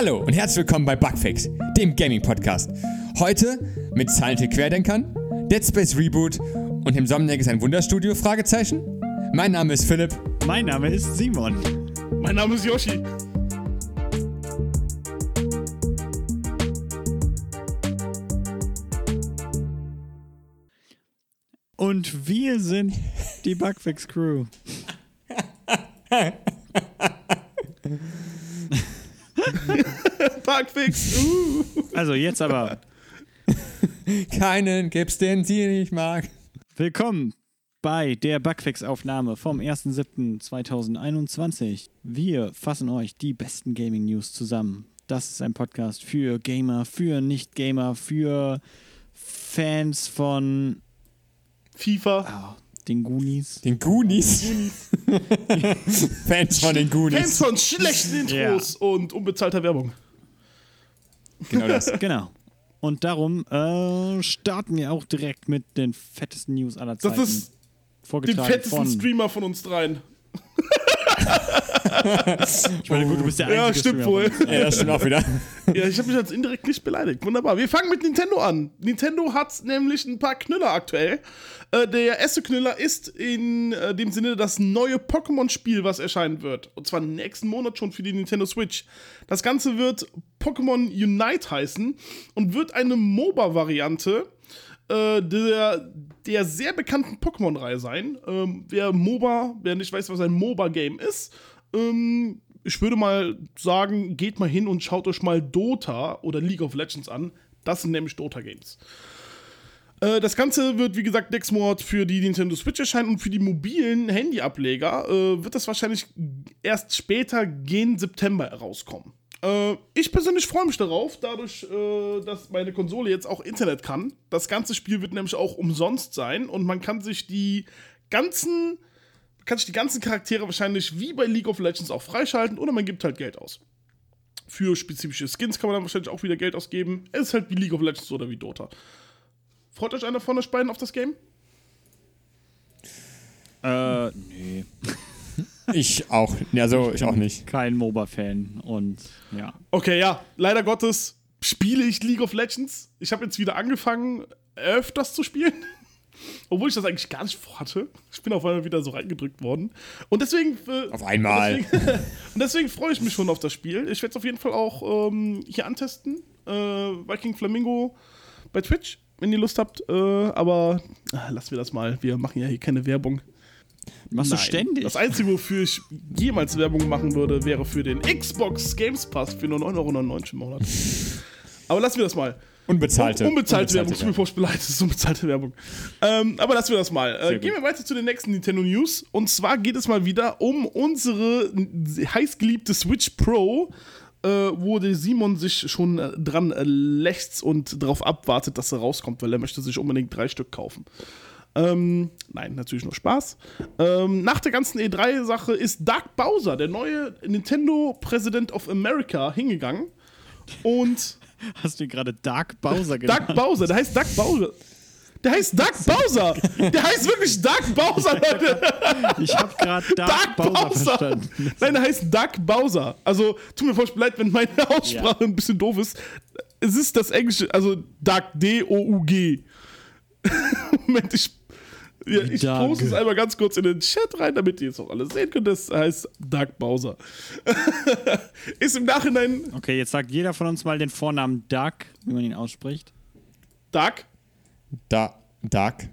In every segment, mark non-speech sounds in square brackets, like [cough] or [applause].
Hallo und herzlich willkommen bei Bugfix, dem Gaming-Podcast. Heute mit Silent Querdenkern, Dead Space Reboot und dem Somniac ist ein Wunderstudio? Fragezeichen. Mein Name ist Philipp. Mein Name ist Simon. Mein Name ist Yoshi. Und wir sind die Bugfix Crew. Bugfix. Uh. Also jetzt aber [laughs] Keinen gibt's, den sie nicht mag. willkommen bei der Bugfix-Aufnahme vom 1.7.2021. Wir fassen euch die besten Gaming-News zusammen. Das ist ein Podcast für Gamer, für Nicht-Gamer, für Fans von FIFA. oh, den Goonies. Den Goonies. [laughs] Fans von den Goonies. Fans von schlechten Intros und unbezahlter Werbung. Genau das. [laughs] Genau. Und darum äh, starten wir auch direkt mit den fettesten News aller Das Zeiten. ist den fettesten von. Streamer von uns dreien. [laughs] Ich meine, gut, du bist der Ja, einzige stimmt Streamer wohl. Ja, das stimmt auch wieder. [laughs] Ja, ich habe mich jetzt indirekt nicht beleidigt. Wunderbar. Wir fangen mit Nintendo an. Nintendo hat nämlich ein paar Knüller aktuell. Äh, der erste Knüller ist in äh, dem Sinne das neue Pokémon-Spiel, was erscheinen wird. Und zwar nächsten Monat schon für die Nintendo Switch. Das Ganze wird Pokémon Unite heißen und wird eine MOBA-Variante äh, der, der sehr bekannten Pokémon-Reihe sein. Ähm, wer MOBA, wer nicht weiß, was ein MOBA-Game ist, ähm, ich würde mal sagen, geht mal hin und schaut euch mal Dota oder League of Legends an. Das sind nämlich Dota-Games. Äh, Das Ganze wird, wie gesagt, nächsten Monat für die Nintendo Switch erscheinen und für die mobilen Handyableger äh, wird das wahrscheinlich erst später gegen September herauskommen. Äh, ich persönlich freue mich darauf, dadurch, äh, dass meine Konsole jetzt auch Internet kann. Das ganze Spiel wird nämlich auch umsonst sein und man kann sich die ganzen, kann sich die ganzen Charaktere wahrscheinlich wie bei League of Legends auch freischalten oder man gibt halt Geld aus. Für spezifische Skins kann man dann wahrscheinlich auch wieder Geld ausgeben. Es ist halt wie League of Legends oder wie Dota. Freut euch einer von euch beiden auf das Game? Äh, nee. [laughs] Ich auch. Also, ich auch nicht. Kein MOBA-Fan und ja. Okay, ja, leider Gottes spiele ich League of Legends. Ich habe jetzt wieder angefangen, öfters zu spielen. [laughs] Obwohl ich das eigentlich gar nicht vorhatte. Ich bin auf einmal wieder so reingedrückt worden. Und deswegen. Äh, Auf einmal. Und deswegen, [laughs] und deswegen freue ich mich schon auf das Spiel. Ich werde es auf jeden Fall auch ähm, hier antesten. Äh, Viking Flamingo bei Twitch, wenn ihr Lust habt. Äh, aber ah, lassen wir das mal. Wir machen ja hier keine Werbung. Machst Nein. du ständig? Das Einzige, wofür ich jemals Werbung machen würde, wäre für den Xbox Games Pass für nur 9,99 Euro im Monat. Aber lassen wir das mal. Unbezahlte. Unbezahlte Werbung, tut mir Werbung. furchtbar leid, das ist unbezahlte Werbung. Ähm, aber lassen wir das mal. Äh, gehen wir weiter zu den nächsten Nintendo News. Und zwar geht es mal wieder um unsere heißgeliebte Switch Pro, äh, wo der Simon sich schon dran lächzt und darauf abwartet, dass er rauskommt, weil er möchte sich unbedingt drei Stück kaufen. Ähm, nein, natürlich nur Spaß. Ähm, nach der ganzen E3-Sache ist Doug Bowser, der neue Nintendo President of America, hingegangen und [laughs] Hast du gerade Dark Bowser genannt? Doug Bowser, der heißt Doug Bowser. Der heißt Doug Bowser. Der heißt wirklich Doug Bowser, Leute. Ich habe gerade Dark Doug Bowser, verstanden. Nein, der heißt Doug Bowser. Also, tut mir furchtbar leid, wenn meine Aussprache ein bisschen doof ist. Es ist das Englische, also Doug, [laughs] D-O-U-G. Moment, ich, ja, ich Doug. poste es einmal ganz kurz in den Chat rein, damit ihr es auch alle sehen könnt. Das heißt Doug Bowser. [laughs] ist im Nachhinein Okay, jetzt sagt jeder von uns mal den Vornamen Doug, wie man ihn ausspricht. Doug. Da. Dark.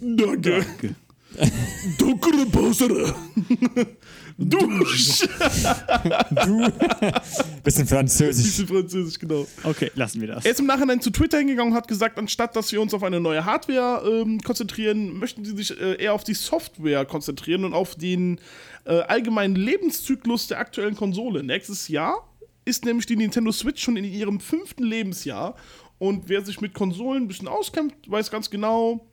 Danke. Dunkle Bowser. Dusch. Du. Bisschen französisch. Bisschen Französisch, genau. Okay, lassen wir das. Er ist im Nachhinein zu Twitter hingegangen und hat gesagt, anstatt dass wir uns auf eine neue Hardware ähm, konzentrieren, möchten sie sich äh, eher auf die Software konzentrieren und auf den äh, allgemeinen Lebenszyklus der aktuellen Konsole. Nächstes Jahr ist nämlich die Nintendo Switch schon in ihrem fünften Lebensjahr. Und wer sich mit Konsolen ein bisschen auskennt, weiß ganz genau,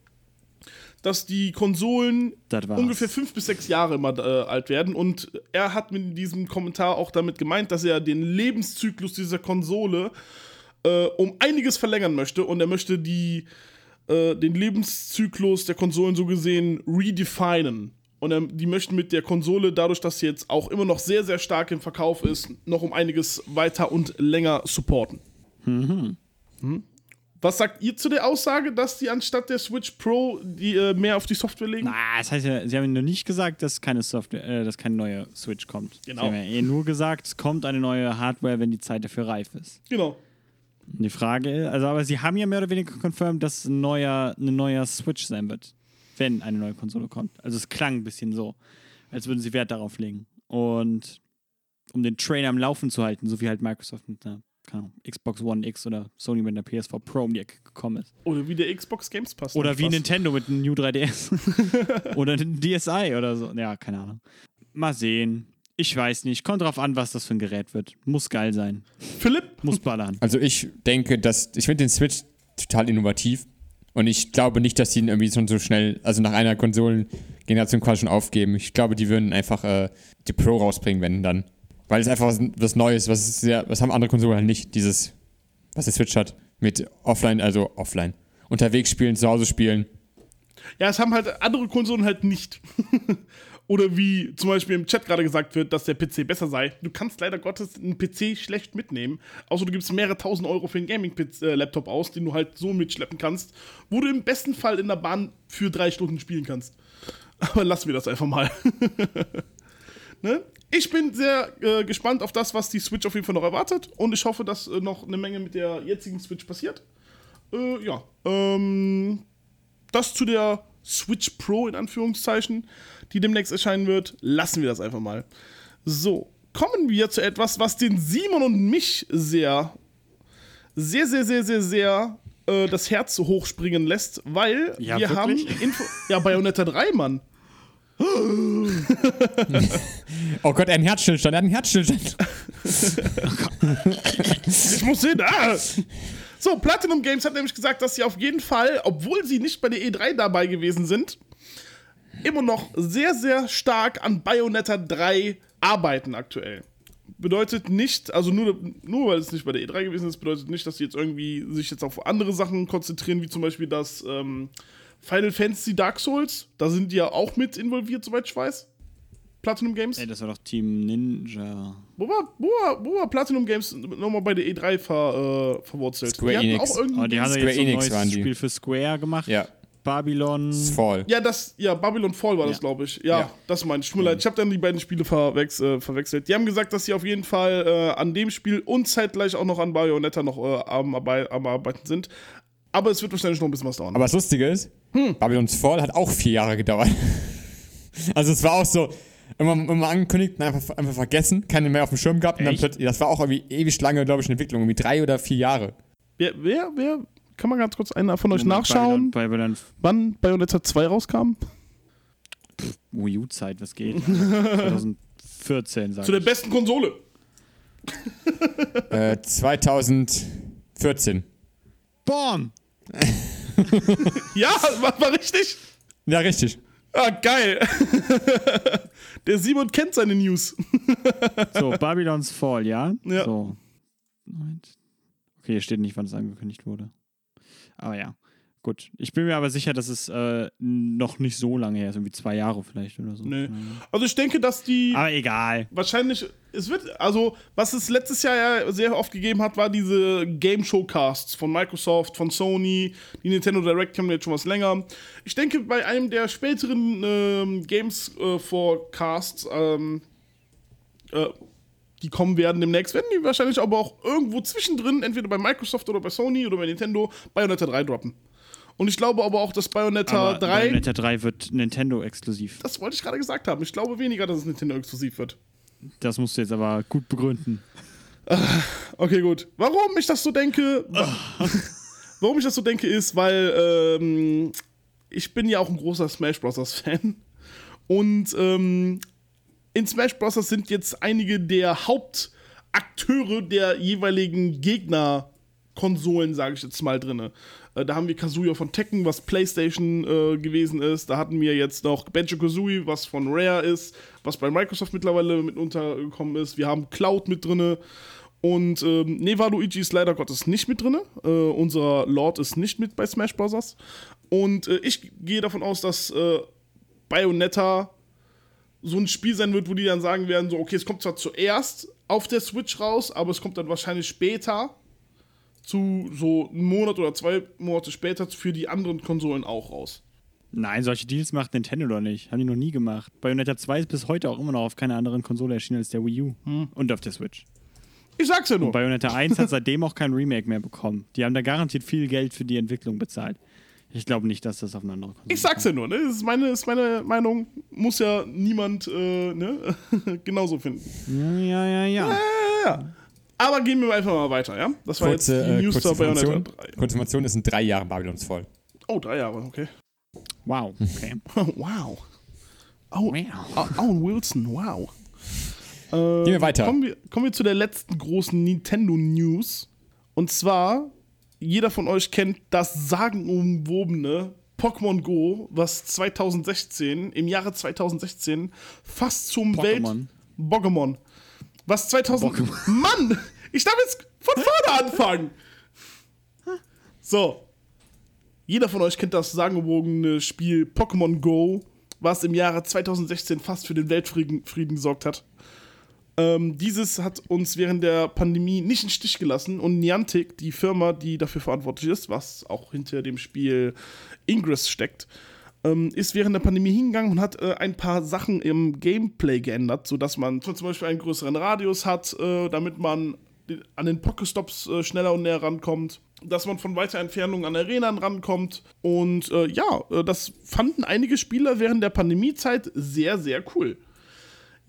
dass die Konsolen ungefähr fünf bis sechs Jahre immer äh, alt werden. Und er hat mit diesem Kommentar auch damit gemeint, dass er den Lebenszyklus dieser Konsole äh, um einiges verlängern möchte. Und er möchte die, äh, den Lebenszyklus der Konsolen so gesehen redefinen. Und ähm, die möchten mit der Konsole, dadurch, dass sie jetzt auch immer noch sehr, sehr stark im Verkauf ist, noch um einiges weiter und länger supporten. Mhm. Was sagt ihr zu der Aussage, dass die anstatt der Switch Pro die äh, mehr auf die Software legen? Na, das heißt ja, sie haben noch nicht gesagt, dass keine Software, äh, dass keine neue Switch kommt. Genau. Sie haben ja eh nur gesagt, es kommt eine neue Hardware, wenn die Zeit dafür reif ist. Genau. Und die Frage, also aber sie haben ja mehr oder weniger confirmed, dass ein neuer, eine neue Switch sein wird, wenn eine neue Konsole kommt. Also es klang ein bisschen so, als würden sie Wert darauf legen. Und um den Train am Laufen zu halten, so wie halt Microsoft mit einer Ahnung, Xbox One X oder Sony mit einer PS4 Pro um die Ecke gekommen ist. Oder wie der Xbox Games Pass. Oder wie fast. Nintendo mit einem New 3DS. [laughs] oder ein DSi oder so. Ja, keine Ahnung. Mal sehen. Ich weiß nicht. Kommt drauf an, was das für ein Gerät wird. Muss geil sein. Philipp? Muss ballern. Also ich denke, dass ich finde den Switch total innovativ und ich glaube nicht, dass die ihn irgendwie schon so schnell, also nach einer Konsolengeneration quasi schon aufgeben. Ich glaube, die würden einfach äh, die Pro rausbringen, wenn dann. Weil es einfach was, was Neues, was ist sehr, was haben andere Konsolen halt nicht, dieses, was der Switch hat, mit offline, also offline. Unterwegs spielen, zu Hause spielen. Ja, es haben halt andere Konsolen halt nicht. [laughs] Oder wie zum Beispiel im Chat gerade gesagt wird, dass der PC besser sei. Du kannst leider Gottes einen PC schlecht mitnehmen. Außer du gibst mehrere tausend Euro für einen Gaming-Laptop aus, den du halt so mitschleppen kannst, wo du im besten Fall in der Bahn für drei Stunden spielen kannst. [laughs] Aber lassen wir das einfach mal. [laughs] ne? Ich bin sehr äh, gespannt auf das, was die Switch auf jeden Fall noch erwartet. Und ich hoffe, dass äh, noch eine Menge mit der jetzigen Switch passiert. Äh, ja. Ähm, das zu der Switch Pro in Anführungszeichen, die demnächst erscheinen wird. Lassen wir das einfach mal. So, kommen wir zu etwas, was den Simon und mich sehr, sehr, sehr, sehr, sehr, sehr äh, das Herz hochspringen lässt, weil Ja, wir haben wirklich? Info ja Bayonetta 3, Mann. [gasps] Oh Gott, er hat einen Herzstillstand, er hat einen Herzstillstand. Ich muss hin. Ah! So, Platinum Games hat nämlich gesagt, dass sie auf jeden Fall, obwohl sie nicht bei der E3 dabei gewesen sind, immer noch sehr, sehr stark an Bayonetta 3 arbeiten aktuell. Bedeutet nicht, also nur, nur weil es nicht bei der E3 gewesen ist, bedeutet nicht, dass sie jetzt irgendwie sich jetzt auf andere Sachen konzentrieren, wie zum Beispiel das ähm, Final Fantasy Dark Souls. Da sind die ja auch mit involviert, soweit ich weiß. Platinum Games. Ey, das war doch Team Ninja. Wo war, wo war, wo war Platinum Games nochmal bei der E3 ver, äh, verwurzelt? Square die Enix. auch irgendwie. Oh, die haben ja Square jetzt so ein Enix neues. Spiel für Square gemacht. Ja, Babylon. das voll. ja, das, ja, Babylon Fall war das, Ja. glaube ich. Ja, Ja. das meine ich. Tut mir leid, ich habe dann die beiden Spiele verwechs äh, verwechselt. Die haben gesagt, dass sie auf jeden Fall äh, an dem Spiel und zeitgleich auch noch an Bayonetta noch äh, am, am Arbeiten sind. Aber es wird wahrscheinlich noch ein bisschen was dauern. Aber das Lustige ist, Hm. Babylon's Fall hat auch vier Jahre gedauert. [laughs] Also es war auch so, immer, immer angekündigt und einfach, einfach vergessen, keine mehr auf dem Schirm gehabt und dann plötzlich, das war auch irgendwie ewig lange, glaube ich, eine Entwicklung, irgendwie drei oder vier Jahre. wer, wer, wer, kann man ganz kurz einer von euch nachschauen, Babylon, Babylon wann Bayonetta 2 rauskam? Wii U-Zeit, was geht? [laughs] 2014, sag Zu der ich. besten Konsole. Äh, 2014. Bam! [laughs] Ja, war, war richtig. Ja, richtig. Ah, geil. [laughs] Der Simon kennt seine News. [laughs] So, Babylons Fall, ja? Ja. So. Okay, hier steht nicht, wann es angekündigt wurde. Aber ja, gut. Ich bin mir aber sicher, dass es äh, noch nicht so lange her ist, irgendwie zwei Jahre vielleicht oder so. Nee. Ahnung. Also ich denke, dass die Aber egal. wahrscheinlich, es wird, also was es letztes Jahr ja sehr oft gegeben hat, war diese Game Showcasts von Microsoft, von Sony, die Nintendo Direct kennen wir jetzt schon was länger. Ich denke, bei einem der späteren ähm, Games äh, Forecasts, ähm, äh, die kommen werden demnächst, werden die wahrscheinlich aber auch irgendwo zwischendrin, entweder bei Microsoft oder bei Sony oder bei Nintendo, Bayonetta 3 droppen. Und ich glaube aber auch, dass Bayonetta Aber 3. Bayonetta 3 wird Nintendo exklusiv. Das wollte ich gerade gesagt haben. Ich glaube weniger, dass es Nintendo exklusiv wird. Das musst du jetzt aber gut begründen. Okay, gut. Warum ich das so denke, [laughs] warum ich das so denke, ist, weil ähm, ich bin ja auch ein großer Smash Bros. Fan. Und ähm, in Smash Bros. sind jetzt einige der Hauptakteure der jeweiligen Gegnerkonsolen, sage ich jetzt mal, drin. Äh, da haben wir Kazuya von Tekken, was PlayStation äh, gewesen ist. Da hatten wir jetzt noch Banjo Kazooie, was von Rare ist, was bei Microsoft mittlerweile mit untergekommen ist. Wir haben Cloud mit drinne. Und ähm, Neva Luigi ist leider Gottes nicht mit drin. Äh, unser Lord ist nicht mit bei Smash Bros. Und äh, ich gehe davon aus, dass äh, Bayonetta so ein Spiel sein wird, wo die dann sagen werden, so, okay, es kommt zwar zuerst auf der Switch raus, aber es kommt dann wahrscheinlich später zu so einem Monat oder zwei Monate später für die anderen Konsolen auch raus. Nein, solche Deals macht Nintendo doch nicht. Haben die noch nie gemacht. Bayonetta 2 ist bis heute auch immer noch auf keiner anderen Konsole erschienen als der Wii U. Und auf der Switch. Ich sag's ja nur. Und Bayonetta 1 hat seitdem auch kein Remake mehr bekommen. Die haben da garantiert viel Geld für die Entwicklung bezahlt. Ich glaube nicht, dass das auf eine andere Konsole Ich sag's ja nur, ne? Das ist meine, ist meine Meinung. Muss ja niemand äh, ne? [laughs] genauso finden. Ja, ja, ja, ja. Ja, ja. Aber gehen wir einfach mal weiter, ja? Das war Kurze, jetzt die äh, News kurze, Information, 3. kurze Information, es sind drei Jahre Babylons voll. Oh, drei Jahre, okay. Wow, okay. [laughs] wow. Oh, Wow. oh, Owen Wilson, wow. Äh, Gehen wir weiter. Kommen wir, kommen wir zu der letzten großen Nintendo-News. Und zwar, jeder von euch kennt das sagenumwobene Pokémon Go, was 2016, im Jahre 2016, fast zum Welt... Pokémon. Was 2000... Pokémon. [laughs] Mann! Ich darf jetzt von vorne anfangen! So. Jeder von euch kennt das sagenumwogene Spiel Pokémon Go, was im Jahre 2016 fast für den Weltfrieden Frieden gesorgt hat. Ähm, dieses hat uns während der Pandemie nicht im Stich gelassen und Niantic, die Firma, die dafür verantwortlich ist, was auch hinter dem Spiel Ingress steckt, ähm, ist während der Pandemie hingegangen und hat äh, ein paar Sachen im Gameplay geändert, sodass man zum Beispiel einen größeren Radius hat, äh, damit man an den Pokestops äh, schneller und näher rankommt, dass man von weiter Entfernung an Arenen rankommt. Und äh, ja, äh, das fanden einige Spieler während der Pandemiezeit sehr, sehr cool.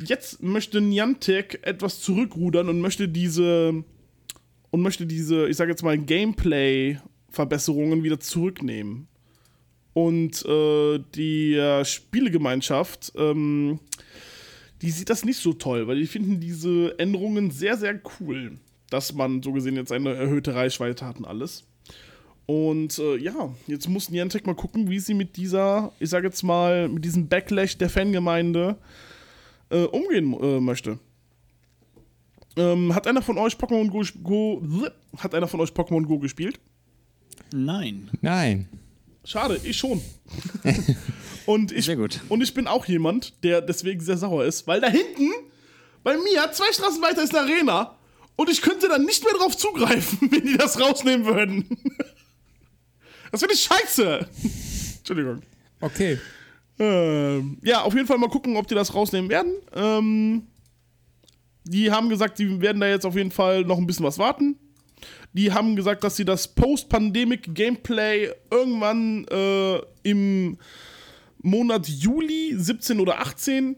Jetzt möchte Niantic etwas zurückrudern und möchte diese und möchte diese, ich sage jetzt mal, Gameplay-Verbesserungen wieder zurücknehmen. Und äh, die äh, Spielegemeinschaft, ähm, die sieht das nicht so toll, weil die finden diese Änderungen sehr, sehr cool. Dass man so gesehen jetzt eine erhöhte Reichweite hat und alles. Und äh, ja, jetzt muss Niantic mal gucken, wie sie mit dieser, ich sage jetzt mal, mit diesem Backlash der Fangemeinde äh, umgehen äh, möchte. Ähm, hat einer von euch Pokémon Go, Go hat einer von euch Pokémon Go gespielt? Nein. Nein. Schade, ich schon. [laughs] und, ich, Sehr gut. und ich bin auch jemand, der deswegen sehr sauer ist, weil da hinten, bei mir, zwei Straßen weiter ist eine Arena und ich könnte dann nicht mehr drauf zugreifen, [laughs] wenn die das rausnehmen würden. [laughs] das finde ich scheiße. Entschuldigung. Okay. Ähm, ja, auf jeden Fall mal gucken, ob die das rausnehmen werden. Ähm, die haben gesagt, die werden da jetzt auf jeden Fall noch ein bisschen was warten. Die haben gesagt, dass sie das Post-Pandemic-Gameplay irgendwann äh, im Monat Juli 17 oder 18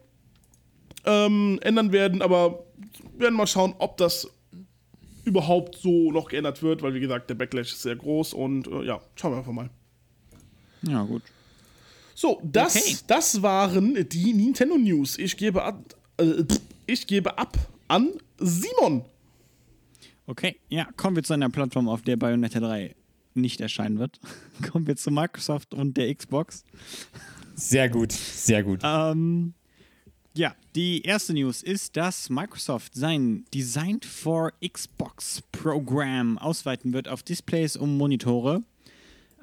ähm, ändern werden, aber werden mal schauen, ob das überhaupt so noch geändert wird, weil wie gesagt, der Backlash ist sehr groß und äh, ja, schauen wir einfach mal. Ja, gut. So, das, Okay. das waren die Nintendo News. Ich gebe, ab, äh, ich gebe ab an Simon. Okay, ja, kommen wir zu einer Plattform, auf der Bayonetta 3 nicht erscheinen wird. [laughs] kommen wir zu Microsoft und der Xbox. Sehr gut. Sehr gut. Ähm, ja, die erste News ist, dass Microsoft sein Designed for Xbox Programm ausweiten wird auf Displays und Monitore.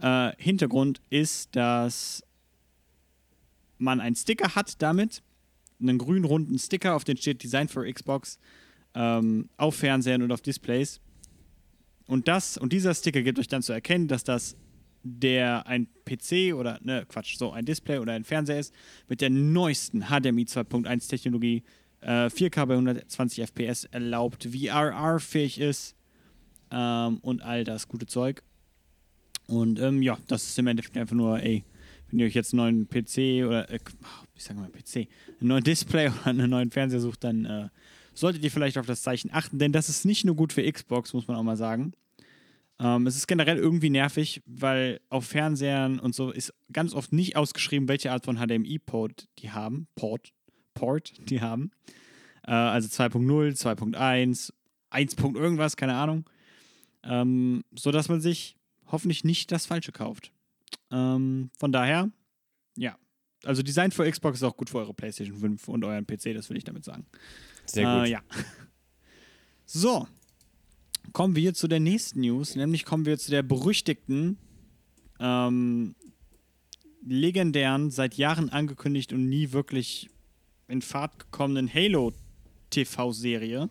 Äh, Hintergrund ist, dass man einen Sticker hat damit, einen grün runden Sticker, auf den steht Designed for Xbox, ähm, auf Fernsehern und auf Displays. Und das und dieser Sticker gibt euch dann zu erkennen, dass das der ein PC oder ne Quatsch, so ein Display oder ein Fernseher ist mit der neuesten HDMI 2.1 Technologie, äh, 4K bei 120 FPS erlaubt, VRR-fähig ist ähm, und all das gute Zeug. Und ähm, ja, das ist im Endeffekt einfach nur, ey, wenn ihr euch jetzt einen neuen PC oder, äh, ich sage mal PC, einen neuen Display [laughs] oder einen neuen Fernseher sucht, dann äh, solltet ihr vielleicht auf das Zeichen achten, denn das ist nicht nur gut für Xbox, muss man auch mal sagen. Ähm, es ist generell irgendwie nervig, weil auf Fernsehern und so ist ganz oft nicht ausgeschrieben, welche Art von HDMI-Port die haben. Port, Port die haben. Äh, also 2.0, 2.1, 1. irgendwas, keine Ahnung. Ähm, so dass man sich hoffentlich nicht das Falsche kauft. Ähm, von daher, ja. Also Design für Xbox ist auch gut für eure PlayStation 5 und euren PC, das will ich damit sagen. Sehr gut. Äh, ja. [laughs] So. Kommen wir zu der nächsten News, nämlich kommen wir zu der berüchtigten, ähm, legendären, seit Jahren angekündigt und nie wirklich in Fahrt gekommenen Halo TV-Serie.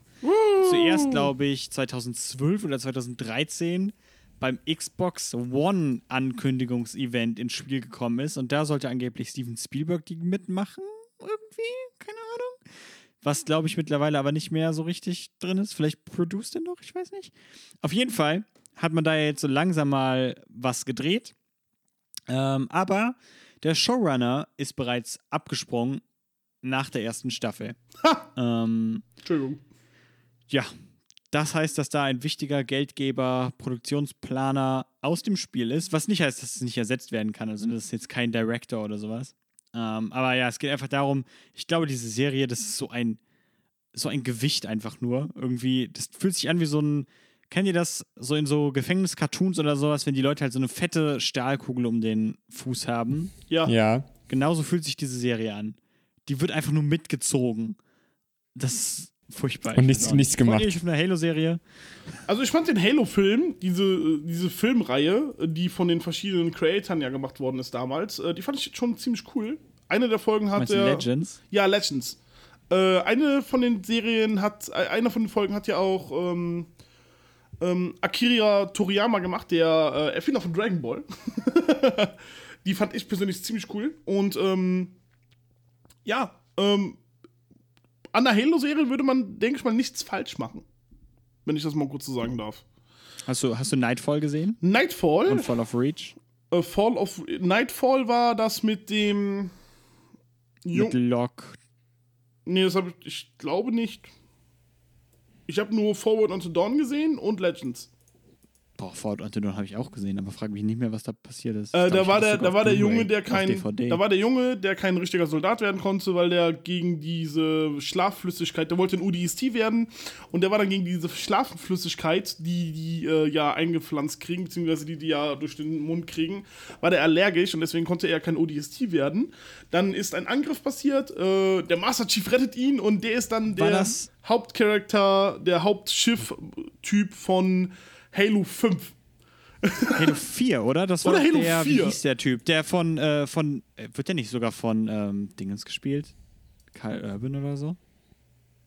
Zuerst, glaube ich, 2012 oder 2013 beim Xbox One Ankündigungsevent ins Spiel gekommen ist. Und da sollte angeblich Steven Spielberg die mitmachen. Irgendwie. Was, glaube ich, mittlerweile aber nicht mehr so richtig drin ist. Vielleicht produced er noch, ich weiß nicht. Auf jeden Fall hat man da jetzt so langsam mal was gedreht. Ähm, aber der Showrunner ist bereits abgesprungen nach der ersten Staffel. Ähm, Entschuldigung. ja, das heißt, dass da ein wichtiger Geldgeber, Produktionsplaner aus dem Spiel ist, was nicht heißt, dass es nicht ersetzt werden kann. Also das ist jetzt kein Director oder sowas. Ähm, aber ja, es geht einfach darum, ich glaube, diese Serie, das ist so ein, so ein Gewicht einfach nur. Irgendwie, das fühlt sich an wie so ein, kennt ihr das so in so Gefängnis-Cartoons oder sowas, wenn die Leute halt so eine fette Stahlkugel um den Fuß haben? Ja. Ja. Genauso fühlt sich diese Serie an. Die wird einfach nur mitgezogen. Das ist furchtbar. Und Ich nichts- nichts gemacht. Euch auf eine Halo-Serie? Also ich fand den Halo-Film, diese, diese Filmreihe, die von den verschiedenen Creatoren ja gemacht worden ist damals, äh, die fand ich schon ziemlich cool. Eine der Folgen hat der. Legends? Ja, Legends. Äh, eine von den Serien hat, äh, eine von den Folgen hat ja auch ähm, ähm, Akira Toriyama gemacht, der äh, Erfinder von Dragon Ball. [laughs] die fand ich persönlich ziemlich cool. Und ähm, ja, ähm, an der Halo-Serie würde man, denke ich mal, nichts falsch machen. Wenn ich das mal kurz so sagen darf. Hast du, hast du Nightfall gesehen? Nightfall. Und Fall of Reach? äh, Fall of Nightfall war das mit dem. Jung Mit Locke. nee, das habe ich, ich glaube nicht. Ich habe nur Forward Unto Dawn gesehen und Legends. Boah, Ford Unto Dawn habe ich auch gesehen, aber frag mich nicht mehr, was da passiert ist. Äh, da war der, da war der Junge, der kein, da war der Junge, der kein richtiger Soldat werden konnte, weil der gegen diese Schlafflüssigkeit, der wollte ein UDST werden und der war dann gegen diese Schlafflüssigkeit, die die äh, ja eingepflanzt kriegen, beziehungsweise die die ja durch den Mund kriegen, war der allergisch und deswegen konnte er kein ODST werden. Dann ist ein Angriff passiert, äh, der Master Chief rettet ihn und der ist dann der Hauptcharakter, der Hauptschiff-Typ von Halo 5. Halo 4, oder? Das war Oder Halo der, 4. wie hieß der Typ? Der von, äh, von, äh, wird der nicht sogar von ähm, Dingens gespielt? Karl Urban oder so?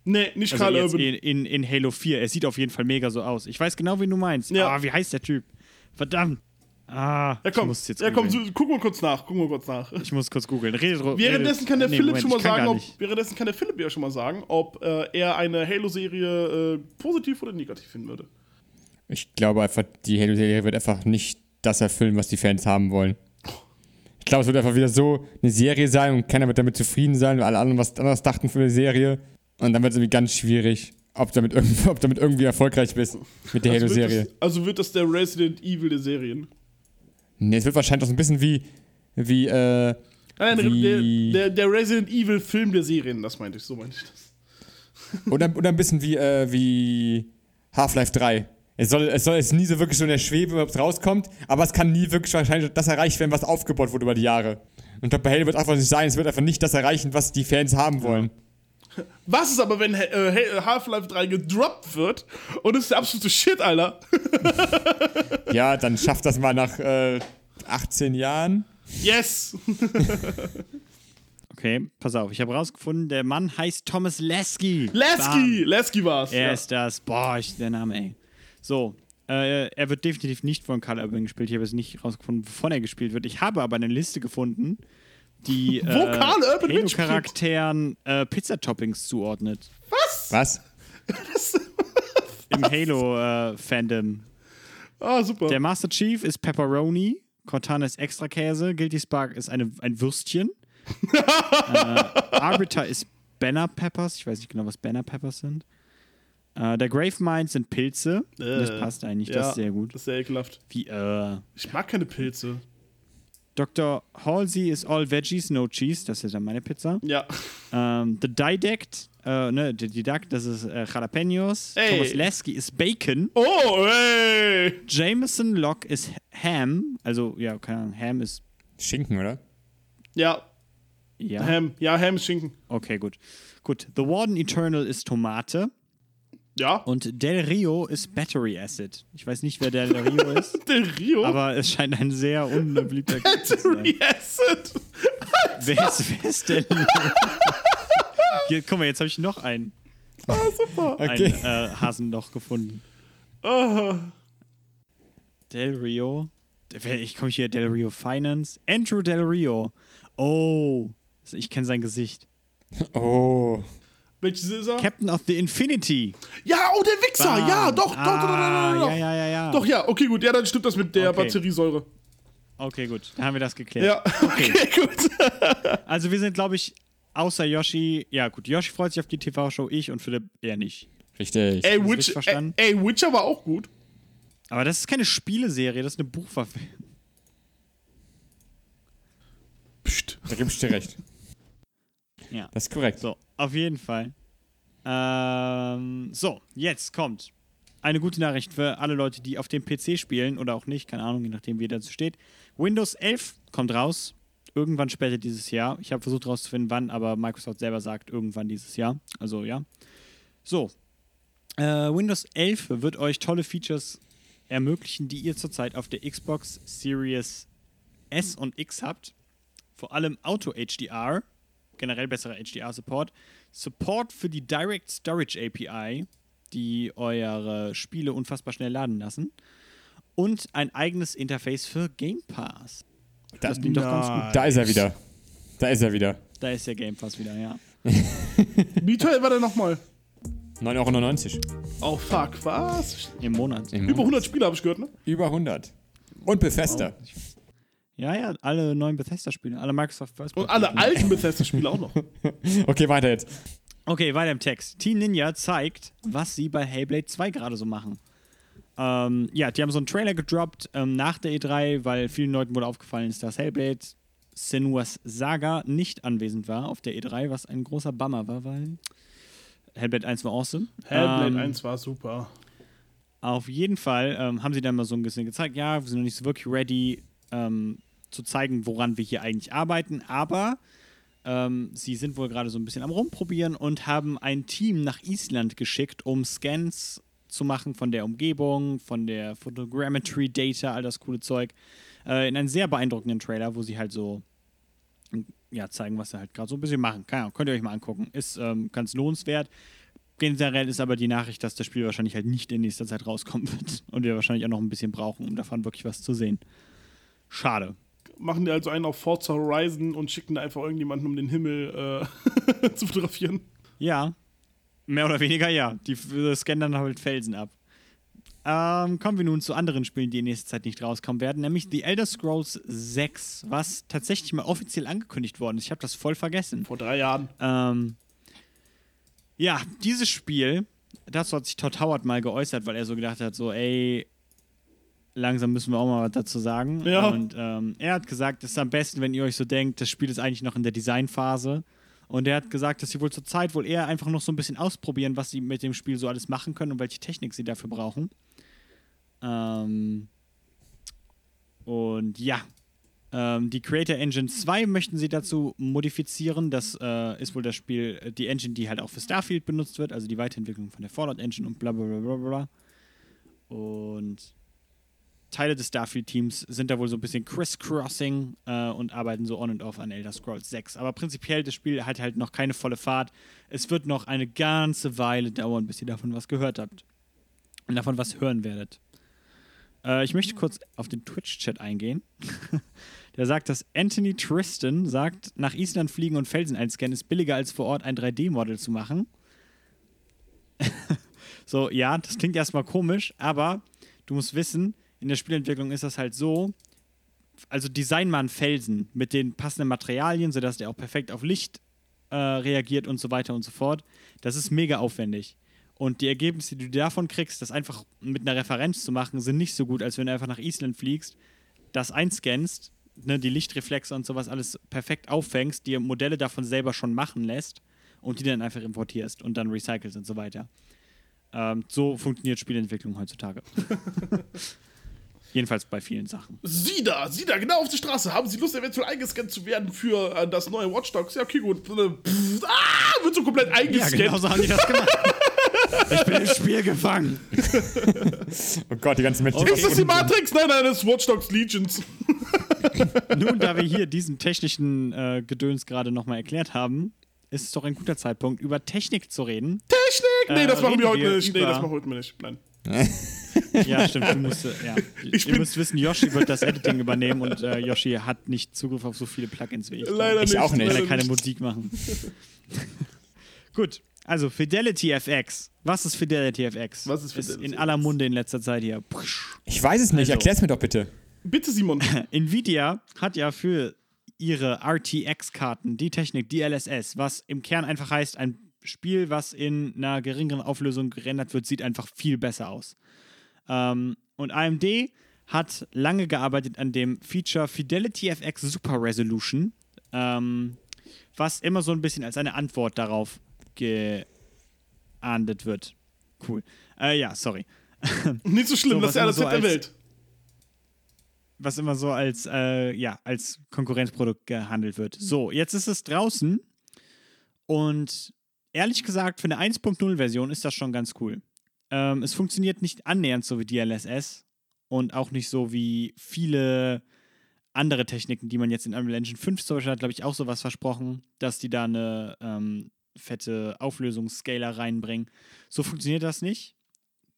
Nee, nicht Also Karl Urban. in, in, in Halo 4. Er sieht auf jeden Fall mega so aus. Ich weiß genau, wen du meinst. Ja. Ah, wie heißt der Typ? Verdammt. Ah, Ja, komm, ich muss jetzt ja, komm, googeln. so, gucken wir kurz nach, gucken wir kurz nach. Ich muss kurz googeln. Redet, Währenddessen kann der nee, Philipp Moment, schon mal sagen, ob, währenddessen kann der Philipp ja schon mal sagen, ob äh, er eine Halo-Serie äh, positiv oder negativ finden würde. Ich glaube einfach, die Halo-Serie wird einfach nicht das erfüllen, was die Fans haben wollen. Ich glaube, es wird einfach wieder so eine Serie sein und keiner wird damit zufrieden sein, weil alle anderen was anderes dachten für eine Serie. Und dann wird es irgendwie ganz schwierig, ob du damit, [laughs] ob damit irgendwie erfolgreich bist mit der Also Halo-Serie. also wird das der Resident Evil der Serien. Nee, es wird wahrscheinlich auch so ein bisschen wie, wie, äh, Nein, Wie- der, der, der Resident Evil Film der Serien, das meinte ich, so meinte ich das. oder, oder ein bisschen wie, äh, wie Half-Life 3. Es soll, es soll jetzt nie so wirklich so in der Schwebe, ob es rauskommt, aber es kann nie wirklich wahrscheinlich das erreicht werden, was aufgebaut wurde über die Jahre. Und ich glaube, bei Halo wird es einfach nicht sein, es wird einfach nicht das erreichen, was die Fans haben wollen. Was ist aber, wenn äh, Half-Life 3 gedroppt wird und es ist der absolute Shit, Alter? [laughs] Ja, dann schafft das mal nach äh, 18 Jahren. Yes! [laughs] Okay, pass auf. Ich habe rausgefunden, der Mann heißt Thomas Lasky. Lasky! Lasky war's. Er ja. ist das. Boah, ich, der Name, ey. So, äh, er wird definitiv nicht von Karl Urban gespielt. Ich habe jetzt nicht rausgefunden, wovon er gespielt wird. Ich habe aber eine Liste gefunden, die [laughs] Wo Karl Urban mitspielt? Halo-Charakteren äh, Pizza-Toppings zuordnet. Was? [laughs] Im Halo-Fandom. Ah, super. Der Master Chief ist Pepperoni, Cortana ist Extrakäse, Guilty Spark ist eine, ein Würstchen, [laughs] äh, Arbiter ist Banner Peppers, ich weiß nicht genau, was Banner Peppers sind. Äh, der Gravemind sind Pilze, das Äh, passt eigentlich, ja, das ist sehr gut. Das ist sehr ekelhaft. Wie, äh, Ich mag keine Pilze. Dr. Halsey ist All Veggies, No Cheese, das ist dann meine Pizza. Ja. Ähm, The Didact, äh, ne, der Didact, das ist äh, Jalapenos. Ey. Thomas Lasky ist Bacon. Oh, ey! Jameson Locke ist Ham, also, ja, keine Ahnung, Ham ist, Schinken, oder? Ja, ja. Ham. Ja, Ham ist Schinken. Okay, gut. Gut. The Warden Eternal ist Tomate Ja. und Del Rio ist Battery Acid. Ich weiß nicht, wer Del Rio [laughs] ist, Der Rio. aber es scheint ein sehr unbeliebter Charakter zu sein. Battery Acid. [laughs] Wer ist, wer ist Del Rio? Hier, guck mal, jetzt habe ich noch einen, Ah, super. Okay. einen äh, Hasen noch gefunden. Ah. Del Rio. Ich komme hier, Del Rio Finance. Andrew Del Rio. Oh, ich kenne sein Gesicht. Oh. Welches ist er? Captain of the Infinity. ja, oh, der Wichser. Bam. Ja, doch, doch, doch, doch, doch, Ah, doch, doch. Ja, ja, ja, ja. Doch, ja, okay, gut. Ja, dann stimmt das mit der Okay. Batteriesäure. Okay, gut. Dann haben wir das geklärt. Ja, [laughs] okay, gut. [laughs] Also wir sind, glaube ich, außer Yoshi. Ja, gut, Yoshi freut sich auf die TV-Show, ich und Philipp eher nicht. Richtig. Ey, Witch, richtig verstanden? ey, ey, Witcher war auch gut. Aber das ist keine Spieleserie, das ist eine Buchverfilmung. Psst. Da gebe ich dir recht. Ja. Das ist korrekt. So, auf jeden Fall. Ähm, so, jetzt kommt eine gute Nachricht für alle Leute, die auf dem PC spielen oder auch nicht, keine Ahnung, je nachdem, wie dazu steht. Windows 11 kommt raus, irgendwann später dieses Jahr. Ich habe versucht herauszufinden, wann, aber Microsoft selber sagt irgendwann dieses Jahr. Also ja. So, äh, Windows 11 wird euch tolle Features ermöglichen, die ihr zurzeit auf der Xbox Series S und X habt. Vor allem Auto HDR, generell besserer HDR-Support, Support für die Direct Storage API, die eure Spiele unfassbar schnell laden lassen, und ein eigenes Interface für Game Pass. Da, Das klingt doch ganz gut. da ist er wieder. Da ist er wieder. Da ist der Game Pass wieder, ja. [laughs] Wie teuer war der nochmal? 9,99 Euro. Oh, fuck, was? Im Monat. Im Über 100 Spiele habe ich gehört, ne? Über 100. Und Bethesda. Ja, ja, alle neuen Bethesda-Spiele, alle Microsoft First Und alle alten Bethesda-Spiele auch noch. [laughs] Okay, weiter jetzt. Okay, weiter im Text. Team Ninja zeigt, was sie bei Hellblade 2 gerade so machen. Ähm, ja, die haben so einen Trailer gedroppt ähm, nach der E3, weil vielen Leuten wohl aufgefallen ist, dass Hellblade Senua's Saga nicht anwesend war auf der E3, was ein großer Bummer war, weil Hellblade 1 war awesome. Hellblade Ähm, 1 war super. Auf jeden Fall ähm, haben sie dann mal so ein bisschen gezeigt, ja, wir sind noch nicht so wirklich ready ähm, zu zeigen, woran wir hier eigentlich arbeiten, aber ähm, sie sind wohl gerade so ein bisschen am Rumprobieren und haben ein Team nach Island geschickt, um Scans zu machen von der Umgebung, von der Photogrammetry Data, all das coole Zeug, äh, in einem sehr beeindruckenden Trailer, wo sie halt so ja, zeigen, was sie halt gerade so ein bisschen machen. Keine Ahnung, könnt ihr euch mal angucken. Ist ähm, ganz lohnenswert. Generell ist aber die Nachricht, dass das Spiel wahrscheinlich halt nicht in nächster Zeit rauskommen wird [laughs] und wir wahrscheinlich auch noch ein bisschen brauchen, um davon wirklich was zu sehen. Schade. Machen die also einen auf Forza Horizon und schicken da einfach irgendjemanden, um den Himmel äh, [laughs] zu fotografieren. Ja, mehr oder weniger ja. Die scannen dann halt Felsen ab. Ähm, kommen wir nun zu anderen Spielen, die in nächster Zeit nicht rauskommen werden, nämlich The Elder Scrolls 6, was tatsächlich mal offiziell angekündigt worden ist. Ich habe das voll vergessen. Vor drei Jahren. Ähm, ja, dieses Spiel, dazu hat sich Todd Howard mal geäußert, weil er so gedacht hat, so, ey, langsam müssen wir auch mal was dazu sagen. Ja. Und ähm, er hat gesagt, es ist am besten, wenn ihr euch so denkt, das Spiel ist eigentlich noch in der Designphase. Und er hat gesagt, dass sie wohl zur Zeit wohl eher einfach noch so ein bisschen ausprobieren, was sie mit dem Spiel so alles machen können und welche Technik sie dafür brauchen. Ähm, und ja, ähm, die Creator Engine 2 möchten sie dazu modifizieren. Das äh, ist wohl das Spiel, äh, die Engine, die halt auch für Starfield benutzt wird, also die Weiterentwicklung von der Fallout Engine und bla bla bla bla bla. Und Teile des Starfield-Teams sind da wohl so ein bisschen Criss-Crossing äh, und arbeiten so on und off an Elder Scrolls 6. Aber prinzipiell, das Spiel hat halt noch keine volle Fahrt. Es wird noch eine ganze Weile dauern, bis ihr davon was gehört habt. Und davon was hören werdet. Äh, ich möchte kurz auf den Twitch-Chat eingehen. [laughs] Der sagt, dass Anthony Tristan sagt, nach Island fliegen und Felsen einscannen ist billiger als vor Ort ein 3D-Model zu machen. [laughs] so, ja, das klingt erstmal komisch, aber du musst wissen, in der Spielentwicklung ist das halt so, also design mal einen Felsen mit den passenden Materialien, sodass der auch perfekt auf Licht äh, reagiert und so weiter und so fort. Das ist mega aufwendig. Und die Ergebnisse, die du davon kriegst, das einfach mit einer Referenz zu machen, sind nicht so gut, als wenn du einfach nach Island fliegst, das einscannst, ne, die Lichtreflexe und sowas alles perfekt auffängst, dir Modelle davon selber schon machen lässt und die dann einfach importierst und dann recycelst und so weiter. Ähm, so funktioniert Spielentwicklung heutzutage. [laughs] Jedenfalls bei vielen Sachen. Sie da, Sie da, genau auf der Straße. Haben Sie Lust, eventuell eingescannt zu werden für äh, das neue Watch Dogs? Ja, okay, gut. Äh, Pff, ah, wird so komplett Ja, eingescannt. genau so haben die das gemacht. [laughs] ich bin im Spiel gefangen. Oh Gott, die ganzen Menschen. Ist das die Matrix? Nein, nein, das ist Watch Dogs Legions. [laughs] Nun, da wir hier diesen technischen äh, Gedöns gerade nochmal erklärt haben, ist es doch ein guter Zeitpunkt, über Technik zu reden. Technik! Nee, Äh, das machen reden wir heute wir nicht. Nee, das machen wir heute nicht. Nein. [laughs] Ja, stimmt. Du musst, äh, ja. Ich Ihr müsst wissen, Yoshi wird das Editing übernehmen und äh, Yoshi hat nicht Zugriff auf so viele Plugins wie ich. Leider Ich nicht. auch nicht. Leider er keine nicht. Musik machen. [laughs] Gut, also Fidelity FX. Was ist Fidelity FX? Was ist Fidelity in FX? aller Munde in letzter Zeit hier. Ich weiß es nicht, Also. erklär's mir doch bitte. Bitte, Simon. [laughs] Nvidia hat ja für ihre RTX-Karten die Technik DLSS, was im Kern einfach heißt, ein Spiel, was in einer geringeren Auflösung gerendert wird, sieht einfach viel besser aus. Ähm, und AMD hat lange gearbeitet an dem Feature Fidelity FX Super Resolution, ähm, was immer so ein bisschen als eine Antwort darauf geahndet wird. Cool. Äh, ja, sorry. [laughs] Nicht so schlimm, So, das ist was ja alles so mit der Welt. was immer so als, äh, ja, als Konkurrenzprodukt gehandelt wird. So, jetzt ist es draußen und ehrlich gesagt, für eine 1.0-Version ist das schon ganz cool. Ähm, es funktioniert nicht annähernd so wie DLSS und auch nicht so wie viele andere Techniken, die man jetzt in Unreal Engine 5 zum Beispiel hat, glaube ich, auch sowas versprochen, dass die da eine ähm, fette Auflösungsscaler reinbringen. So funktioniert das nicht.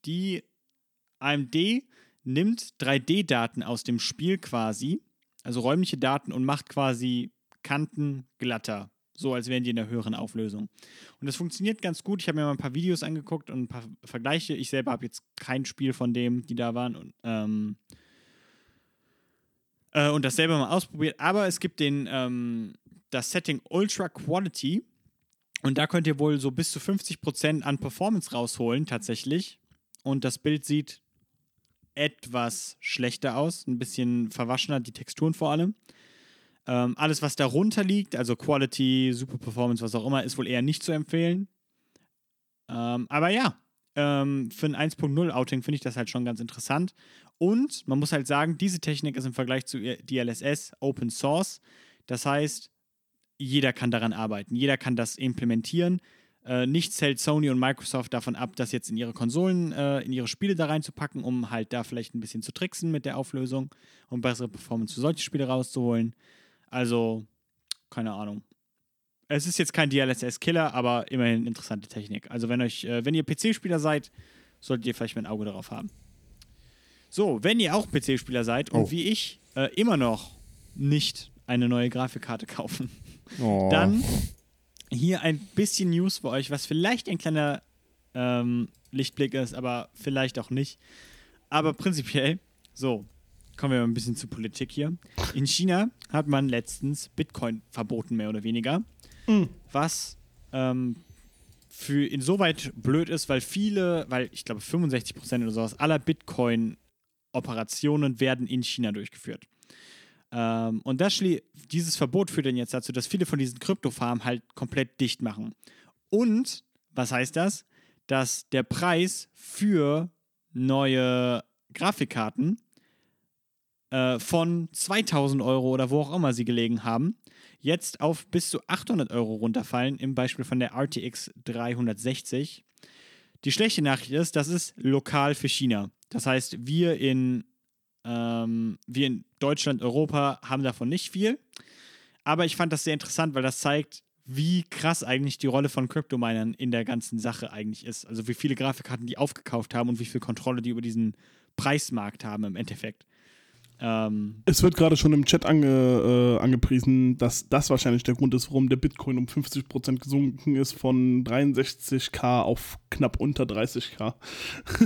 Die AMD nimmt 3D-Daten aus dem Spiel quasi, also räumliche Daten, und macht quasi Kanten glatter. So als wären die in der höheren Auflösung. Und das funktioniert ganz gut. Ich habe mir mal ein paar Videos angeguckt und ein paar Vergleiche. Ich selber habe jetzt kein Spiel von dem, die da waren. Und, ähm, äh, und das selber mal ausprobiert. Aber es gibt den, ähm, das Setting Ultra Quality. Und da könnt ihr wohl so bis zu 50% an Performance rausholen, tatsächlich. Und das Bild sieht etwas schlechter aus, ein bisschen verwaschener, die Texturen vor allem. Ähm, alles, was darunter liegt, also Quality, Super Performance, was auch immer, ist wohl eher nicht zu empfehlen. Ähm, aber ja, ähm, für ein 1.0 Outing finde ich das halt schon ganz interessant. Und man muss halt sagen, diese Technik ist im Vergleich zu DLSS Open Source. Das heißt, jeder kann daran arbeiten, jeder kann das implementieren. Äh, nichts hält Sony und Microsoft davon ab, das jetzt in ihre Konsolen, äh, in ihre Spiele da reinzupacken, um halt da vielleicht ein bisschen zu tricksen mit der Auflösung und bessere Performance für solche Spiele rauszuholen. Also, keine Ahnung. Es ist jetzt kein DLSS-Killer, aber immerhin interessante Technik. Also, wenn euch, äh, wenn ihr PC-Spieler seid, solltet ihr vielleicht mal ein Auge darauf haben. So, wenn ihr auch PC-Spieler seid und Oh. wie ich äh, immer noch nicht eine neue Grafikkarte kaufen, Oh. dann hier ein bisschen News für euch, was vielleicht ein kleiner ähm, Lichtblick ist, aber vielleicht auch nicht. Aber prinzipiell, so, kommen wir mal ein bisschen zur Politik hier. In China hat man letztens Bitcoin verboten, mehr oder weniger. Was ähm, für insoweit blöd ist, weil viele, weil ich glaube 65% oder sowas aller Bitcoin-Operationen werden in China durchgeführt. Ähm, und das dieses Verbot führt dann jetzt dazu, dass viele von diesen Kryptofarmen halt komplett dicht machen. Und was heißt das? Dass der Preis für neue Grafikkarten äh, von 2000 Euro oder wo auch immer sie gelegen haben, jetzt auf bis zu 800 Euro runterfallen, im Beispiel von der RTX 360. Die schlechte Nachricht ist, das ist lokal für China. Das heißt, wir in ähm, wir in Deutschland, Europa haben davon nicht viel. Aber ich fand das sehr interessant, weil das zeigt, wie krass eigentlich die Rolle von Crypto-Minern in der ganzen Sache eigentlich ist. Also wie viele Grafikkarten die aufgekauft haben und wie viel Kontrolle die über diesen Preismarkt haben im Endeffekt. Ähm, Es wird gerade schon im Chat ange, äh, angepriesen, dass das wahrscheinlich der Grund ist, warum der Bitcoin um 50% gesunken ist von 63k auf knapp unter 30k.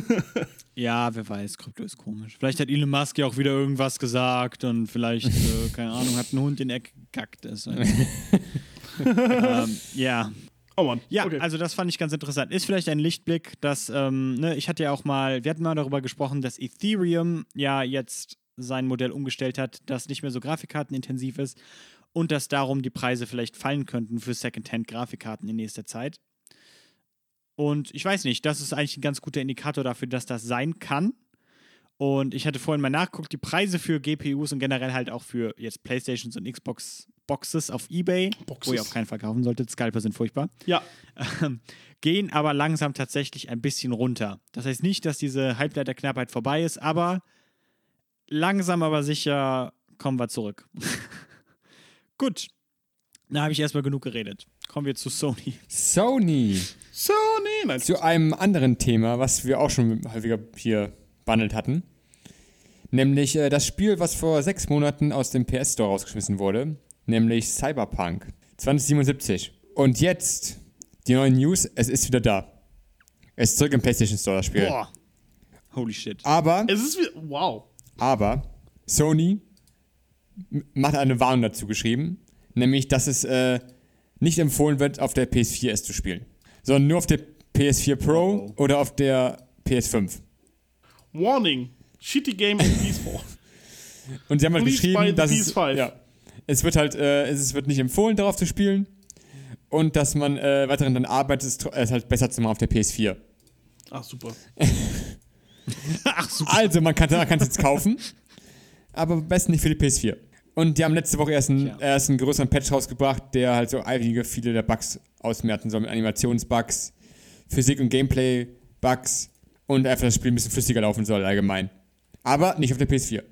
[laughs] ja, wer weiß, Krypto ist komisch. Vielleicht hat Elon Musk ja auch wieder irgendwas gesagt und vielleicht, äh, [laughs] keine Ahnung, hat ein Hund in der Ecke gekackt. Nicht. [laughs] ähm, ja, Oh Mann. Ja, okay. also das fand ich ganz interessant. Ist vielleicht ein Lichtblick, dass, ähm, ne, ich hatte ja auch mal, wir hatten mal darüber gesprochen, dass Ethereum ja jetzt sein Modell umgestellt hat, das nicht mehr so grafikkartenintensiv ist und dass darum die Preise vielleicht fallen könnten für Secondhand-Grafikkarten in nächster Zeit. Und ich weiß nicht, das ist eigentlich ein ganz guter Indikator dafür, dass das sein kann. Und ich hatte vorhin mal nachgeguckt, die Preise für GPUs und generell halt auch für jetzt Playstations und Xbox Boxes auf Ebay, wo Boxes. ihr auf keinen Fall kaufen solltet, Scalper sind furchtbar ja, ähm, gehen aber langsam tatsächlich ein bisschen runter. Das heißt nicht, dass diese Halbleiterknappheit vorbei ist, aber langsam aber sicher kommen wir zurück. [laughs] Gut, da habe ich erstmal genug geredet. Kommen wir zu Sony. Sony. Sony. Nein, Zu einem anderen Thema, was wir auch schon häufiger hier behandelt hatten. Nämlich äh, das Spiel, was vor sechs Monaten aus dem PS Store rausgeschmissen wurde. Nämlich Cyberpunk 2077. Und jetzt die neuen News, es ist wieder da. Es ist zurück im PlayStation Store, das Spiel. Boah. Holy shit. Aber, es ist wie. Wow. Aber, Sony macht eine Warnung dazu geschrieben. Nämlich, dass es äh, nicht empfohlen wird, auf der PS4 es zu spielen. Sondern nur auf der PS4 Pro Oh. oder auf der PS5. Warning. Shitty game on PS4. [laughs] Und sie haben halt Please geschrieben, dass es, PS5. ja, es wird halt, äh, es wird nicht empfohlen, darauf zu spielen. Und dass man äh, weiterhin dann arbeitet, es halt besser zu machen auf der PS4. Ach, super. [laughs] [laughs] Ach so. Also, man kann es jetzt kaufen, aber am besten nicht für die PS4. Und die haben letzte Woche erst einen, Tja. erst einen größeren Patch rausgebracht, der halt so einige, viele der Bugs ausmerzen soll, mit Animationsbugs, Physik- und Gameplay-Bugs und einfach das Spiel ein bisschen flüssiger laufen soll allgemein. Aber nicht auf der PS4.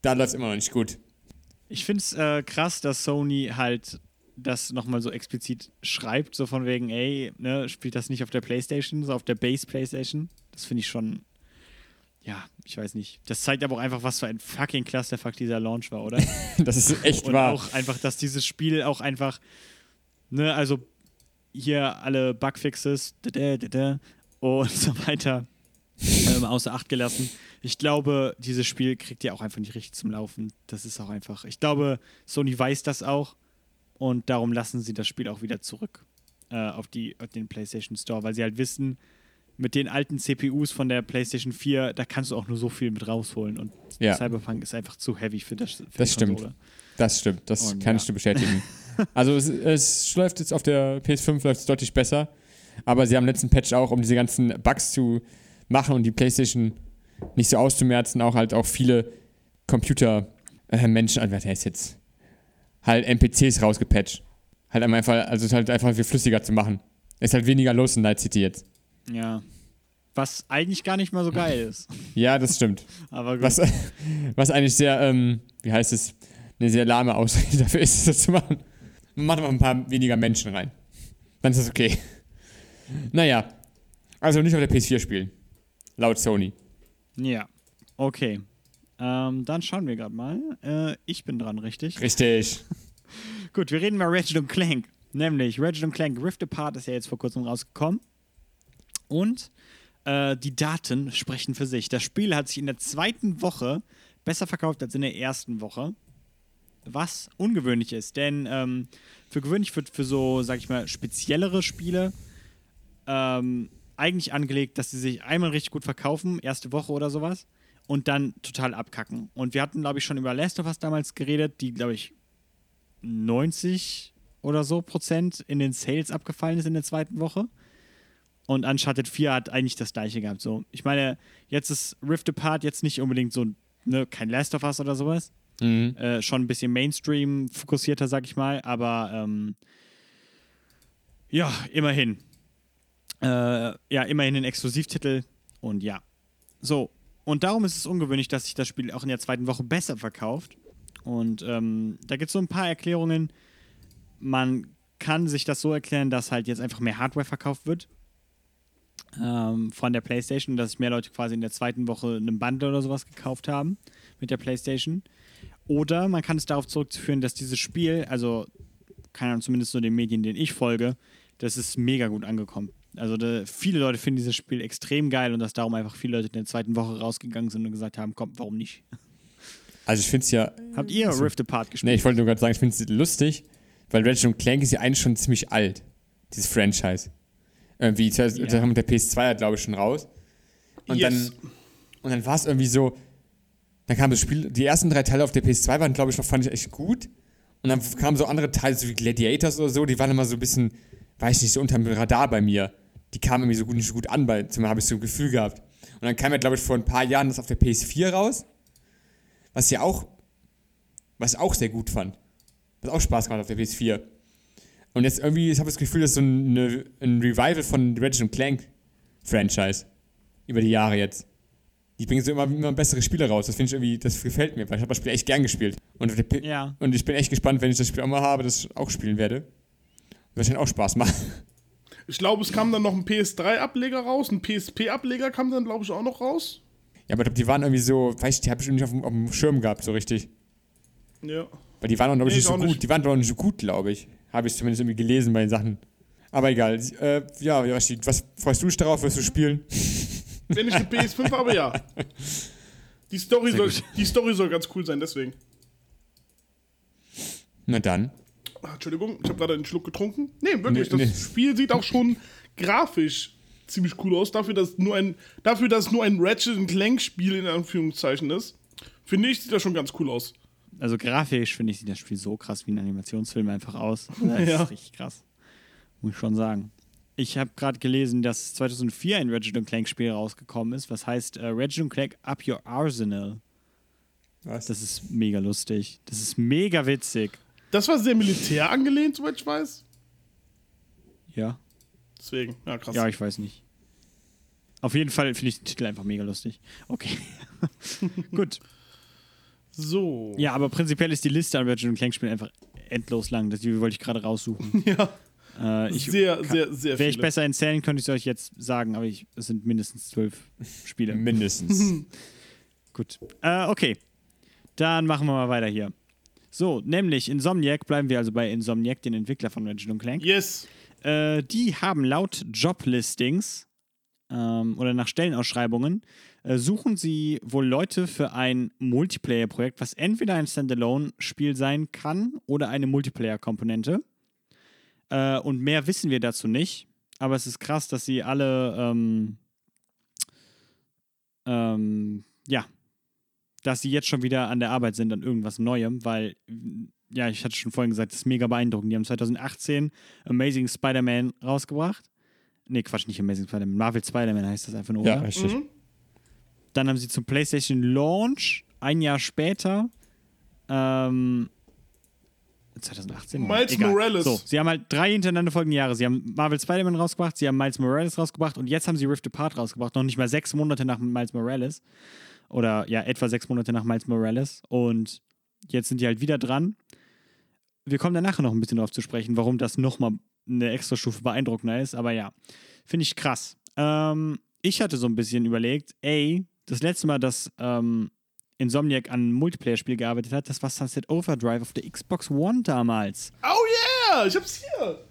Da läuft es immer noch nicht gut. Ich finde es äh, krass, dass Sony halt das nochmal so explizit schreibt, so von wegen, ey, ne, spielt das nicht auf der Playstation, so auf der Base Playstation. Das finde ich schon, ja, ich weiß nicht. Das zeigt aber auch einfach, was für ein fucking Clusterfuck dieser Launch war, oder? [laughs] Das ist echt Und wahr. auch einfach, dass dieses Spiel auch einfach, ne, also hier alle Bugfixes da, da, da, da, und [laughs] so weiter ähm, außer Acht gelassen. Ich glaube, dieses Spiel kriegt ja auch einfach nicht richtig zum Laufen. Das ist auch einfach. Ich glaube, Sony weiß das auch und darum lassen sie das Spiel auch wieder zurück äh, auf, die, auf den PlayStation Store, weil sie halt wissen, mit den alten CPUs von der PlayStation 4, da kannst du auch nur so viel mit rausholen und Ja. Cyberpunk ist einfach zu heavy für das. Für Das die stimmt. Konsole. Das stimmt, das Und kannst ja. du bestätigen. [laughs] also es, es läuft jetzt auf der PS5 läuft es deutlich besser, aber sie haben letzten Patch auch, um diese ganzen Bugs zu machen und die PlayStation nicht so auszumerzen, auch halt auch viele Computer-Menschen, also was heißt jetzt, halt NPCs rausgepatcht. Halt einfach, also es ist halt einfach viel flüssiger zu machen. Ist halt weniger los in Night City jetzt. Ja. Was eigentlich gar nicht mal so geil ist. [laughs] Ja, das stimmt. Aber gut. Was, [laughs] was eigentlich sehr, ähm, wie heißt es, eine sehr lahme Ausrede [laughs] dafür ist, das zu machen. Man macht einfach ein paar weniger Menschen rein. Dann ist das okay. Naja, also nicht auf der PS4 spielen. Laut Sony. Ja. Okay. Ähm, dann schauen wir gerade mal. Äh, ich bin dran, richtig? Richtig. Gut, wir reden mal Ratchet Clank. Nämlich Ratchet Clank Rift Apart ist ja jetzt vor kurzem rausgekommen. Und äh, die Daten sprechen für sich. Das Spiel hat sich in der zweiten Woche besser verkauft als in der ersten Woche. Was ungewöhnlich ist, denn ähm, für gewöhnlich wird für so, sag ich mal, speziellere Spiele ähm, eigentlich angelegt, dass sie sich einmal richtig gut verkaufen, erste Woche oder sowas, und dann total abkacken. Und wir hatten, glaube ich, schon über Last of Us damals geredet, die, glaube ich, 90 oder so Prozent in den Sales abgefallen ist in der zweiten Woche. Und Uncharted 4 hat eigentlich das gleiche gehabt. So, ich meine, jetzt ist Rift Apart jetzt nicht unbedingt so, ne, kein Last of Us oder sowas. Mhm. Äh, schon ein bisschen Mainstream fokussierter, sag ich mal, aber ähm, ja, immerhin. Äh, ja, immerhin ein Exklusivtitel und ja. So, und darum ist es ungewöhnlich, dass sich das Spiel auch in der zweiten Woche besser verkauft. Und ähm, da gibt es so ein paar Erklärungen. Man kann sich das so erklären, dass halt jetzt einfach mehr Hardware verkauft wird ähm, von der PlayStation, dass sich mehr Leute quasi in der zweiten Woche einen Bundle oder sowas gekauft haben mit der PlayStation. Oder man kann es darauf zurückzuführen, dass dieses Spiel, also keine Ahnung, zumindest so den Medien, denen ich folge, das ist mega gut angekommen. Also da, viele Leute finden dieses Spiel extrem geil und dass darum einfach viele Leute in der zweiten Woche rausgegangen sind und gesagt haben, komm, warum nicht? Also ich finde es ja, Habt ihr Also- Rift Apart gespielt? nee, ich wollte nur gerade sagen, ich finde es lustig, weil Ratchet Clank ist ja eigentlich schon ziemlich alt, dieses Franchise. Irgendwie, zuerst Ja. zuerst mit der PS2 glaube ich schon raus. Und Yes. dann, und dann war es irgendwie so, dann kam das Spiel, die ersten drei Teile auf der PS2 waren, glaube ich, noch, fand ich echt gut. Und dann kamen so andere Teile, so wie Gladiators oder so, die waren immer so ein bisschen, weiß nicht, so unter dem Radar bei mir. Die kamen irgendwie so gut, nicht so gut an, bei, zumindest habe ich so ein Gefühl gehabt. Und dann kam ja, glaube ich, vor ein paar Jahren das auf der PS4 raus, was ja auch, was ich auch sehr gut fand. Was auch Spaß gemacht auf der PS4. Und jetzt irgendwie, ich habe das Gefühl, das ist so eine, ein Revival von Ratchet Clank Franchise. Über die Jahre jetzt. Die bringen so immer, immer bessere Spiele raus. Das finde ich irgendwie, das gefällt mir, weil ich habe das Spiel echt gern gespielt. Und, Ja. und ich bin echt gespannt, wenn ich das Spiel auch mal habe, das ich auch spielen werde. Wahrscheinlich auch Spaß machen. [laughs] Ich glaube, es kam dann noch ein PS3-Ableger raus, ein PSP-Ableger kam dann, glaube ich, auch noch raus. Ja, aber ich glaube, die waren irgendwie so, weiß ich, die habe ich nicht auf, dem- auf dem Schirm gehabt, so richtig. Ja. Weil die waren auch, glaube ich, Nee, nicht ich so gut. nicht. Die waren doch nicht so gut, glaube ich. Habe ich zumindest irgendwie gelesen bei den Sachen. Aber egal. Äh, ja, Yoshi, was freust du dich darauf? Wirst du spielen? Wenn ich eine PS5 habe, ja. Die Story, Sehr soll, gut. die Story soll ganz cool sein, deswegen. Na dann. Ah, Entschuldigung, ich habe gerade einen Schluck getrunken. Nee, wirklich, Nee, das nee. Spiel sieht auch schon grafisch ziemlich cool aus. Dafür, dass, nur ein, dafür, dass es nur ein Ratchet Clank-Spiel in Anführungszeichen ist, finde ich, sieht das schon ganz cool aus. Also grafisch finde ich sieht das Spiel so krass wie ein Animationsfilm einfach aus. [laughs] Das ist Ja. richtig krass. Muss ich schon sagen. Ich habe gerade gelesen, dass 2004 ein Ratchet Clank Spiel rausgekommen ist, was heißt äh, Ratchet Clank Up Your Arsenal. Was? Das ist mega lustig. Das ist mega witzig. Das war sehr militär angelehnt, soweit ich weiß. Ja. Deswegen, ja, krass. Ja, ich weiß nicht. Auf jeden Fall finde ich den Titel einfach mega lustig. Okay. [laughs] Gut. So. Ja, aber prinzipiell ist die Liste an Ratchet Clank Spielen einfach endlos lang. Das die wollte ich gerade raussuchen. [laughs] Ja, Äh, ich, sehr, sehr, sehr Wäre ich besser in Zählen, könnte ich es euch jetzt sagen, aber ich, es sind mindestens zwölf Spiele. [laughs] Mindestens. [laughs] Gut. Äh, okay. Dann machen wir mal weiter hier. So, nämlich Insomniac, bleiben wir also bei Insomniac, den Entwickler von Ratchet Clank. Yes. Äh, die haben laut Joblistings ähm, oder nach Stellenausschreibungen suchen sie wohl Leute für ein Multiplayer-Projekt, was entweder ein Standalone-Spiel sein kann oder eine Multiplayer-Komponente. Äh, und mehr wissen wir dazu nicht. Aber es ist krass, dass sie alle, ähm, ähm, ja, dass sie jetzt schon wieder an der Arbeit sind an irgendwas Neuem, weil, ja, ich hatte schon vorhin gesagt, das ist mega beeindruckend. Die haben 2018 Amazing Spider-Man rausgebracht. Nee, Quatsch, nicht Amazing Spider-Man. Marvel Spider-Man heißt das einfach nur, ja, richtig. Mhm. Dann haben sie zum PlayStation Launch ein Jahr später, ähm, 2018? Miles Egal. Morales. So, sie haben halt drei hintereinander folgende Jahre. Sie haben Marvel Spider-Man rausgebracht, sie haben Miles Morales rausgebracht und jetzt haben sie Rift Apart rausgebracht. Noch nicht mal sechs Monate nach Miles Morales. Oder ja, etwa sechs Monate nach Miles Morales. Und jetzt sind die halt wieder dran. Wir kommen dann nachher noch ein bisschen darauf zu sprechen, warum das nochmal eine extra Stufe beeindruckender ist. Aber ja, finde ich krass. Ähm, ich hatte so ein bisschen überlegt, ey, das letzte Mal, dass ähm, Insomniac an einem Multiplayer-Spiel gearbeitet hat, das war Sunset Overdrive auf der Xbox One damals. Oh yeah, ich hab's hier.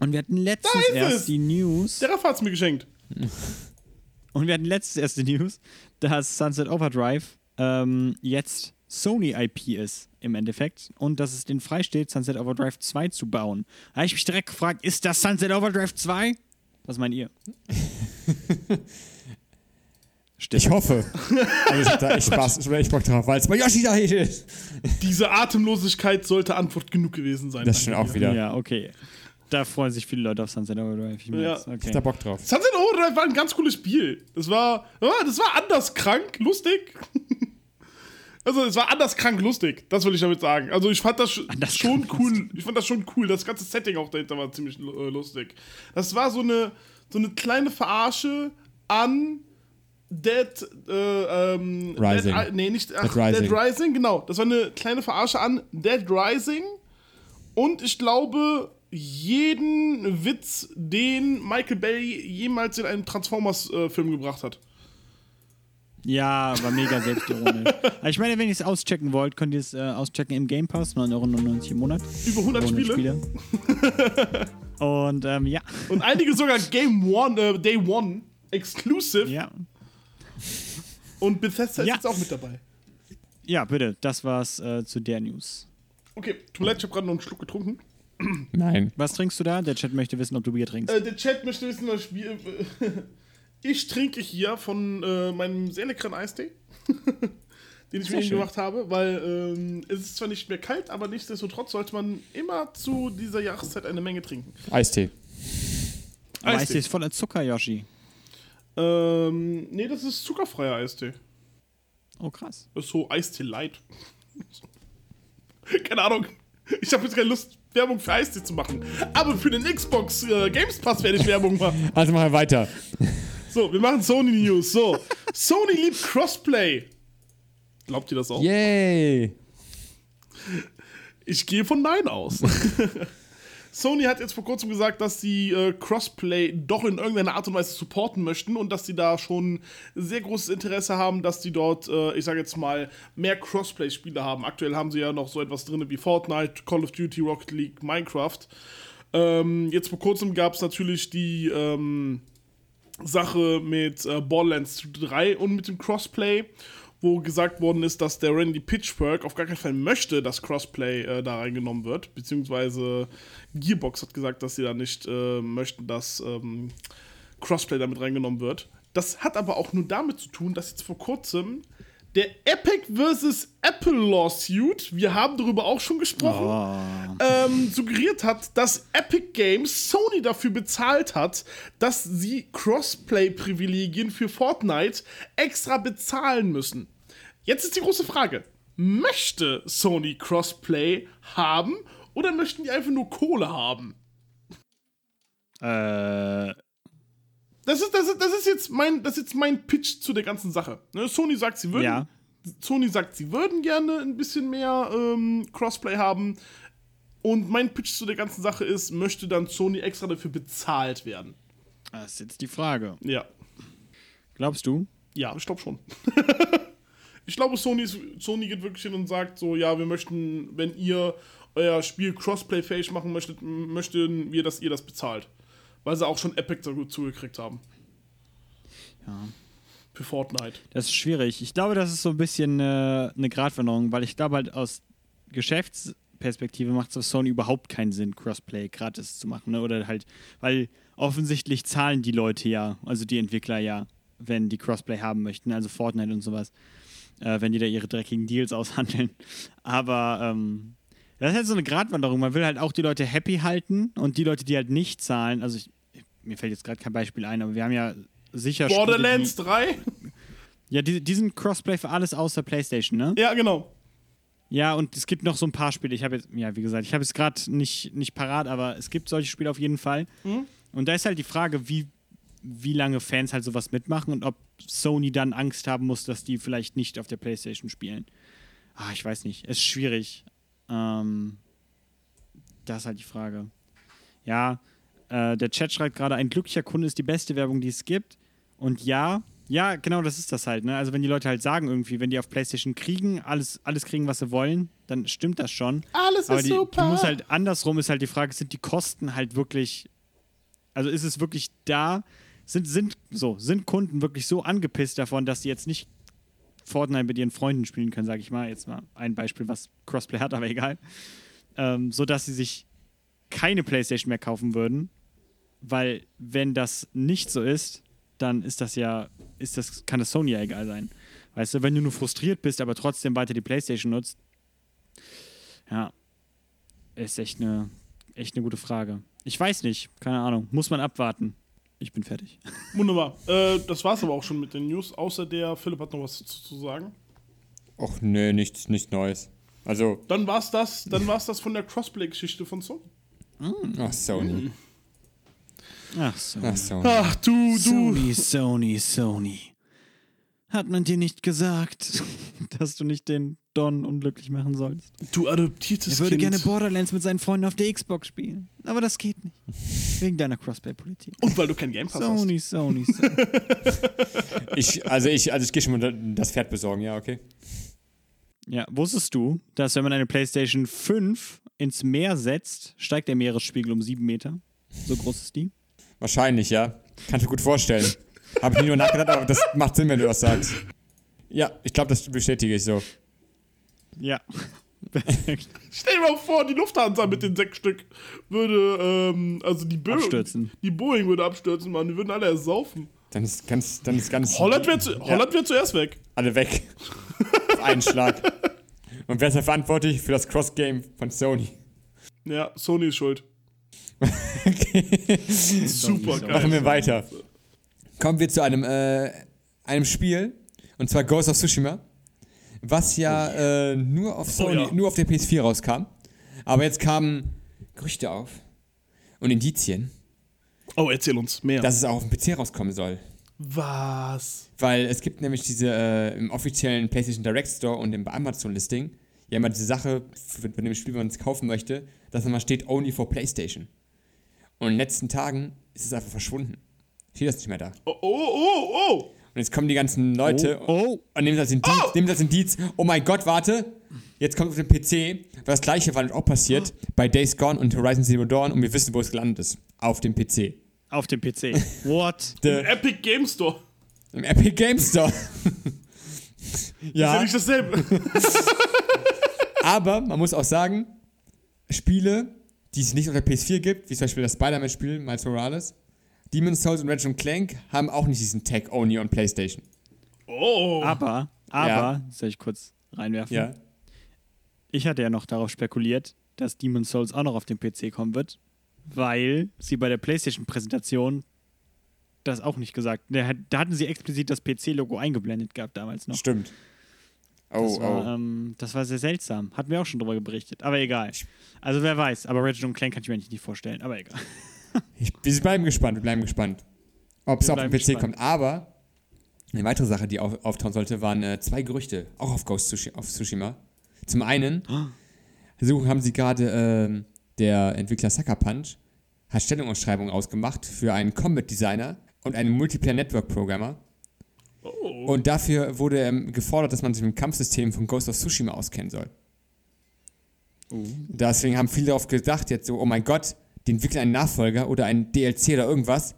Und wir hatten letztens erst es. die News. Der Raff hat's mir geschenkt. [laughs] Und wir hatten letztens erst die News, dass Sunset Overdrive ähm, jetzt Sony IP ist im Endeffekt und dass es denen freisteht, Sunset Overdrive 2 zu bauen. Da habe ich mich direkt gefragt, ist das Sunset Overdrive 2? Was meint ihr? [laughs] Stimmt. Ich hoffe. Also ich hab da echt [laughs] Spaß, ich hab da echt Bock drauf, weil es bei Yoshi da ist. Diese Atemlosigkeit sollte Antwort genug gewesen sein. Das ist schon auch wieder. Ja, okay. Da freuen sich viele Leute auf Sunset Overdrive. Ich. Ja. Ich Okay. hab da Bock drauf. Sunset Overdrive war ein ganz cooles Spiel. Das war, ja, das war anders krank, lustig. [laughs] Also es war anders krank lustig, das will ich damit sagen. Also ich fand das sch- Anders schon cool. Ich fand das schon cool. Das ganze Setting auch dahinter war ziemlich äh, lustig. Das war so eine so eine kleine Verarsche an Dead äh, ähm, Rising. Dead, nee, nicht ach, Dead Rising. Dead Rising, genau. Das war eine kleine Verarsche an Dead Rising und ich glaube jeden Witz, den Michael Bay jemals in einen Transformers-Film gebracht hat. Ja, war mega selbstironisch. [laughs] Ich meine, wenn ihr es auschecken wollt, könnt ihr es äh, auschecken im Game Pass, 9,99 Euro im Monat. Über 100 Spiele. [laughs] Und ähm, ja. Und einige sogar Game One, äh, Day One, exclusive. ja. Und Bethesda Ja. ist jetzt auch mit dabei. Ja, bitte, das war's äh, zu der News. Okay, leid, ich habe gerade noch einen Schluck getrunken. Nein. Was trinkst du da? Der Chat möchte wissen, ob du Bier trinkst. Äh, der Chat möchte wissen, was ich Bier. [laughs] Ich trinke hier von äh, meinem sehr leckeren Eistee, [laughs] den ich Sehr mir schön. gemacht habe, weil ähm, es ist zwar nicht mehr kalt, aber nichtsdestotrotz sollte man immer zu dieser Jahreszeit eine Menge trinken. Eistee. Aber Eistee. Eistee ist voller Zucker, Yoshi. Ähm, nee, das ist zuckerfreier Eistee. Oh, krass. Das ist so Eistee Light. [laughs] Keine Ahnung. Ich habe jetzt keine Lust, Werbung für Eistee zu machen. Aber für den Xbox äh, Games Pass werde ich Werbung machen. [laughs] Also machen wir weiter. So, wir machen Sony News. So, Sony liebt Crossplay. Glaubt ihr das auch? Yay. Ich gehe von Nein aus. [laughs] Sony hat jetzt vor kurzem gesagt, dass sie äh, Crossplay doch in irgendeiner Art und Weise supporten möchten und dass sie da schon sehr großes Interesse haben, dass die dort, äh, ich sage jetzt mal, mehr Crossplay-Spiele haben. Aktuell haben sie ja noch so etwas drin wie Fortnite, Call of Duty, Rocket League, Minecraft. Ähm, jetzt vor kurzem gab es natürlich die ähm, Sache mit äh, Borderlands 3 und mit dem Crossplay wo gesagt worden ist, dass der Randy Pitchfork auf gar keinen Fall möchte, dass Crossplay äh, da reingenommen wird, beziehungsweise Gearbox hat gesagt, dass sie da nicht äh, möchten, dass ähm, Crossplay damit reingenommen wird. Das hat aber auch nur damit zu tun, dass jetzt vor kurzem der Epic vs. Apple Lawsuit, wir haben darüber auch schon gesprochen, Oh. ähm, suggeriert hat, dass Epic Games Sony dafür bezahlt hat, dass sie Crossplay-Privilegien für Fortnite extra bezahlen müssen. Jetzt ist die große Frage: Möchte Sony Crossplay haben oder möchten die einfach nur Kohle haben? Äh, Das ist, das ist, das ist, jetzt, mein, das ist jetzt mein Pitch zu der ganzen Sache. Ne, Sony sagt, sie würden, ja. Sony sagt, sie würden gerne ein bisschen mehr ähm, Crossplay haben. Und mein Pitch zu der ganzen Sache ist, möchte dann Sony extra dafür bezahlt werden? Das ist jetzt die Frage. Ja. Glaubst du? Ja, ich glaube schon. [laughs] ich glaube, Sony, ist, Sony geht wirklich hin und sagt so, ja, wir möchten, wenn ihr euer Spiel Crossplay-fähig machen möchtet, möchten wir, dass ihr das bezahlt. Weil sie auch schon Epic so gut zugekriegt haben. Ja. Für Fortnite. Das ist schwierig. Ich glaube, das ist so ein bisschen äh, eine Gratwanderung, weil ich glaube halt aus Geschäftsperspektive macht es auf Sony überhaupt keinen Sinn, Crossplay gratis zu machen. Ne? Oder halt, weil offensichtlich zahlen die Leute ja, also die Entwickler ja, wenn die Crossplay haben möchten, also Fortnite und sowas, äh, wenn die da ihre dreckigen Deals [laughs] aushandeln. Aber ähm, das ist halt so eine Gratwanderung. Man will halt auch die Leute happy halten und die Leute, die halt nicht zahlen, also ich, mir fällt jetzt gerade kein Beispiel ein, aber wir haben ja sicher Spiele, Borderlands 3? die, ja, die, sind Crossplay für alles außer PlayStation, ne? Ja, genau. Ja, und es gibt noch so ein paar Spiele. Ich habe jetzt, ja, wie gesagt, ich habe es gerade nicht, nicht parat, aber es gibt solche Spiele auf jeden Fall. Und da ist halt die Frage, wie, wie lange Fans halt sowas mitmachen und ob Sony dann Angst haben muss, dass die vielleicht nicht auf der PlayStation spielen. Ah, ich weiß nicht. Es ist schwierig. Ähm, das ist halt die Frage. Ja, äh, der Chat schreibt gerade, ein glücklicher Kunde ist die beste Werbung, die es gibt. Und ja, ja, genau, das ist das halt. Ne? Also wenn die Leute halt sagen irgendwie, wenn die auf PlayStation kriegen, alles, alles kriegen, was sie wollen, dann stimmt das schon. Alles Aber ist die, super. muss halt andersrum ist halt die Frage, sind die Kosten halt wirklich, also ist es wirklich da, sind, sind, so, sind Kunden wirklich so angepisst davon, dass sie jetzt nicht Fortnite mit ihren Freunden spielen können, sage ich mal. Jetzt mal ein Beispiel, was Crossplay hat, [laughs] aber egal. Ähm, so dass sie sich keine Playstation mehr kaufen würden, weil wenn das nicht so ist, dann ist das ja, ist das, kann das Sony ja egal sein. Weißt du, wenn du nur frustriert bist, aber trotzdem weiter die Playstation nutzt, ja, ist echt eine, echt eine gute Frage. Ich weiß nicht, keine Ahnung, muss man abwarten. Ich bin fertig. [laughs] Wunderbar. Äh, das war's aber auch schon mit den News, außer der Philipp hat noch was zu, zu sagen. Och, nee, nichts, nichts Neues. Also, Dann war's das, dann war's das von der Crossplay-Geschichte von Sony. ach, Sony. Ach so. Ach, Sony. Ach, du, du. Sony, Sony, Sony. Hat man dir nicht gesagt, [laughs] dass du nicht den Don unglücklich machen sollst? Du adoptiertes Er würde Kind. gerne Borderlands mit seinen Freunden auf der Xbox spielen. Aber das geht nicht. Wegen deiner Crossplay-Politik. Und weil du kein Game Pass Sony, Sony, Sony. [laughs] Ich, also ich, also ich gehe schon mal das Pferd besorgen, ja, okay. Ja, wusstest du, dass wenn man eine PlayStation 5 ins Meer setzt, steigt der Meeresspiegel um sieben Meter? So groß ist die? Wahrscheinlich, ja. Kann ich mir gut vorstellen. Habe ich nie nur nachgedacht, aber das macht Sinn, wenn du das sagst. Ja, ich glaube, das bestätige ich so. Ja. [laughs] Stell dir mal vor, die Lufthansa mit den sechs Stück würde, ähm, also die Boeing, Abstürzen. die Boeing würde abstürzen, Mann. Die würden alle ersaufen. Dann ist ganz, dann ist ganz. Holland wäre zu, Holland wär zuerst weg. Alle weg. Auf einen Schlag. Und wer ist da verantwortlich für das Cross-Game von Sony? Ja, Sony ist schuld. [laughs] Super Sony. geil. Machen wir weiter. Kommen wir zu einem, äh, einem Spiel, und zwar Ghost of Tsushima, was ja äh, nur, auf Sony, ja. nur auf der PS4 rauskam. Aber jetzt kamen Gerüchte auf und Indizien, Oh, erzähl uns mehr. dass es auch auf dem PC rauskommen soll. Was? Weil es gibt nämlich diese äh, im offiziellen PlayStation Direct Store und im Amazon Listing ja immer diese Sache, bei dem Spiel, wenn man es kaufen möchte, dass immer steht Only for PlayStation. Und in den letzten Tagen ist es einfach verschwunden. Steht das nicht mehr da. Oh, oh, oh, oh. Und jetzt kommen die ganzen Leute Oh, und nehmen das als Indiz, nehmen das als Indiz. Oh mein Gott, warte. Jetzt kommt auf den PC. Weil das gleiche war auch passiert bei Days Gone und Horizon Zero Dawn und wir wissen, wo es gelandet ist. Auf dem PC. auf dem PC. [laughs] What? Der, Epic Game Store. Im Epic Game Store. [laughs] Ist ja ja, nicht dasselbe. [laughs] aber man muss auch sagen, Spiele, die es nicht auf der PS4 gibt, wie zum Beispiel das Spider-Man-Spiel Miles Morales, Demon's Souls und Ratchet Clank, haben auch nicht diesen Tag Only on PlayStation. Oh. Aber, aber, Ja. soll ich kurz reinwerfen? Ja. Ich hatte ja noch darauf spekuliert, dass Demon's Souls auch noch auf den PC kommen wird, weil sie bei der PlayStation-Präsentation das auch nicht gesagt. Da, hat- da hatten sie explizit das PC-Logo eingeblendet gehabt damals noch. Stimmt. Oh, Das war, oh. ähm, das war sehr seltsam. Hatten wir auch schon drüber berichtet. Aber egal. Also wer weiß. Aber Ratchet Clank kann ich mir eigentlich nicht vorstellen. Aber egal. [laughs] Ich, wir bleiben gespannt, wir bleiben gespannt, ob es auf den PC gespannt. kommt. Aber eine weitere Sache, die auf, auftauchen sollte, waren äh, zwei Gerüchte, auch auf Ghost Tsushi, auf Tsushima. Zum einen so haben sie gerade ähm, der Entwickler Sucker Punch hat Stellungsausschreibungen ausgemacht für einen Combat Designer und einen Multiplayer Network Programmer. oh. Und dafür wurde ähm, gefordert, dass man sich mit dem Kampfsystem von Ghost of Tsushima auskennen soll. Deswegen haben viele darauf gedacht, jetzt so, oh mein Gott, die entwickeln einen Nachfolger oder einen DLC oder irgendwas.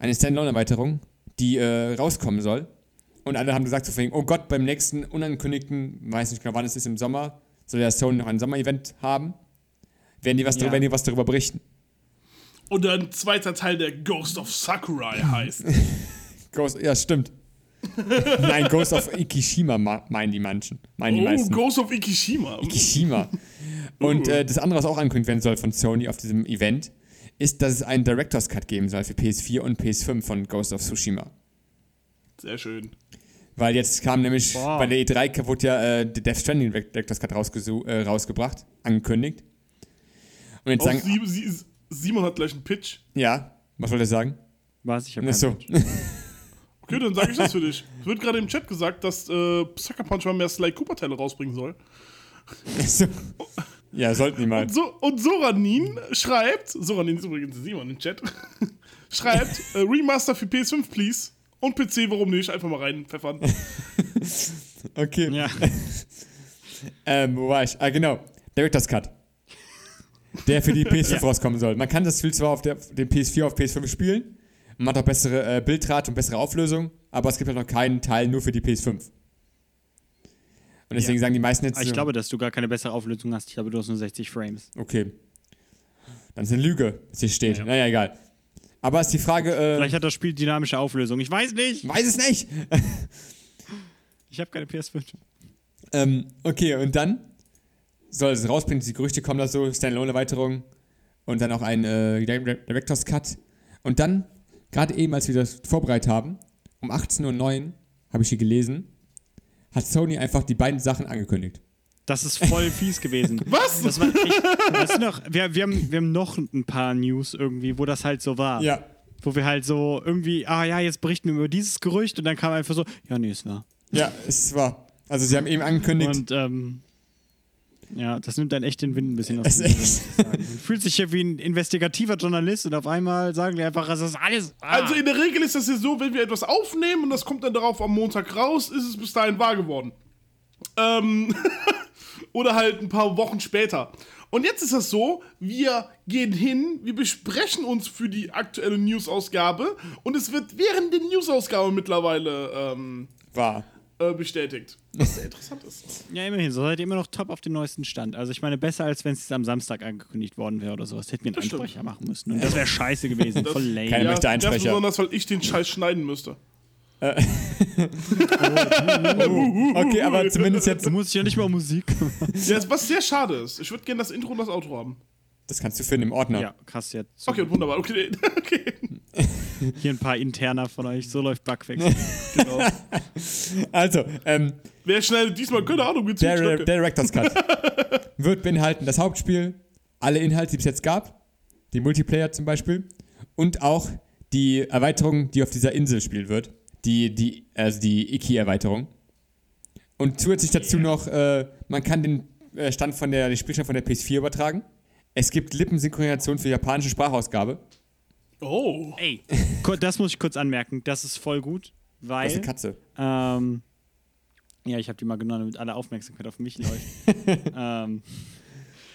Eine Standalone-Erweiterung, die äh, rauskommen soll. Und alle haben gesagt, so von wegen, oh Gott, beim nächsten unangekündigten, weiß nicht genau wann es ist, im Sommer, soll der Sony noch ein Sommer-Event haben. Werden die, was Ja. darüber, werden die was darüber berichten? Und ein zweiter Teil, der Ghost of Sakurai heißt. [laughs] Ghost, ja, stimmt. [laughs] Nein, Ghost of Ikishima ma- meinen die manchen. Meinen die Oh, meisten. Ghost of Ikishima. Ikishima. Und äh, das andere, was auch angekündigt werden soll von Sony auf diesem Event, ist, dass es einen Director's Cut geben soll für PS4 und PS5 von Ghost of Tsushima. Sehr schön. Weil jetzt kam nämlich Boah. bei der E3 wurde ja äh, der Death Stranding Director's Cut äh, rausgebracht, angekündigt. Und jetzt Auch sagen, Sie, Simon hat gleich einen Pitch. ja, was wollte er sagen? Was? Ich habe Ach so. [laughs] Okay, dann sage ich das für dich. Es wird gerade im Chat gesagt, dass äh, Sucker Punch mal mehr Sly Cooper-Teile rausbringen soll. so. Ja, sollten die mal. Und, so, und Soranin schreibt, Soranin ist übrigens Simon im Chat, [laughs] schreibt, äh, Remaster für PS5, please. Und PC, warum nicht? Einfach mal reinpfeffern. [laughs] Okay. Ja. [laughs] Ähm, wo war ich? Ah, genau. Director's Cut. Der für die PS5 rauskommen soll. Man kann das Spiel zwar auf der, dem PS4 auf PS5 spielen, man hat auch bessere äh, Bildrate und bessere Auflösung, aber es gibt halt noch keinen Teil nur für die PS5. Und deswegen sagen die meisten jetzt. Aber ich so, glaube, dass du gar keine bessere Auflösung hast. Ich glaube, du hast nur 60 Frames. Okay. Dann ist eine Lüge, was hier steht. Ja. Naja, egal. Aber ist die Frage. Äh, Vielleicht hat das Spiel dynamische Auflösung. Ich weiß nicht. weiß es nicht. Ich habe keine PS5. Ähm, okay, und dann soll es rausbringen, die Gerüchte kommen da so, Standalone-Erweiterung und dann auch ein äh, Direct- Director's Cut. Und dann, gerade eben, als wir das vorbereitet haben, um 18.09 Uhr, habe ich hier gelesen, hat Sony einfach die beiden Sachen angekündigt. Das ist voll [laughs] fies gewesen. Was? Das war echt, weißt du noch, wir, wir, haben, wir haben noch ein paar News irgendwie, wo das halt so war. Ja. Wo wir halt so irgendwie, ah ja, jetzt berichten wir über dieses Gerücht und dann kam einfach so, ja, nee, es war. Ja, es war. Also, sie haben eben angekündigt. Und ähm, ja, das nimmt dann echt den Wind ein bisschen aus. Sagen. Man fühlt sich hier wie ein investigativer Journalist und auf einmal sagen die einfach, es ist alles. Ah. Also in der Regel ist das ja so, wenn wir etwas aufnehmen und das kommt dann darauf am Montag raus, ist es bis dahin wahr geworden. Ähm, [laughs] oder halt ein paar Wochen später. Und jetzt ist das so, wir gehen hin, wir besprechen uns für die aktuelle News-Ausgabe und es wird während der News-Ausgabe mittlerweile ähm, war. Äh, bestätigt. Was sehr interessant ist. Ja, immerhin, so seid ihr immer noch top auf dem neuesten Stand. Also ich meine, besser als wenn es am Samstag angekündigt worden wäre oder sowas. Hätten wir einen Das stimmt. Einsprecher machen müssen. Und das wäre scheiße gewesen. Voll lame. Keiner möchte ganz Einsprecher. besonders, weil ich den Scheiß schneiden müsste. [laughs] Okay, aber zumindest jetzt. Du musst ja nicht mal Musik. Ja, was sehr schade ist. Ich würde gerne das Intro und das Outro haben. Das kannst du finden im Ordner. ja, krass jetzt. Okay, wunderbar. Okay, [laughs] okay. [laughs] Hier ein paar Interner von euch. So läuft Bugfix. [laughs] Genau. Also, ähm, Wer schneidet diesmal? Keine Ahnung, wie Der, der. Director's Cut [laughs] wird beinhalten das Hauptspiel, alle Inhalte, die es jetzt gab, die Multiplayer zum Beispiel und auch die Erweiterung, die auf dieser Insel spielen wird, die, die, also die Iki-Erweiterung. Und zusätzlich dazu noch, äh, man kann den äh, Stand von der, den Spielstand von der PS4 übertragen. Es gibt Lippensynchronisation für japanische Sprachausgabe. Oh. Ey, das muss ich kurz anmerken. Das ist voll gut, Das ist weil. eine Katze. Ähm, ja, ich habe die mal genommen, damit alle Aufmerksamkeit auf mich läuft. [laughs] ähm,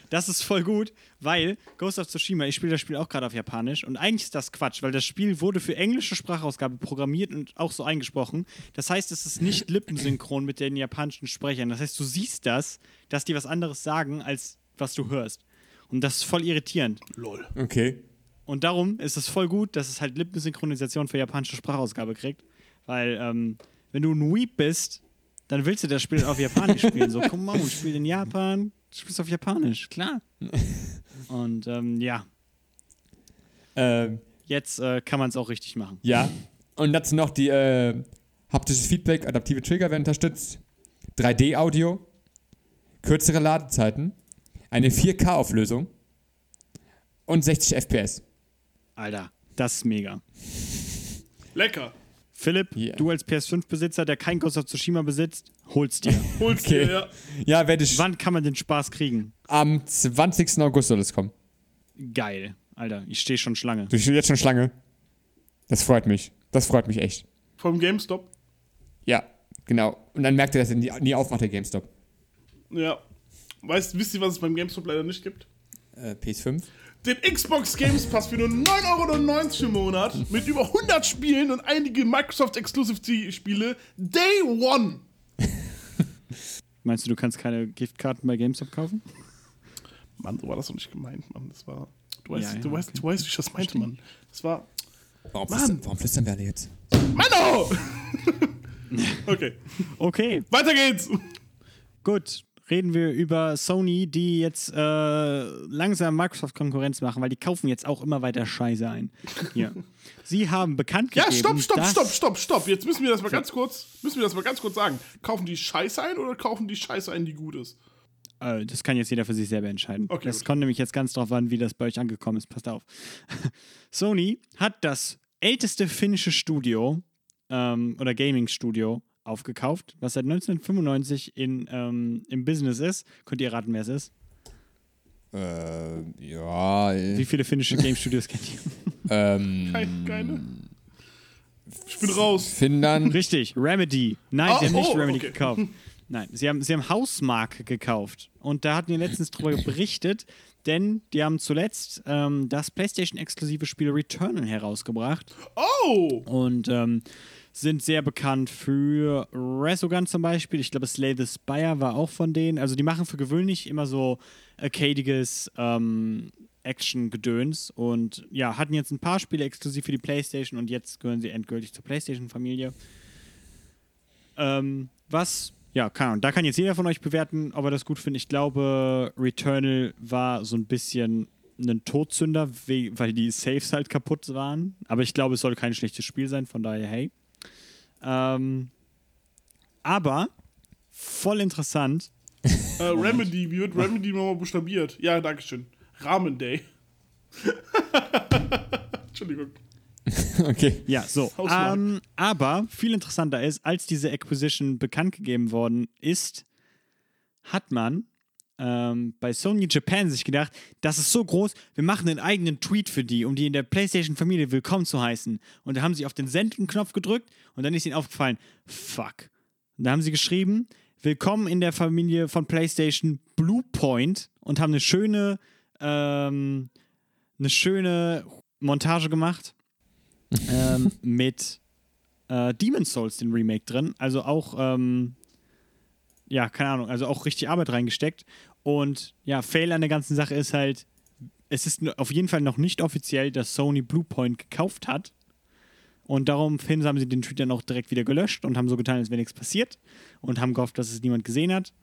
das ist voll gut, weil Ghost of Tsushima, ich spiele das Spiel auch gerade auf Japanisch und eigentlich ist das Quatsch, weil das Spiel wurde für englische Sprachausgabe programmiert und auch so eingesprochen. Das heißt, es ist nicht lippensynchron mit den japanischen Sprechern. Das heißt, du siehst das, dass die was anderes sagen, als was du hörst. Und das ist voll irritierend. Lol. Okay. Und darum ist es voll gut, dass es halt Lippensynchronisation für japanische Sprachausgabe kriegt. Weil, ähm, wenn du ein Weep bist, dann willst du das Spiel auf Japanisch [laughs] spielen. So, komm mal, ich spiele in Japan, du spielst auf Japanisch, klar. [laughs] Und ähm, ja, Ähm, jetzt äh, kann man es auch richtig machen. ja. Und dazu noch die äh, haptisches Feedback, adaptive Trigger werden unterstützt. 3D-Audio, kürzere Ladezeiten, eine 4K-Auflösung und 60 FPS. Alter, das ist mega. Lecker. Philipp, Ja. du als PS5-Besitzer, der kein Ghost of Tsushima besitzt, hol's dir. [laughs] Holst Okay. dir, ja. Ja, werde ich Wann kann man den Spaß kriegen? am 20. August soll es kommen. Geil. Alter, ich stehe schon Schlange. Du stehst jetzt schon Schlange. Das freut mich. Das freut mich echt. Vom GameStop. Ja, genau. Und dann merkt ihr, dass er nie, nie aufmacht, der GameStop. Ja. Weißt, wisst ihr, was es beim GameStop leider nicht gibt? Äh, PS5. Den Xbox Games Pass für nur 9,99 Euro im Monat mit über 100 Spielen und einige Microsoft Exclusive Spiele Day One. Meinst du, du kannst keine Giftkarten bei GameStop kaufen? Mann, so war das doch nicht gemeint, Mann. Das war. Du weißt, Ja, ja, du, weißt, du weißt, wie ich das meinte, Mann. Das war. Warum, Mann. flüstern, warum flüstern wir alle jetzt? Mano! [laughs] okay, Okay, weiter geht's. Gut, reden wir über Sony, die jetzt äh, langsam Microsoft-Konkurrenz machen, weil die kaufen jetzt auch immer weiter Scheiße ein. Hier. [laughs] Sie haben bekannt Ja, gegeben, stopp, stopp, dass stopp, stopp, stopp. Jetzt müssen wir das mal ganz kurz, müssen wir das mal ganz kurz sagen. Kaufen die Scheiße ein oder kaufen die Scheiße ein, die gut ist? Äh, das kann jetzt jeder für sich selber entscheiden. Okay, das gut. kommt nämlich jetzt ganz drauf an, wie das bei euch angekommen ist. Passt auf. [laughs] Sony hat das älteste finnische Studio ähm, oder Gaming-Studio aufgekauft, was seit 1995 in, ähm, im Business ist. Könnt ihr raten, wer es ist? Äh, ja. äh, Wie viele finnische Game-Studios kennt ihr? [laughs] Ähm, Kein, keine? Ich bin raus. Finnland. Richtig, Remedy. Nein, Oh, sie haben nicht oh, Remedy okay. gekauft. Nein, sie haben, sie haben Hausmark gekauft. Und da hatten wir letztens drüber [laughs] berichtet, denn die haben zuletzt ähm, das PlayStation-exklusive Spiel Returnal herausgebracht Oh! und ähm, sind sehr bekannt für Resogun zum Beispiel. Ich glaube, Slay the Spire war auch von denen. Also die machen für gewöhnlich immer so arcadiges ähm, Action-Gedöns und ja, hatten jetzt ein paar Spiele exklusiv für die PlayStation und jetzt gehören sie endgültig zur PlayStation-Familie. Ähm, was, ja, keine Ahnung, da kann jetzt jeder von euch bewerten, ob er das gut findet. Ich glaube, Returnal war so ein bisschen ein Todsünder, we- weil die Saves halt kaputt waren. Aber ich glaube, es soll kein schlechtes Spiel sein, von daher, hey. Ähm, aber voll interessant. [laughs] Äh, Remedy, wie wird Remedy nochmal buchstabiert? Ja, dankeschön. Ramen Day. [laughs] Entschuldigung. [laughs] Okay. Ja, so. Ähm, aber viel interessanter ist, als diese Acquisition bekannt gegeben worden ist, hat man ähm, bei Sony Japan sich gedacht, das ist so groß, wir machen einen eigenen Tweet für die, um die in der PlayStation-Familie willkommen zu heißen. Und da haben sie auf den Senden-Knopf gedrückt und dann ist ihnen aufgefallen, fuck. Und da haben sie geschrieben, willkommen in der Familie von PlayStation Bluepoint und haben eine schöne, ähm, eine schöne Montage gemacht [laughs] ähm, mit äh, Demon's Souls, den Remake drin. Also auch, ähm, ja, keine Ahnung, also auch richtig Arbeit reingesteckt. Und ja, Fail an der ganzen Sache ist halt, es ist auf jeden Fall noch nicht offiziell, dass Sony Bluepoint gekauft hat. Und daraufhin haben sie den Tweet dann auch direkt wieder gelöscht und haben so getan, als wäre nichts passiert und haben gehofft, dass es niemand gesehen hat.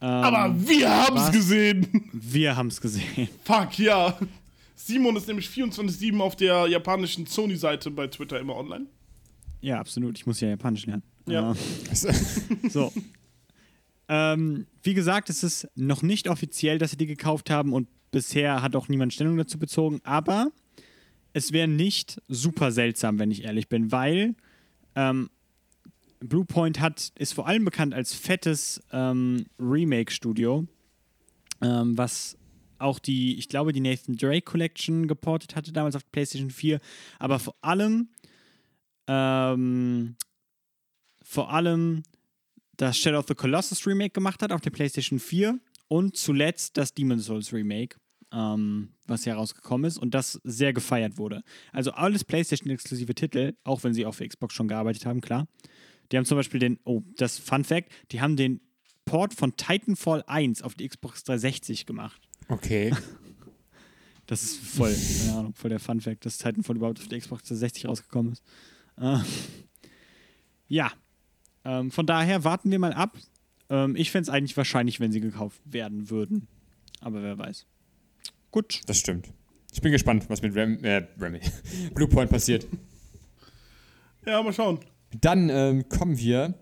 Ähm, Aber wir haben es gesehen. wir haben es gesehen. [laughs] Fuck, ja. Simon ist nämlich 24-7 auf der japanischen Sony-Seite bei Twitter immer online. Ja, absolut. Ich muss ja Japanisch lernen. Ja. Äh, [laughs] so. Ähm, wie gesagt, es ist noch nicht offiziell, dass sie die gekauft haben und bisher hat auch niemand Stellung dazu bezogen, aber es wäre nicht super seltsam, wenn ich ehrlich bin, weil ähm, Bluepoint hat, ist vor allem bekannt als fettes ähm, Remake-Studio, ähm, was auch die, ich glaube, die Nathan Drake Collection geportet hatte damals auf PlayStation 4, aber vor allem, ähm, vor allem das Shadow of the Colossus Remake gemacht hat auf der PlayStation 4 und zuletzt das Demon's Souls Remake, ähm, was ja rausgekommen ist und das sehr gefeiert wurde. Also alles PlayStation-exklusive Titel, auch wenn sie auf der Xbox schon gearbeitet haben, klar. Die haben zum Beispiel den, oh, das Fun Fact, die haben den Port von Titanfall 1 auf die Xbox 360 gemacht. Okay. [laughs] Das ist voll, keine Ahnung, voll der Fun Fact, dass Titanfall überhaupt auf der Xbox 360 rausgekommen ist. Äh, [laughs] ja, ähm, von daher warten wir mal ab. Ähm, ich fände es eigentlich wahrscheinlich, wenn sie gekauft werden würden. Aber wer weiß. Gut. Das stimmt. Ich bin gespannt, was mit Ram, äh, Remy, [laughs] Bluepoint passiert. Ja, mal schauen. Dann ähm, kommen wir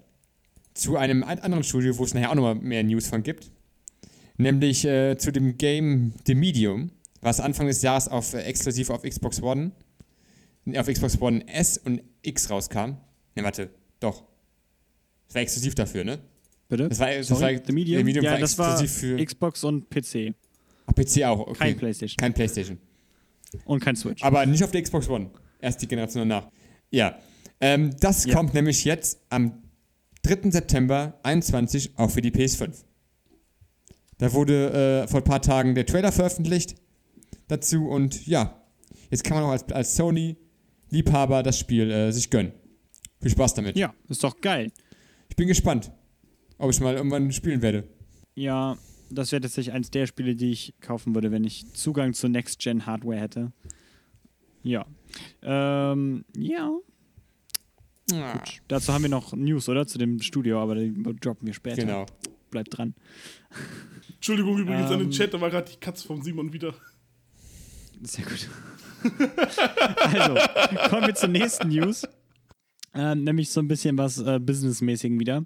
zu einem ein- anderen Studio, wo es nachher auch nochmal mehr News von gibt. Nämlich äh, zu dem Game The Medium, was Anfang des Jahres auf, äh, exklusiv auf Xbox One, auf Xbox One S und X rauskam. Ne, warte, doch. Das war exklusiv dafür, ne? Bitte? Das war, das Sorry, war, The Medium? The Medium ja, war das war für Xbox und PC. Ach, PC auch, okay. Kein PlayStation. Kein PlayStation. Und kein Switch. Aber nicht auf der Xbox One. Erst die Generation danach. Ja. Ähm, das Ja. kommt nämlich jetzt am 3. September 21 auch für die PS5. Da wurde äh, vor ein paar Tagen der Trailer veröffentlicht dazu und ja, jetzt kann man auch als, als Sony-Liebhaber das Spiel äh, sich gönnen. Viel Spaß damit. ja, ist doch geil. Ich bin gespannt, ob ich mal irgendwann spielen werde. Ja, das wäre tatsächlich eines der Spiele, die ich kaufen würde, wenn ich Zugang zur Next-Gen-Hardware hätte. Ja. Ähm, ja. Gut. Dazu haben wir noch News, oder? Zu dem Studio, aber die droppen wir später. Genau. Bleibt dran. Entschuldigung übrigens an den Ähm. Chat, da war gerade die Katze vom Simon wieder. Sehr gut. [laughs] also, kommen wir zur nächsten News. Ähm, nämlich so ein bisschen was äh, Businessmäßigen wieder.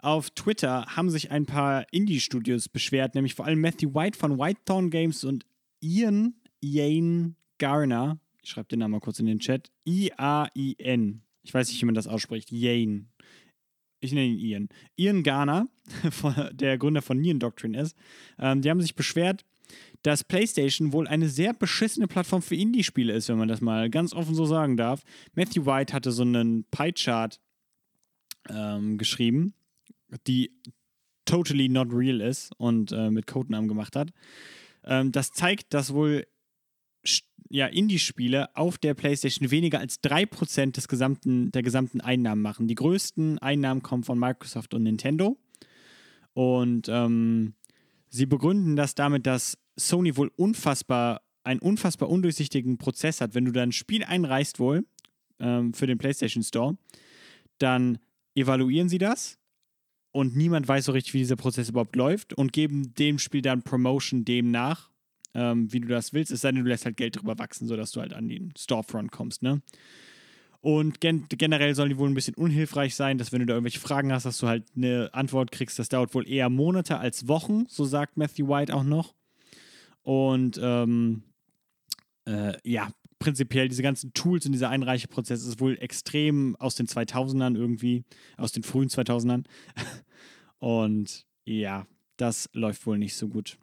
Auf Twitter haben sich ein paar Indie-Studios beschwert, nämlich vor allem Matthew White von Whitethorn Games und Ian Ian Garner. Ich schreibe den Namen mal kurz in den Chat. I-A-I-N. Ich weiß nicht, wie man das ausspricht. Ian. Ich nenne ihn Ian. Ian Garner, [laughs] der Gründer von Neon Doctrine ist. Ähm, die haben sich beschwert, dass PlayStation wohl eine sehr beschissene Plattform für Indie-Spiele ist, wenn man das mal ganz offen so sagen darf. Matthew White hatte so einen Pie-Chart ähm, geschrieben, die totally not real ist und äh, mit Codenamen gemacht hat. Ähm, das zeigt, dass wohl ja, Indie-Spiele auf der PlayStation weniger als 3% des gesamten, der gesamten Einnahmen machen. Die größten Einnahmen kommen von Microsoft und Nintendo. Und ähm, sie begründen das damit, dass Sony wohl unfassbar, einen unfassbar undurchsichtigen Prozess hat. Wenn du da ein Spiel einreichst wohl ähm, für den PlayStation Store, dann evaluieren sie das und niemand weiß so richtig, wie dieser Prozess überhaupt läuft und geben dem Spiel dann Promotion dem nach, ähm, wie du das willst. Es sei denn, du lässt halt Geld drüber wachsen, sodass du halt an den Storefront kommst, ne? Und gen generell sollen die wohl ein bisschen unhilfreich sein, dass wenn du da irgendwelche Fragen hast, dass du halt eine Antwort kriegst. Das dauert wohl eher Monate als Wochen, so sagt Matthew White auch noch. Und ähm, äh, ja, prinzipiell diese ganzen Tools und dieser Einreicheprozess ist wohl extrem aus den 2000ern irgendwie, aus den frühen 2000ern. [laughs] Und ja, das läuft wohl nicht so gut.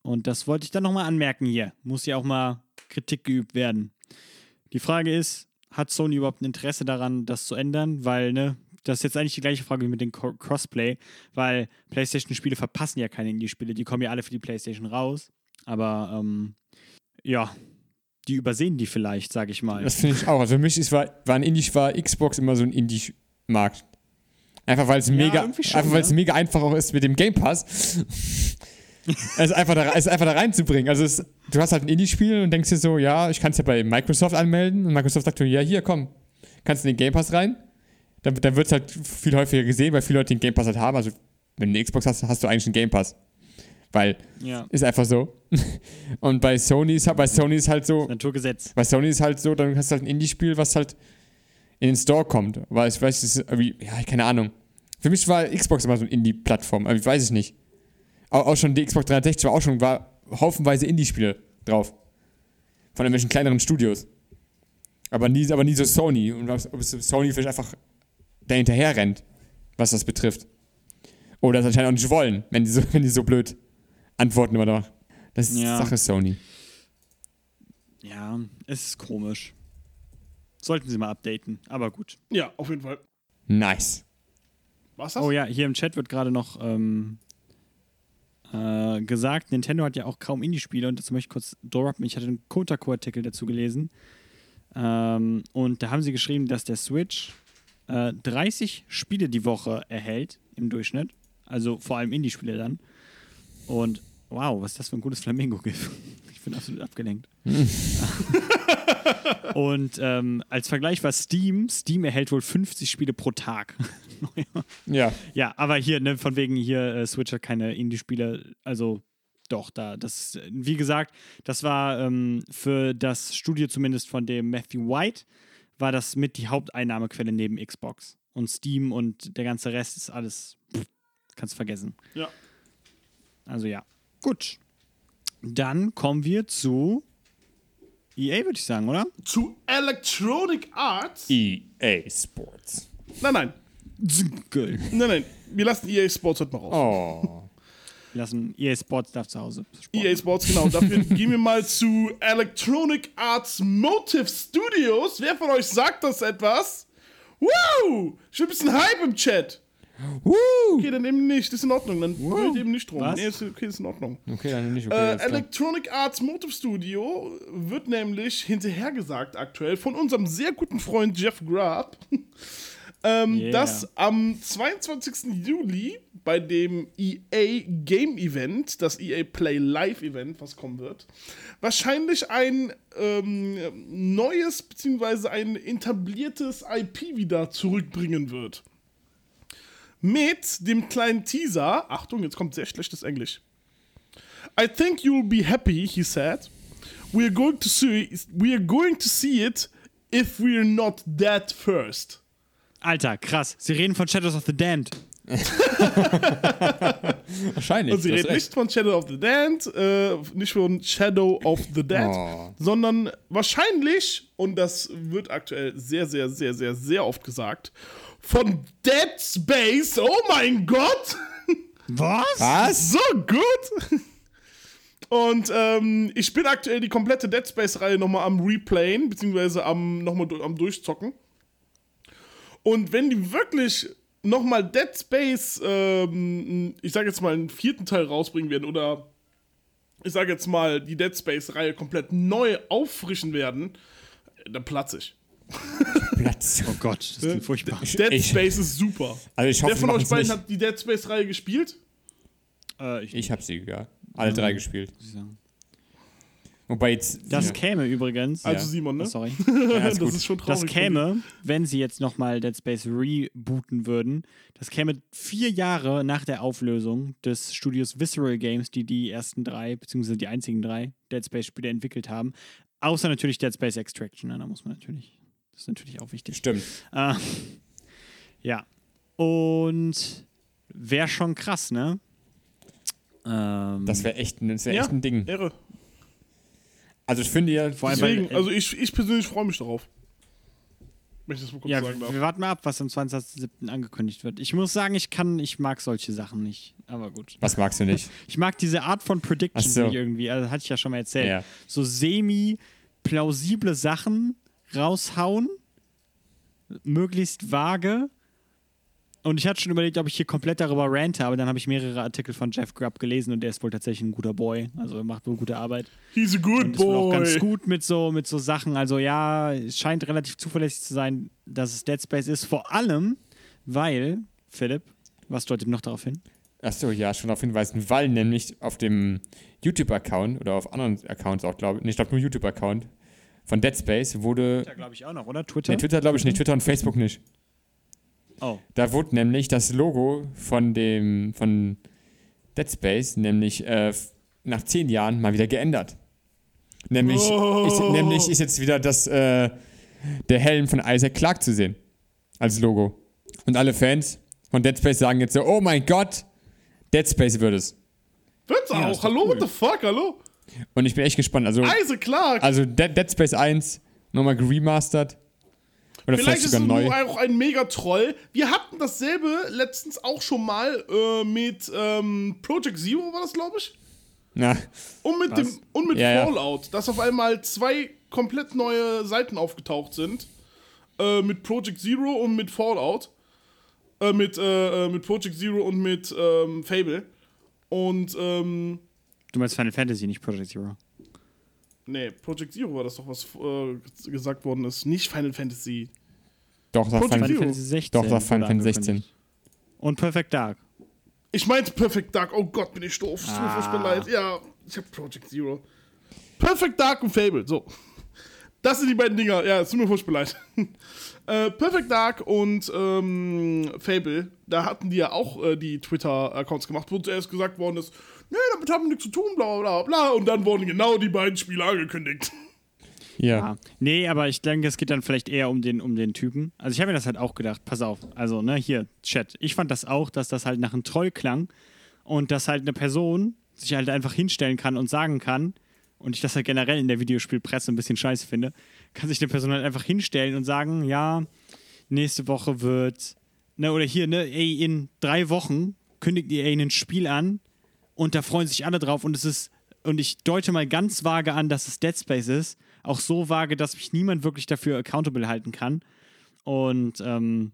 Und das wollte ich dann nochmal anmerken hier. Muss ja auch mal Kritik geübt werden. Die Frage ist, hat Sony überhaupt ein Interesse daran, das zu ändern? Weil, ne, das ist jetzt eigentlich die gleiche Frage wie mit dem Crossplay, weil PlayStation-Spiele verpassen ja keine Indie-Spiele, die kommen ja alle für die PlayStation raus. Aber, ähm, ja, die übersehen die vielleicht, sage ich mal. Das finde ich auch. Also für mich ist, war, war, ein Indie, war Xbox immer so ein Indie-Markt. Einfach weil es mega, schon, einfach weil es ja. mega einfach auch ist mit dem Game Pass. [laughs] es, einfach da, es einfach da reinzubringen. Also es, du hast halt ein Indie-Spiel und denkst dir so, ja, ich kann es ja bei Microsoft anmelden. Und Microsoft sagt dir, ja, hier, komm, kannst du in den Game Pass rein. Dann, dann wird es halt viel häufiger gesehen, weil viele Leute den Game Pass halt haben. Also wenn du eine Xbox hast, hast du eigentlich einen Game Pass. Weil, Ja, ist einfach so. [laughs] und bei Sony ist, bei Sony ist halt so, Naturgesetz. bei Sony ist halt so, dann hast du halt ein Indie-Spiel, was halt in den Store kommt. Weil ich weiß, das ist irgendwie, ja, keine Ahnung. Für mich war Xbox immer so eine Indie-Plattform, aber ich weiß es nicht. Auch, auch schon die Xbox 360 war auch schon, war haufenweise Indie-Spiele drauf. Von irgendwelchen kleineren Studios. Aber nie, aber nie so Sony. Und ob es Sony vielleicht einfach da hinterher rennt, was das betrifft. Oder das anscheinend auch nicht wollen, wenn die so, [laughs] wenn die so blöd antworten immer noch. Das ist Ja. Sache Sony. Ja, es ist komisch. Sollten sie mal updaten, aber gut. Ja, auf jeden Fall. Nice. Was das? Oh ja, hier im Chat wird gerade noch ähm, äh, gesagt, Nintendo hat ja auch kaum Indie-Spiele und dazu möchte ich kurz droppen. Ich hatte einen Kotaku-Artikel dazu gelesen. Ähm, und da haben sie geschrieben, dass der Switch äh, 30 Spiele die Woche erhält im Durchschnitt. Also vor allem Indie-Spiele dann. Und wow, was ist das für ein gutes Flamingo-GIF? [laughs] Ich bin absolut abgelenkt. [laughs] und ähm, als Vergleich war Steam. Steam erhält wohl 50 Spiele pro Tag. [laughs] Ja. Ja, aber hier, ne, von wegen hier, äh, Switch hat keine Indie-Spiele, also doch, da, das, wie gesagt, das war ähm, für das Studio zumindest von dem Matthew White, war das mit die Haupteinnahmequelle neben Xbox. Und Steam und der ganze Rest ist alles, pff, kannst vergessen. Ja. Also ja, gut. Dann kommen wir zu EA, würde ich sagen, oder? Zu Electronic Arts. EA Sports. Nein, nein. Nein, nein. Wir lassen EA Sports heute mal raus. Oh. Lassen EA Sports darf zu Hause. sporten. EA Sports, genau. Dafür [laughs] gehen wir mal zu Electronic Arts Motive Studios. Wer von euch sagt das etwas? Woo! Ich bin ein bisschen Hype im Chat. Woo! Okay, dann eben nicht. Das ist in Ordnung. Dann brüllt eben nicht drum. Was? Nee, ist, okay, ist in Ordnung. Okay, dann nicht. Okay, Äh. Electronic Arts Motive Studio wird nämlich hinterhergesagt aktuell von unserem sehr guten Freund Jeff Grubb, [laughs] ähm, Yeah. dass am 22. Juli bei dem EA Game Event, das EA Play Live Event, was kommen wird, wahrscheinlich ein ähm, neues bzw. ein etabliertes IP wieder zurückbringen wird. Mit dem kleinen Teaser, Achtung, jetzt kommt sehr schlechtes Englisch. I think you'll be happy, he said. We're going to see we're going to see it if we're not dead first. Alter, krass. Sie reden von Shadows of the Damned. [laughs] Wahrscheinlich. Und sie reden nicht von Shadow of the Dead, äh, nicht von Shadow of the Dead, Oh. sondern wahrscheinlich, und das wird aktuell sehr, sehr, sehr, sehr, sehr oft gesagt, von Dead Space. Oh mein Gott! Was? Was? So gut! Und ähm, ich bin aktuell die komplette Dead Space-Reihe nochmal am Replayen, beziehungsweise am, nochmal am Durchzocken. Und wenn die wirklich nochmal Dead Space, ähm, ich sage jetzt mal, einen vierten Teil rausbringen werden oder ich sage jetzt mal, die Dead Space-Reihe komplett neu auffrischen werden, dann platze ich. Platz. Oh Gott, das klingt furchtbar. Dead Ich- Space ist super. Also ich hoffe, Wer von euch beiden nicht. hat die Dead Space-Reihe gespielt? Äh, ich, Ich hab sie, ja. Alle drei gespielt. muss ich sagen. Wobei jetzt. Das ja. käme übrigens. Also. Simon, ne? Oh, sorry. [laughs] Ja, das ist gut. ist schon traurig. Das käme, wenn sie jetzt nochmal Dead Space rebooten würden, das käme vier Jahre nach der Auflösung des Studios Visceral Games, die die ersten drei, beziehungsweise die einzigen drei Dead Space-Spiele entwickelt haben. Außer natürlich Dead Space Extraction, ne? da muss man natürlich, das ist natürlich auch wichtig. Stimmt. Äh, ja. Und wäre schon krass, ne? Ähm, Das wäre echt, das wär Ja. echt ein Ding. Irre. Also ich finde ja. Vor allem, Deswegen, weil- also ich, ich persönlich freue mich darauf. Wenn ich das mal kurz ja, sagen darf. wir warten mal ab, was am 20.07. angekündigt wird. Ich muss sagen, ich kann, ich mag solche Sachen nicht. Aber gut. Was magst du nicht? [laughs] Ich mag diese Art von Prediction so. nicht irgendwie. Also hatte ich ja schon mal erzählt. Ja. So semi-plausible Sachen raushauen, möglichst vage. Und ich hatte schon überlegt, ob ich hier komplett darüber rante, aber dann habe ich mehrere Artikel von Jeff Grubb gelesen und der ist wohl tatsächlich ein guter Boy. Also er macht wohl gute Arbeit. He's a good Und ist wohl auch ganz boy. gut mit so, mit so Sachen. Also ja, es scheint relativ zuverlässig zu sein, dass es Dead Space ist. Vor allem, weil, Philipp, was deutet noch darauf hin? Achso, ja, schon darauf hinweisen, weil nämlich auf dem YouTube-Account oder auf anderen Accounts auch, glaube ich, nee, ich glaube nur YouTube-Account von Dead Space wurde. Da glaube ich auch noch, oder? Twitter? Nee, Twitter glaube ich nicht, Twitter und Facebook nicht. Oh. Da wurde nämlich das Logo von dem von Dead Space nämlich äh, nach zehn Jahren mal wieder geändert. Nämlich, Oh. ist, nämlich ist jetzt wieder das äh, der Helm von Isaac Clarke zu sehen als Logo. Und alle Fans von Dead Space sagen jetzt so, oh mein Gott, Dead Space wird es. Wird's Ja, auch. Hallo, cool. what the fuck, hallo? Und ich bin echt gespannt. Also, Isaac Clark. also Dead, Dead Space 1 nochmal geremastert. Oder Vielleicht vielleicht ist sogar es neu. nur auch ein Megatroll. Wir hatten dasselbe letztens auch schon mal äh, mit ähm, Project Zero, war das, glaube ich? Ja, Und mit, dem, und mit Ja, ja. Fallout, dass auf einmal zwei komplett neue Seiten aufgetaucht sind. Äh, mit Project Zero und mit Fallout. Äh, mit, äh, äh, mit Project Zero und mit ähm, Fable. Und, ähm, Du meinst Final Fantasy, nicht Project Zero. nee, Project Zero war das doch, was äh, gesagt worden ist. Nicht Final Fantasy. Doch, das Final. Fantasy 16. doch, das Final Fantasy 16. angekündigt. Und Perfect Dark. Ich meinte Perfect Dark. Oh Gott, bin ich doof. Es tut mir Ah. furchtbar leid. Ja, ich hab Project Zero. Perfect Dark und Fable. So. Das sind die beiden Dinger. Ja, es tut mir furchtbar leid. [laughs] äh, Perfect Dark und ähm, Fable, da hatten die ja auch äh, die Twitter-Accounts gemacht, wo zuerst gesagt worden ist, nee, damit haben wir nichts zu tun, bla bla bla. Und dann wurden genau die beiden Spiele angekündigt. [laughs] Ja. Ja. Nee, aber ich denke, es geht dann vielleicht eher um den, um den Typen. Also ich habe mir das halt auch gedacht, pass auf, also ne, hier, Chat. Ich fand das auch, dass das halt nach einem Troll klang und dass halt eine Person sich halt einfach hinstellen kann und sagen kann, und ich das halt generell in der Videospielpresse ein bisschen scheiße finde, kann sich eine Person halt einfach hinstellen und sagen, ja, nächste Woche wird, ne, oder hier, ne, ey, in drei Wochen kündigt ihr ein Spiel an und da freuen sich alle drauf und es ist, und ich deute mal ganz vage an, dass es Dead Space ist, auch so vage, dass mich niemand wirklich dafür accountable halten kann. Und ähm,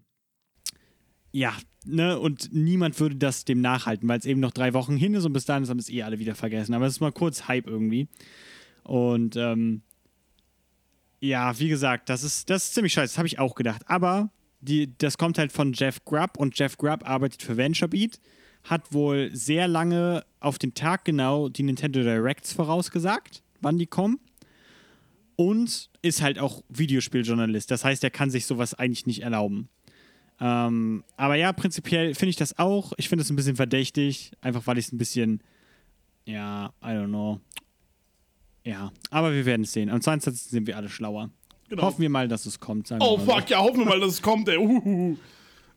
ja, ne, und niemand würde das dem nachhalten, weil es eben noch drei Wochen hin ist und bis dahin haben es eh alle wieder vergessen. Aber es ist mal kurz Hype irgendwie. Und ähm, ja, wie gesagt, das ist, das ist ziemlich scheiße, das habe ich auch gedacht. Aber die, das kommt halt von Jeff Grubb und Jeff Grubb arbeitet für VentureBeat, hat wohl sehr lange auf den Tag genau die Nintendo Directs vorausgesagt, wann die kommen. Und ist halt auch Videospieljournalist. Das heißt, er kann sich sowas eigentlich nicht erlauben. Ähm, aber ja, prinzipiell finde ich das auch. Ich finde es ein bisschen verdächtig, einfach weil ich es ein bisschen, ja, I don't know. Ja, aber wir werden es sehen. Am 22. sind wir alle schlauer. Genau. Hoffen wir mal, dass es kommt. Sagen wir Oh mal so. fuck, ja, hoffen wir mal, dass es kommt, ey. Uhuhu.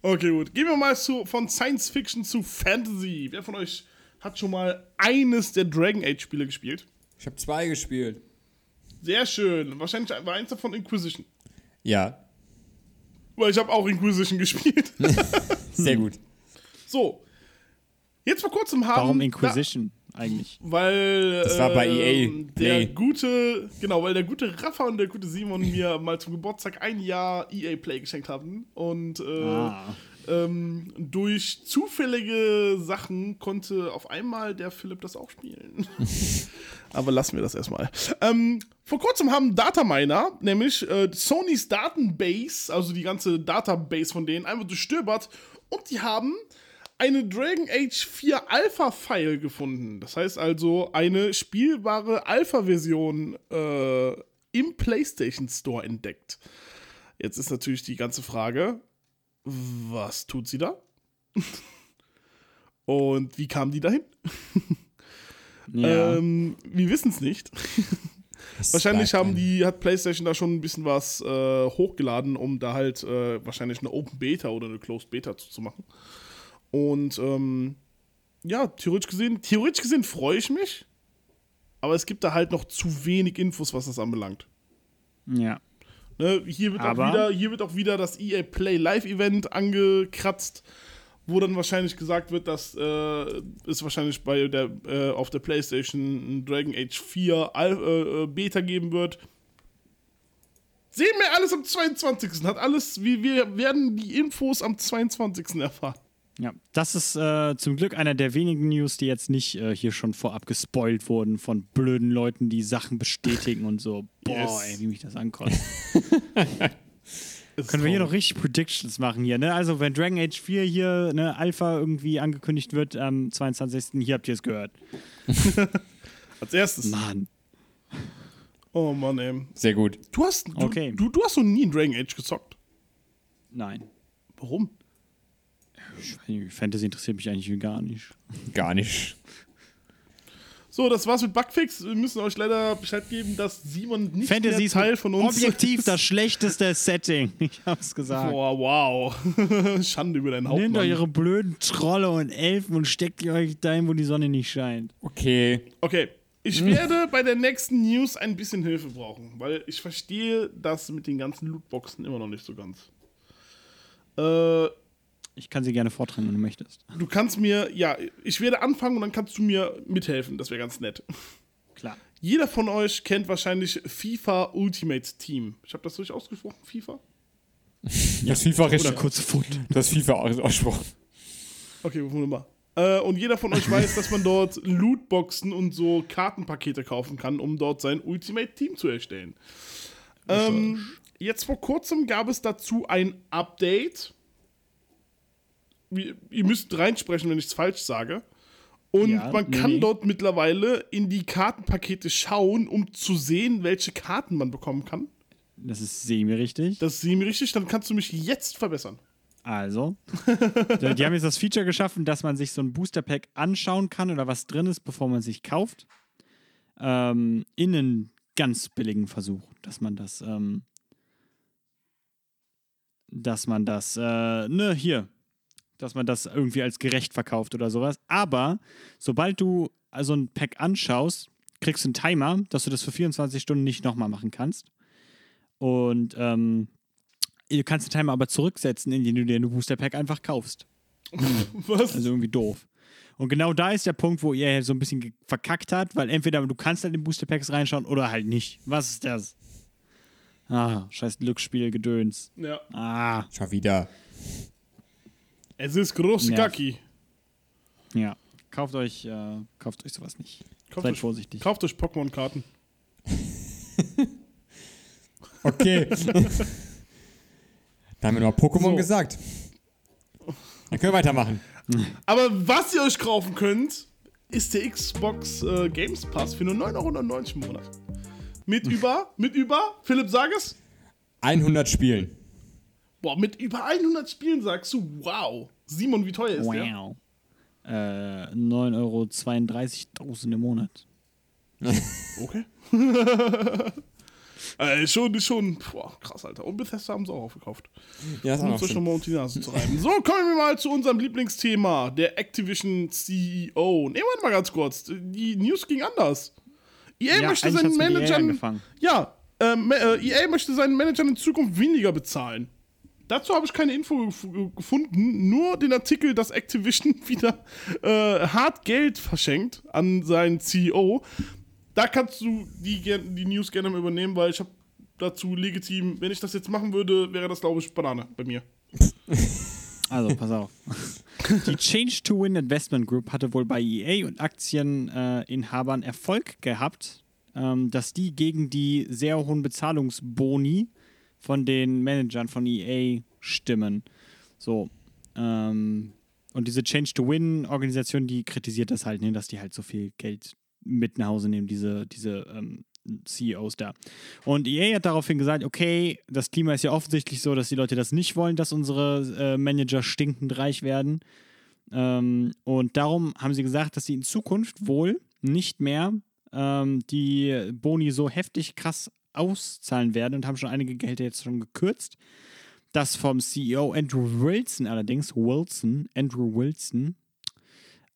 Okay, gut. Gehen wir mal zu, von Science Fiction zu Fantasy. Wer von euch hat schon mal eines der Dragon Age Spiele gespielt? Ich habe zwei gespielt. Sehr schön. Wahrscheinlich war eins davon Inquisition. Ja, Weil ich habe auch Inquisition [laughs] gespielt. [laughs] sehr gut. so. Jetzt vor kurzem haben. Warum Inquisition eigentlich? Da, weil. Das war bei EA ähm, Der Play. gute. Genau, weil der gute Rafa und der gute Simon mir mal zum Geburtstag ein Jahr EA Play geschenkt haben. Und. Äh, Ah. Ähm, durch zufällige Sachen konnte auf einmal der Philipp das auch spielen. [laughs] Aber lassen wir das erstmal. Ähm, vor kurzem haben Dataminer, nämlich äh, Sonys Datenbase, also die ganze Database von denen, einfach durchstöbert und die haben eine Dragon Age 4 Alpha-File gefunden. Das heißt also eine spielbare Alpha-Version äh, im PlayStation Store entdeckt. Jetzt ist natürlich die ganze Frage, was tut sie da? [laughs] Und wie kam die dahin? [laughs] Ja. Ähm, wir wissen es nicht. Wahrscheinlich haben die, hat PlayStation da schon ein bisschen was äh, hochgeladen, um da halt äh, wahrscheinlich eine Open Beta oder eine Closed Beta zu, zu machen. Und ähm, ja, theoretisch gesehen, theoretisch gesehen freue ich mich, aber es gibt da halt noch zu wenig Infos, was das anbelangt. ja. Ne, hier, wird auch wieder, hier wird auch wieder das EA Play Live Event angekratzt, wo dann wahrscheinlich gesagt wird, dass äh, es wahrscheinlich bei der, äh, auf der PlayStation Dragon Age 4 Al äh, äh, Beta geben wird. Sehen wir alles am 22. Hat alles, wie wir werden die Infos am 22. erfahren. Ja, das ist äh, zum Glück einer der wenigen News, die jetzt nicht äh, hier schon vorab gespoilt wurden von blöden Leuten, die Sachen bestätigen und so. [laughs] Boah, Yes. ey, wie mich das ankotzt. [laughs] Können wir hier noch richtig Predictions machen hier, ne? Also, wenn Dragon Age 4 hier, ne, Alpha irgendwie angekündigt wird am 22. Hier habt ihr es gehört. [laughs] Als erstes. Mann. Oh Mann, ey. Sehr gut. Du hast, du, Okay. du, du hast noch nie in Dragon Age gezockt. Nein. Warum? Nicht, Fantasy interessiert mich eigentlich gar nicht. Gar nicht. So, das war's mit Bugfix. Wir müssen euch leider Bescheid geben, dass Simon nicht Fantasy mehr ist Teil von uns objektiv ist. das schlechteste Setting. [laughs] Ich hab's gesagt. Boah, wow. [laughs] Schande über deinen Haupt. Nehmt euch eure blöden Trolle und Elfen und steckt die euch dahin, wo die Sonne nicht scheint. Okay. Okay, Ich werde bei der nächsten News ein bisschen Hilfe brauchen, weil ich verstehe das mit den ganzen Lootboxen immer noch nicht so ganz. Äh, Ich kann sie gerne vortragen, wenn du möchtest. du kannst mir, ja, ich werde anfangen und dann kannst du mir mithelfen. Das wäre ganz nett. Klar. Jeder von euch kennt wahrscheinlich FIFA Ultimate Team. Ich habe das richtig ausgesprochen, FIFA? Das FIFA richtig. kurze Fund. Das FIFA ausgesprochen. Okay, wunderbar. Äh, und jeder von euch weiß, dass man dort Lootboxen und so Kartenpakete kaufen kann, um dort sein Ultimate Team zu erstellen. Ähm, jetzt vor kurzem gab es dazu ein Update. Ihr müsst reinsprechen, wenn ich es falsch sage. Und Ja, man nee, kann nee. dort mittlerweile in die Kartenpakete schauen, um zu sehen, welche Karten man bekommen kann. Das ist semi richtig. Das sehen wir richtig, dann kannst du mich jetzt verbessern. Also, [laughs] die haben jetzt das Feature geschaffen, dass man sich so ein Booster Pack anschauen kann oder was drin ist, bevor man sich kauft. Ähm, in einen ganz billigen Versuch, dass man das, ähm, dass man das, äh, ne, hier, dass man das irgendwie als gerecht verkauft oder sowas. Aber sobald du also ein Pack anschaust, kriegst du einen Timer, dass du das für 24 Stunden nicht nochmal machen kannst. Und ähm, Du kannst den Timer aber zurücksetzen, indem du dir ein Booster Pack einfach kaufst. [laughs] Was? Also irgendwie doof. Und genau da ist der Punkt, wo ihr so ein bisschen verkackt hat, weil entweder du kannst halt in Booster Packs reinschauen oder halt nicht. Was ist das? Ah, scheiß Glücksspiel, Gedöns. ja. Ah, Schon wieder. Es ist große Ja. Kaki. ja. Kauft euch, äh, kauft euch sowas nicht. Kauft Seid euch, vorsichtig. kauft euch Pokémon-Karten. [laughs] Okay. da haben wir noch Pokémon So. gesagt. Dann können wir weitermachen. Aber was ihr euch kaufen könnt, ist der Xbox äh, Games Pass für nur 9,99 Euro im Monat. Mit über, mit über, Philipp, sag es. 100 Spielen. Boah, mit über 100 Spielen sagst du, wow. Simon, wie teuer ist der? Wow. Äh, 9,32 Euro im Monat. [laughs] Okay. [laughs] äh, schon, schon, boah, krass, Alter. Und Bethesda haben sie auch aufgekauft. Ja, das ist auch Um euch schön. nochmal unter die Nase zu reiben. So, kommen wir mal zu unserem Lieblingsthema, der Activision CEO. Ne, warte mal ganz kurz. Die News ging anders. EA Ja, möchte seinen EA Managern. angefangen. Ja, ähm, äh, EA möchte seinen Managern in Zukunft weniger bezahlen. Dazu habe ich keine Info gef- gefunden, nur den Artikel, dass Activision [laughs] wieder äh, hart Geld verschenkt an seinen CEO. Da kannst du die, die News gerne mal übernehmen, weil ich habe dazu legitim, wenn ich das jetzt machen würde, wäre das, glaube ich, Banane bei mir. [laughs] Also, pass auf. Die Change to Win Investment Group hatte wohl bei EA und Aktieninhabern Erfolg gehabt, ähm, dass die gegen die sehr hohen Bezahlungsboni von den Managern von EA stimmen. So. Ähm, und diese Change to Win Organisation, die kritisiert das halt, ne, dass die halt so viel Geld mit nach Hause nehmen, diese, diese ähm, CEOs da. Und EA hat daraufhin gesagt, okay, das Klima ist ja offensichtlich so, dass die Leute das nicht wollen, dass unsere äh, Manager stinkend reich werden. Ähm, und darum haben sie gesagt, dass sie in Zukunft wohl nicht mehr ähm, die Boni so heftig krass auszahlen werden und haben schon einige Gehälter jetzt schon gekürzt. Das vom CEO Andrew Wilson allerdings, Wilson, Andrew Wilson,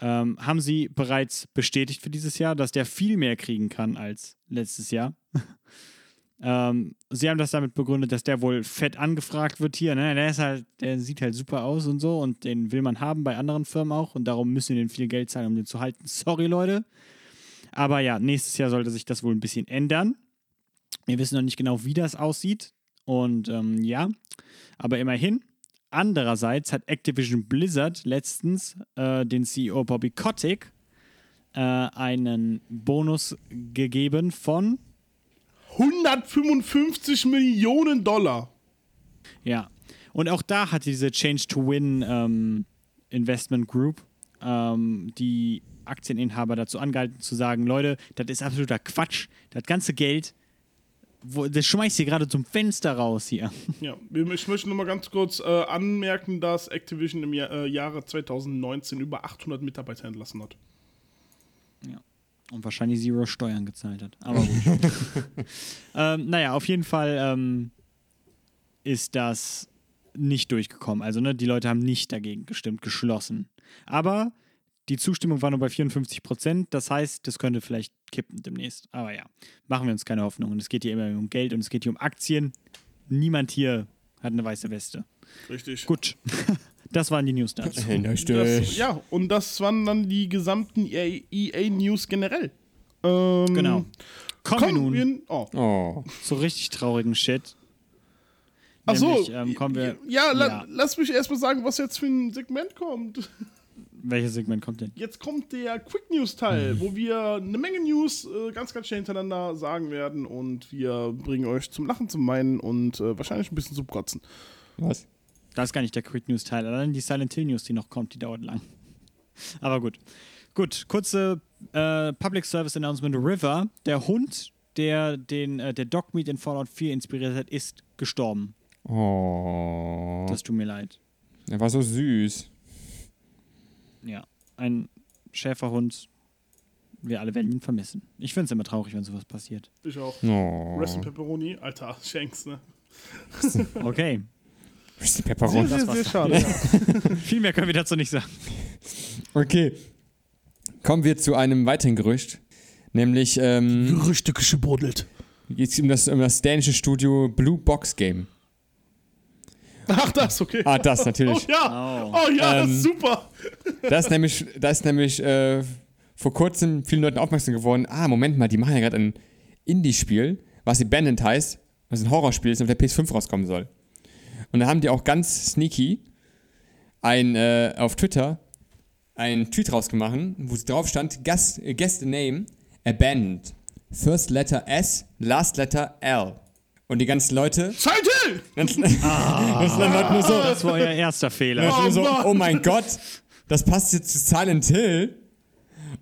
ähm, haben sie bereits bestätigt für dieses Jahr, dass der viel mehr kriegen kann als letztes Jahr. [laughs] ähm, sie haben das damit begründet, dass der wohl fett angefragt wird hier. Ne? Der halt, der sieht halt super aus und so und den will man haben bei anderen Firmen auch und darum müssen wir den viel Geld zahlen, um den zu halten. [laughs] Sorry, Leute. Aber ja, nächstes Jahr sollte sich das wohl ein bisschen ändern. Wir wissen noch nicht genau, wie das aussieht. Und ähm, ja, aber immerhin. Andererseits hat Activision Blizzard letztens äh, den CEO Bobby Kotick äh, einen Bonus gegeben von, 155 Millionen Dollar. ja, und auch da hat diese Change to Win ähm, Investment Group ähm, die Aktieninhaber dazu angehalten zu sagen, Leute, das ist absoluter Quatsch. Das ganze Geld, wo, das schmeißt ihr gerade zum Fenster raus hier. [laughs] Ja, ich möchte nur mal ganz kurz äh, anmerken, dass Activision im Jahr, äh, Jahre 2019 über 800 Mitarbeiter entlassen hat. Und wahrscheinlich Zero Steuern gezahlt hat. Aber gut. [laughs] ähm, naja, auf jeden Fall ähm, ist das nicht durchgekommen. Also, ne, die Leute haben nicht dagegen gestimmt, geschlossen. Aber die Zustimmung war nur bei 54 Prozent. Das heißt, das könnte vielleicht kippen demnächst. Aber ja, machen wir uns keine Hoffnung. Und es geht hier immer um Geld und es geht hier um Aktien. Niemand hier hat eine weiße Weste. Richtig. Gut, [laughs] das waren die News dazu. Das, ja, und das waren dann die gesamten E EA-News generell. Ähm, Genau. Kommen, wir nun wir, oh. Oh. zu richtig traurigen Shit. Ach so, Nämlich, ähm, kommen wir, ja, la, ja. lass mich erstmal sagen, was jetzt für ein Segment kommt. [laughs] Welches Segment kommt denn? Jetzt kommt der Quick News Teil, wo wir eine Menge News äh, ganz, ganz schnell hintereinander sagen werden und wir bringen euch zum Lachen, zum Meinen und äh, wahrscheinlich ein bisschen zum Kotzen. Was? Das ist gar nicht der Quick News Teil, allein die Silent Hill News, die noch kommt, die dauert lang. [laughs] Aber gut. Gut, kurze äh, Public Service Announcement. River, der Hund, der den äh, der Dogmeat in Fallout 4 inspiriert hat, ist gestorben. Oh. Das tut mir leid. Er war so süß. Ja, ein Schäferhund. Wir alle werden ihn vermissen. Ich finde es immer traurig, wenn sowas passiert. Ich auch. Oh. Rest in Pepperoni, Alter, Shanks, ne? [laughs] Okay, Rest in Sehr, Pepperoni. sehr, war's sehr dann. schade. [laughs] viel mehr können wir dazu nicht sagen. Okay. Kommen wir zu einem weiteren Gerücht. Nämlich ähm, Gerüchte geschibodelt. geht es um das, um das dänische Studio Blue Box Game. Ach, das, okay. Ah, das Oh natürlich. ja, Oh. oh, ja, das Ähm, ist super. Da ist nämlich, da ist nämlich äh, vor kurzem vielen Leuten aufmerksam geworden, ah, Moment mal, die machen ja gerade ein Indie-Spiel, was Abandoned heißt, was ein Horrorspiel ist und auf der PS5 rauskommen soll. Und da haben die auch ganz sneaky ein, äh, auf Twitter einen Tweet rausgemacht, wo es drauf stand, guess, äh, guess the name, Abandoned. First letter S, last letter L. Und die ganzen Leute, Silent Hill! ganz, [laughs] ganz Leute nur so, Das war euer erster Fehler. Oh so, Mann. oh mein Gott, das passt jetzt zu Silent Hill.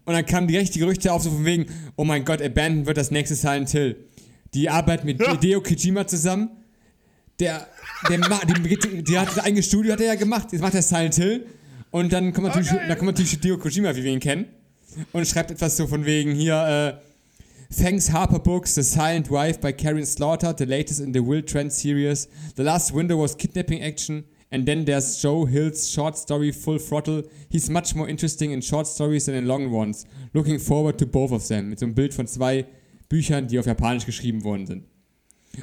Und dann kamen direkt die Gerüchte auf, so von wegen, oh mein Gott, Abandoned wird das nächste Silent Hill. Die arbeiten mit Ja. Hideo Kojima zusammen. Der, der, die, die hat das eigene Studio hat er ja gemacht. Jetzt macht er Silent Hill. Und dann kommt natürlich, geil. dann kommt natürlich Hideo Kojima, wie wir ihn kennen. Und schreibt etwas so von wegen hier, äh, Thanks Harper Books, The Silent Wife by Karen Slaughter, the latest in the Will Trent series. The last window was kidnapping action. And then there's Joe Hill's short story Full Throttle. He's much more interesting in short stories than in long ones. Looking forward to both of them. Mit so einem Bild von zwei Büchern, die auf Japanisch geschrieben worden sind.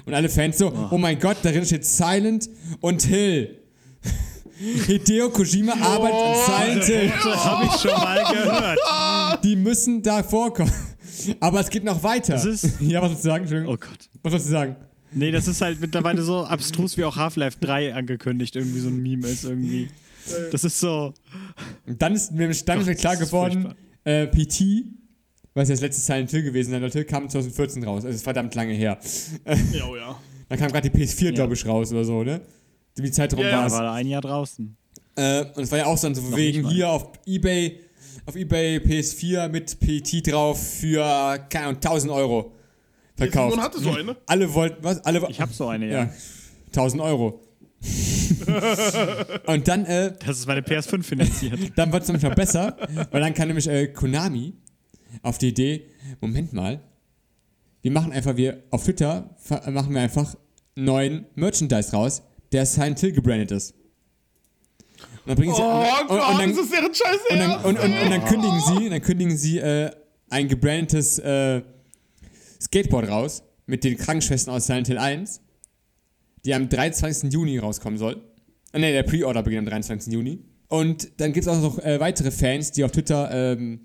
Und alle Fans so, oh, mein Gott, darin steht Silent und Hill. [laughs] Hideo Kojima arbeitet an Silent Hill. Das habe ich schon mal gehört. Die müssen da vorkommen. Aber es geht noch weiter. [laughs] Ja, was sollst du sagen? Entschuldigung. Oh Gott. Was sollst du sagen? Nee, das ist halt mittlerweile so abstrus, wie auch Half-Life 3 angekündigt irgendwie so ein Meme ist irgendwie. Das ist so. Und dann ist mir, dann ist mir Gott, klar geworden, äh, PT, was ja das letzte Silent Hill gewesen sein sollte, kam 2014 raus. Also ist verdammt lange her. Ja, oh ja. [laughs] Dann kam gerade die PS4, Ja. glaube ich, raus oder so, ne? Wie Zeitraum Ja, war es. war da ein Jahr draußen. Äh, und es war ja auch so Noch wegen hier auf Ebay, auf Ebay PS4 mit PT drauf für keine Ahnung, 1000 Euro verkauft. Nun hattest du eine. Alle wollten, was? Alle, Ich habe so eine, ja. ja, 1000 Euro. [laughs] und dann, äh, Das ist meine PS5 finanziert. dann wird es nämlich noch besser, weil dann kann nämlich äh, Konami auf die Idee, Moment mal, wir machen einfach, wir auf Twitter machen wir einfach neuen Merchandise raus, der Silent Hill gebrandet ist. Und dann bringen Oh sie und, Gott, und, dann, das ist deren Scheiße. und, dann, und, und, und dann kündigen sie, dann kündigen sie äh, ein gebrandetes äh, Skateboard raus mit den Krankenschwestern aus Silent Hill 1, die am 23. Juni rauskommen soll. Ah, ne, der Pre-Order beginnt am 23. Juni. Und dann gibt es auch noch äh, weitere Fans, die auf Twitter ähm,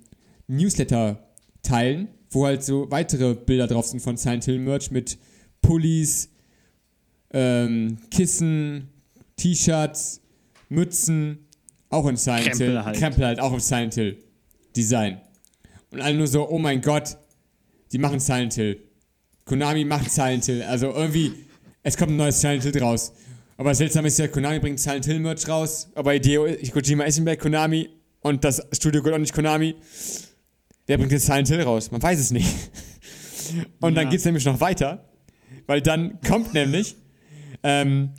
Newsletter teilen, wo halt so weitere Bilder drauf sind von Silent Hill Merch mit Pullis, ähm, Kissen, T-Shirts, Mützen, auch in Silent Krempel Hill. halt. Krempel halt, auch im Silent Hill Design. Und alle nur so, oh mein Gott, die machen Silent Hill. Konami macht Silent Hill. Also irgendwie, es kommt ein neues Silent Hill raus. Aber seltsam ist ja, Konami bringt Silent Hill Merch raus, aber Hideo Kojima ist bei Konami und das Studio gehört auch nicht Konami. Wer bringt jetzt Silent Hill raus? Man weiß es nicht. [laughs] Und dann Ja. geht es nämlich noch weiter, weil dann kommt nämlich, ähm,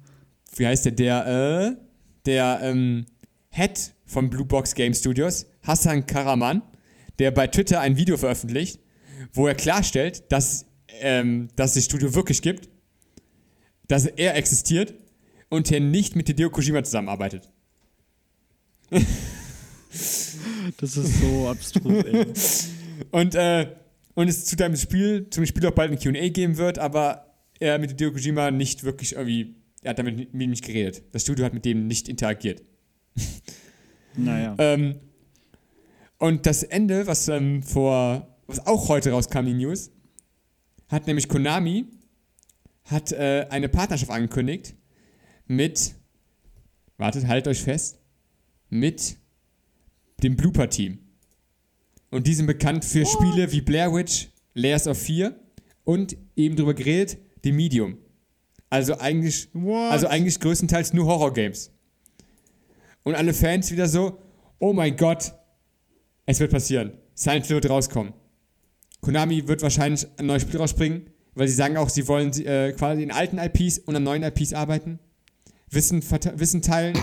wie heißt der, der, äh, der ähm, Head von Blue Box Game Studios, Hassan Karaman, der bei Twitter ein Video veröffentlicht, wo er klarstellt, dass, ähm, dass es das Studio wirklich gibt, dass er existiert und er nicht mit Hideo Kojima zusammenarbeitet. Das ist so abstrus, ey. [laughs] Und, äh, und es zu deinem Spiel, zum Spiel auch bald ein QA geben wird, aber er mit Hideo Kojima nicht wirklich irgendwie, er hat damit mit ihm nicht geredet. Das Studio hat mit dem nicht interagiert. [laughs] Naja. Ähm, und das Ende, was ähm, vor, was auch heute rauskam, die News, hat nämlich Konami hat äh, eine Partnerschaft angekündigt mit, wartet, haltet euch fest, mit dem Blooper Team. Und die sind bekannt für Spiele wie Blair Witch, Layers of Fear und eben drüber geredet, The Medium. Also eigentlich, What? also eigentlich größtenteils nur Horror-Games. Und alle Fans wieder so, oh mein Gott, es wird passieren. Silent Hill wird rauskommen. Konami wird wahrscheinlich ein neues Spiel rausbringen, weil sie sagen auch, sie wollen äh, quasi in alten IPs und an neuen IPs arbeiten. Wissen, Wissen teilen.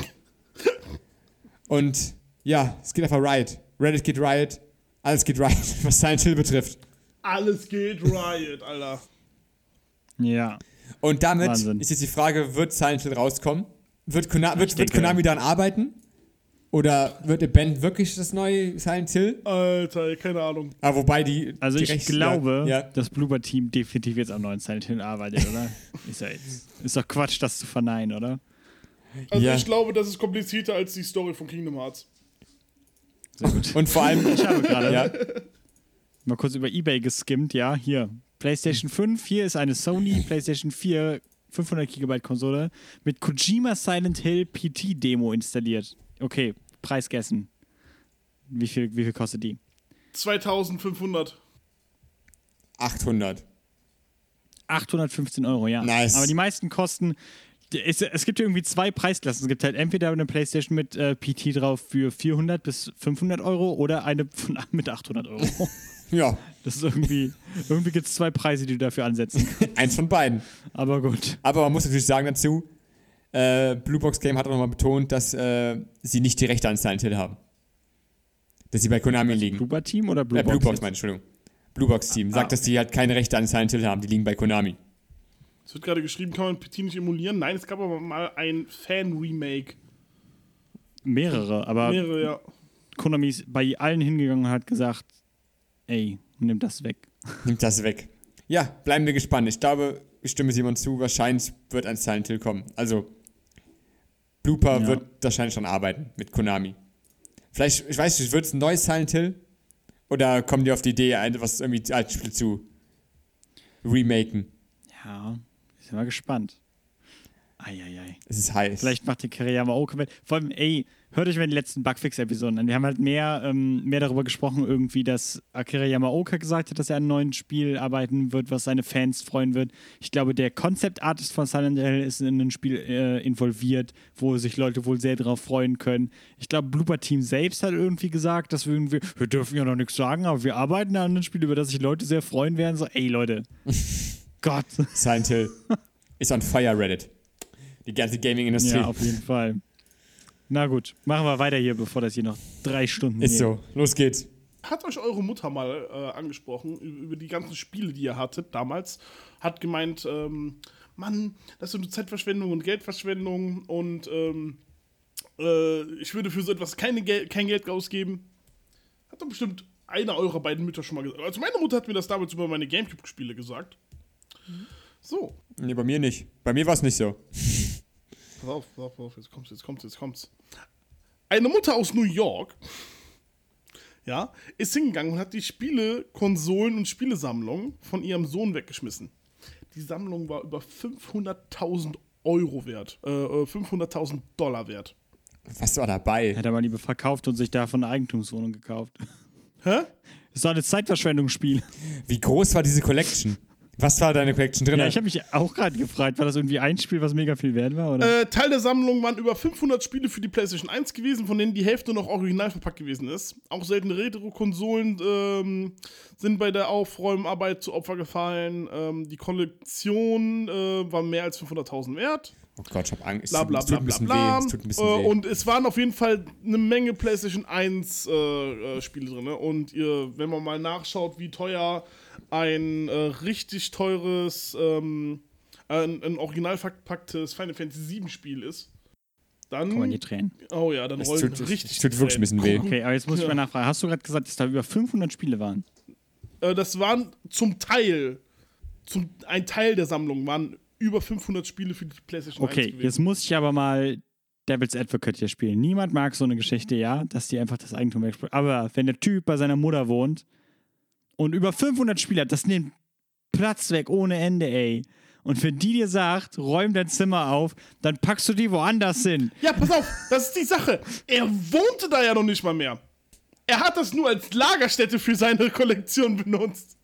Und ja, es geht einfach Riot. Reddit geht Riot. Alles geht Riot, [laughs] was Silent Hill betrifft. Alles geht Riot, Alter. ja. Und damit Wahnsinn. ist jetzt die Frage, wird Silent Hill rauskommen? Wird, Kona wird, wird Konami daran arbeiten? Oder wird der Band wirklich das neue Silent Hill? Alter, keine Ahnung. Aber wobei die. Also die ich Rechts- glaube, Ja, das Bloober-Team definitiv jetzt am neuen Silent Hill arbeitet, oder? [laughs] ist, ja jetzt, ist doch Quatsch, das zu verneinen, oder? Also Ja. ich glaube, das ist komplizierter als die Story von Kingdom Hearts. Sehr gut. Und vor allem. Ich habe [laughs] gerade ja, mal kurz über Ebay geskimmt, ja, hier. PlayStation 5, hier ist eine Sony PlayStation 4 500 GB Konsole mit Kojima Silent Hill PT Demo installiert. Okay, Preis gegessen. Wie viel, wie viel kostet die? 2500. 800. 815 Euro, ja. Nice. Aber die meisten kosten. Es, es gibt irgendwie zwei Preisklassen. Es gibt halt entweder eine PlayStation mit äh, PT drauf für 400 bis 500 Euro oder eine von, [laughs] mit 800 Euro. [laughs] Ja, Das ist irgendwie. irgendwie gibt es zwei Preise, die du dafür ansetzen kannst. [laughs] eins von beiden. Aber gut. Aber man muss natürlich sagen dazu, äh, Blue Box Game hat auch nochmal betont, dass äh, sie nicht die Rechte an Silent Hill haben. Dass sie bei Konami liegen. Bloober Team oder Blue äh, Blue Box Box, meine Entschuldigung. Blue Box Team sagt, Ah, dass die halt keine Rechte an Silent Hill haben. Die liegen bei Konami. Es wird gerade geschrieben, kann man PT nicht emulieren? Nein, es gab aber mal ein Fan-Remake. Mehrere, aber Mehrere, ja. Konami ist bei allen hingegangen und hat gesagt: Ey, nimm das weg. Nimmt das weg. Ja, bleiben wir gespannt. Ich glaube, ich stimme Simon zu, wahrscheinlich wird ein Silent Hill kommen. Also, Blooper Ja. wird wahrscheinlich schon arbeiten mit Konami. Vielleicht, ich weiß nicht, wird es ein neues Silent Hill? Oder kommen die auf die Idee, etwas irgendwie als Spiel zu remaken? Ja, ich bin mal gespannt. Eieiei. Es ist heiß. Vielleicht macht die Kariyama auch komplett. Vor allem, ey, hört euch mal die letzten Bugfix-Episoden an. Wir haben halt mehr, ähm, mehr darüber gesprochen, irgendwie, dass Akira Yamaoka gesagt hat, dass er an einem neuen Spiel arbeiten wird, was seine Fans freuen wird. Ich glaube, der Concept-Artist von Silent Hill ist in ein Spiel äh, involviert, wo sich Leute wohl sehr drauf freuen können. Ich glaube, Blooper Team selbst hat irgendwie gesagt, dass wir irgendwie, wir dürfen ja noch nichts sagen, aber wir arbeiten an einem Spiel, über das sich Leute sehr freuen werden. So, ey, Leute. [laughs] Gott. [laughs] Silent Hill ist on fire, Reddit. Die ganze Gaming-Industrie. Ja, auf jeden Fall. Na gut, machen wir weiter hier, bevor das hier noch drei Stunden ist geht. so. Los geht's. Hat euch eure Mutter mal äh, angesprochen über, die ganzen Spiele, die ihr hattet damals? Hat gemeint, ähm, Mann, das ist eine Zeitverschwendung und Geldverschwendung und ähm, äh, ich würde für so etwas keine Gel kein Geld ausgeben. Hat doch bestimmt einer eurer beiden Mütter schon mal gesagt. Also meine Mutter hat mir das damals über meine Gamecube-Spiele gesagt. So, Nee, bei mir nicht. Bei mir war es nicht so. pass auf, pass auf, pass auf, jetzt kommt's, jetzt kommt's, jetzt kommt's. Eine Mutter aus New York, ja, ist hingegangen und hat die Spiele, Konsolen und Spielesammlung von ihrem Sohn weggeschmissen. Die Sammlung war über 500.000 Euro wert, äh, äh, 500.000 Dollar wert. Was war dabei? Hätte er mal lieber verkauft und sich davon eine Eigentumswohnung gekauft. Hä? Das war ein Zeitverschwendungsspiel. Wie groß war diese Collection? Was war deine Collection drin? Ja, ich habe mich auch gerade gefragt, war das irgendwie ein Spiel, was mega viel wert war? Oder? Äh, Teil der Sammlung waren über 500 Spiele für die PlayStation 1 gewesen, von denen die Hälfte noch original verpackt gewesen ist. Auch seltene Retro-Konsolen ähm, sind bei der Aufräumarbeit zu Opfer gefallen. Ähm, die Kollektion äh, war mehr als 500.000 wert. oh Gott, ich hab Angst. Bla bla es bla tut ein bla bisschen bla. weh. Es tut ein bisschen äh, weh. Und es waren auf jeden Fall eine Menge PlayStation 1 äh, äh, Spiele drin. Und ihr, wenn man mal nachschaut, wie teuer ein äh, richtig teures, ähm, ein, ein original verpacktes Final Fantasy 7 Spiel ist, dann. Kommen die Tränen. Oh ja, dann Es rollen tut- es- richtig. es tut wirklich ein bisschen weh. Okay, aber jetzt muss ich Ja. mal nachfragen. Hast du gerade gesagt, dass da über 500 Spiele waren? Äh, das waren zum Teil, zum, ein Teil der Sammlung waren über 500 Spiele für die PlayStation 1 Okay, jetzt muss ich aber mal Devil's Advocate hier spielen. Niemand mag so eine Geschichte, ja, dass die einfach das Eigentum wegspielen. Aber wenn der Typ bei seiner Mutter wohnt und über 500 Spiele hat, das nimmt Platz weg ohne Ende, ey. Und für die dir sagt, räum dein Zimmer auf, dann packst du die woanders hin. Ja, pass auf, das ist die Sache. Er wohnte da ja noch nicht mal mehr. Er hat das nur als Lagerstätte für seine Kollektion benutzt.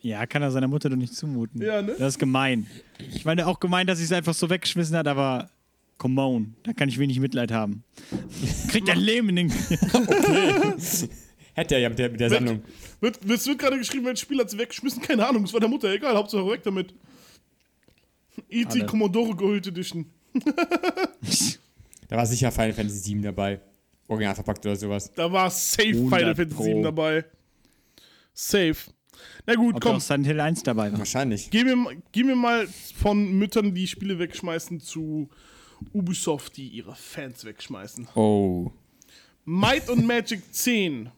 Ja, kann er seiner Mutter doch nicht zumuten. Ja, ne? Das ist gemein. Ich meine auch gemein, dass sie es einfach so weggeschmissen hat, aber come on, da kann ich wenig Mitleid haben. Kriegt ein Leben in den. [laughs] Hätte er ja mit der, mit der Sammlung. Wird, es wird gerade geschrieben, welches Spiel hat sie weggeschmissen? Keine Ahnung, es war der Mutter egal, Hauptsache weg damit. E.T. Commodore Gold Edition. Da war sicher Final Fantasy 7 dabei. Original verpackt oder sowas. Da war safe 100 Final Fantasy Pro. 7 dabei. Safe. Na gut, Ob komm. auch Silent Hill 1 dabei war. Wahrscheinlich. Gehen wir, mal- gehen wir mal von Müttern, die Spiele wegschmeißen, zu Ubisoft, die ihre Fans wegschmeißen. Oh. Might und Magic 10.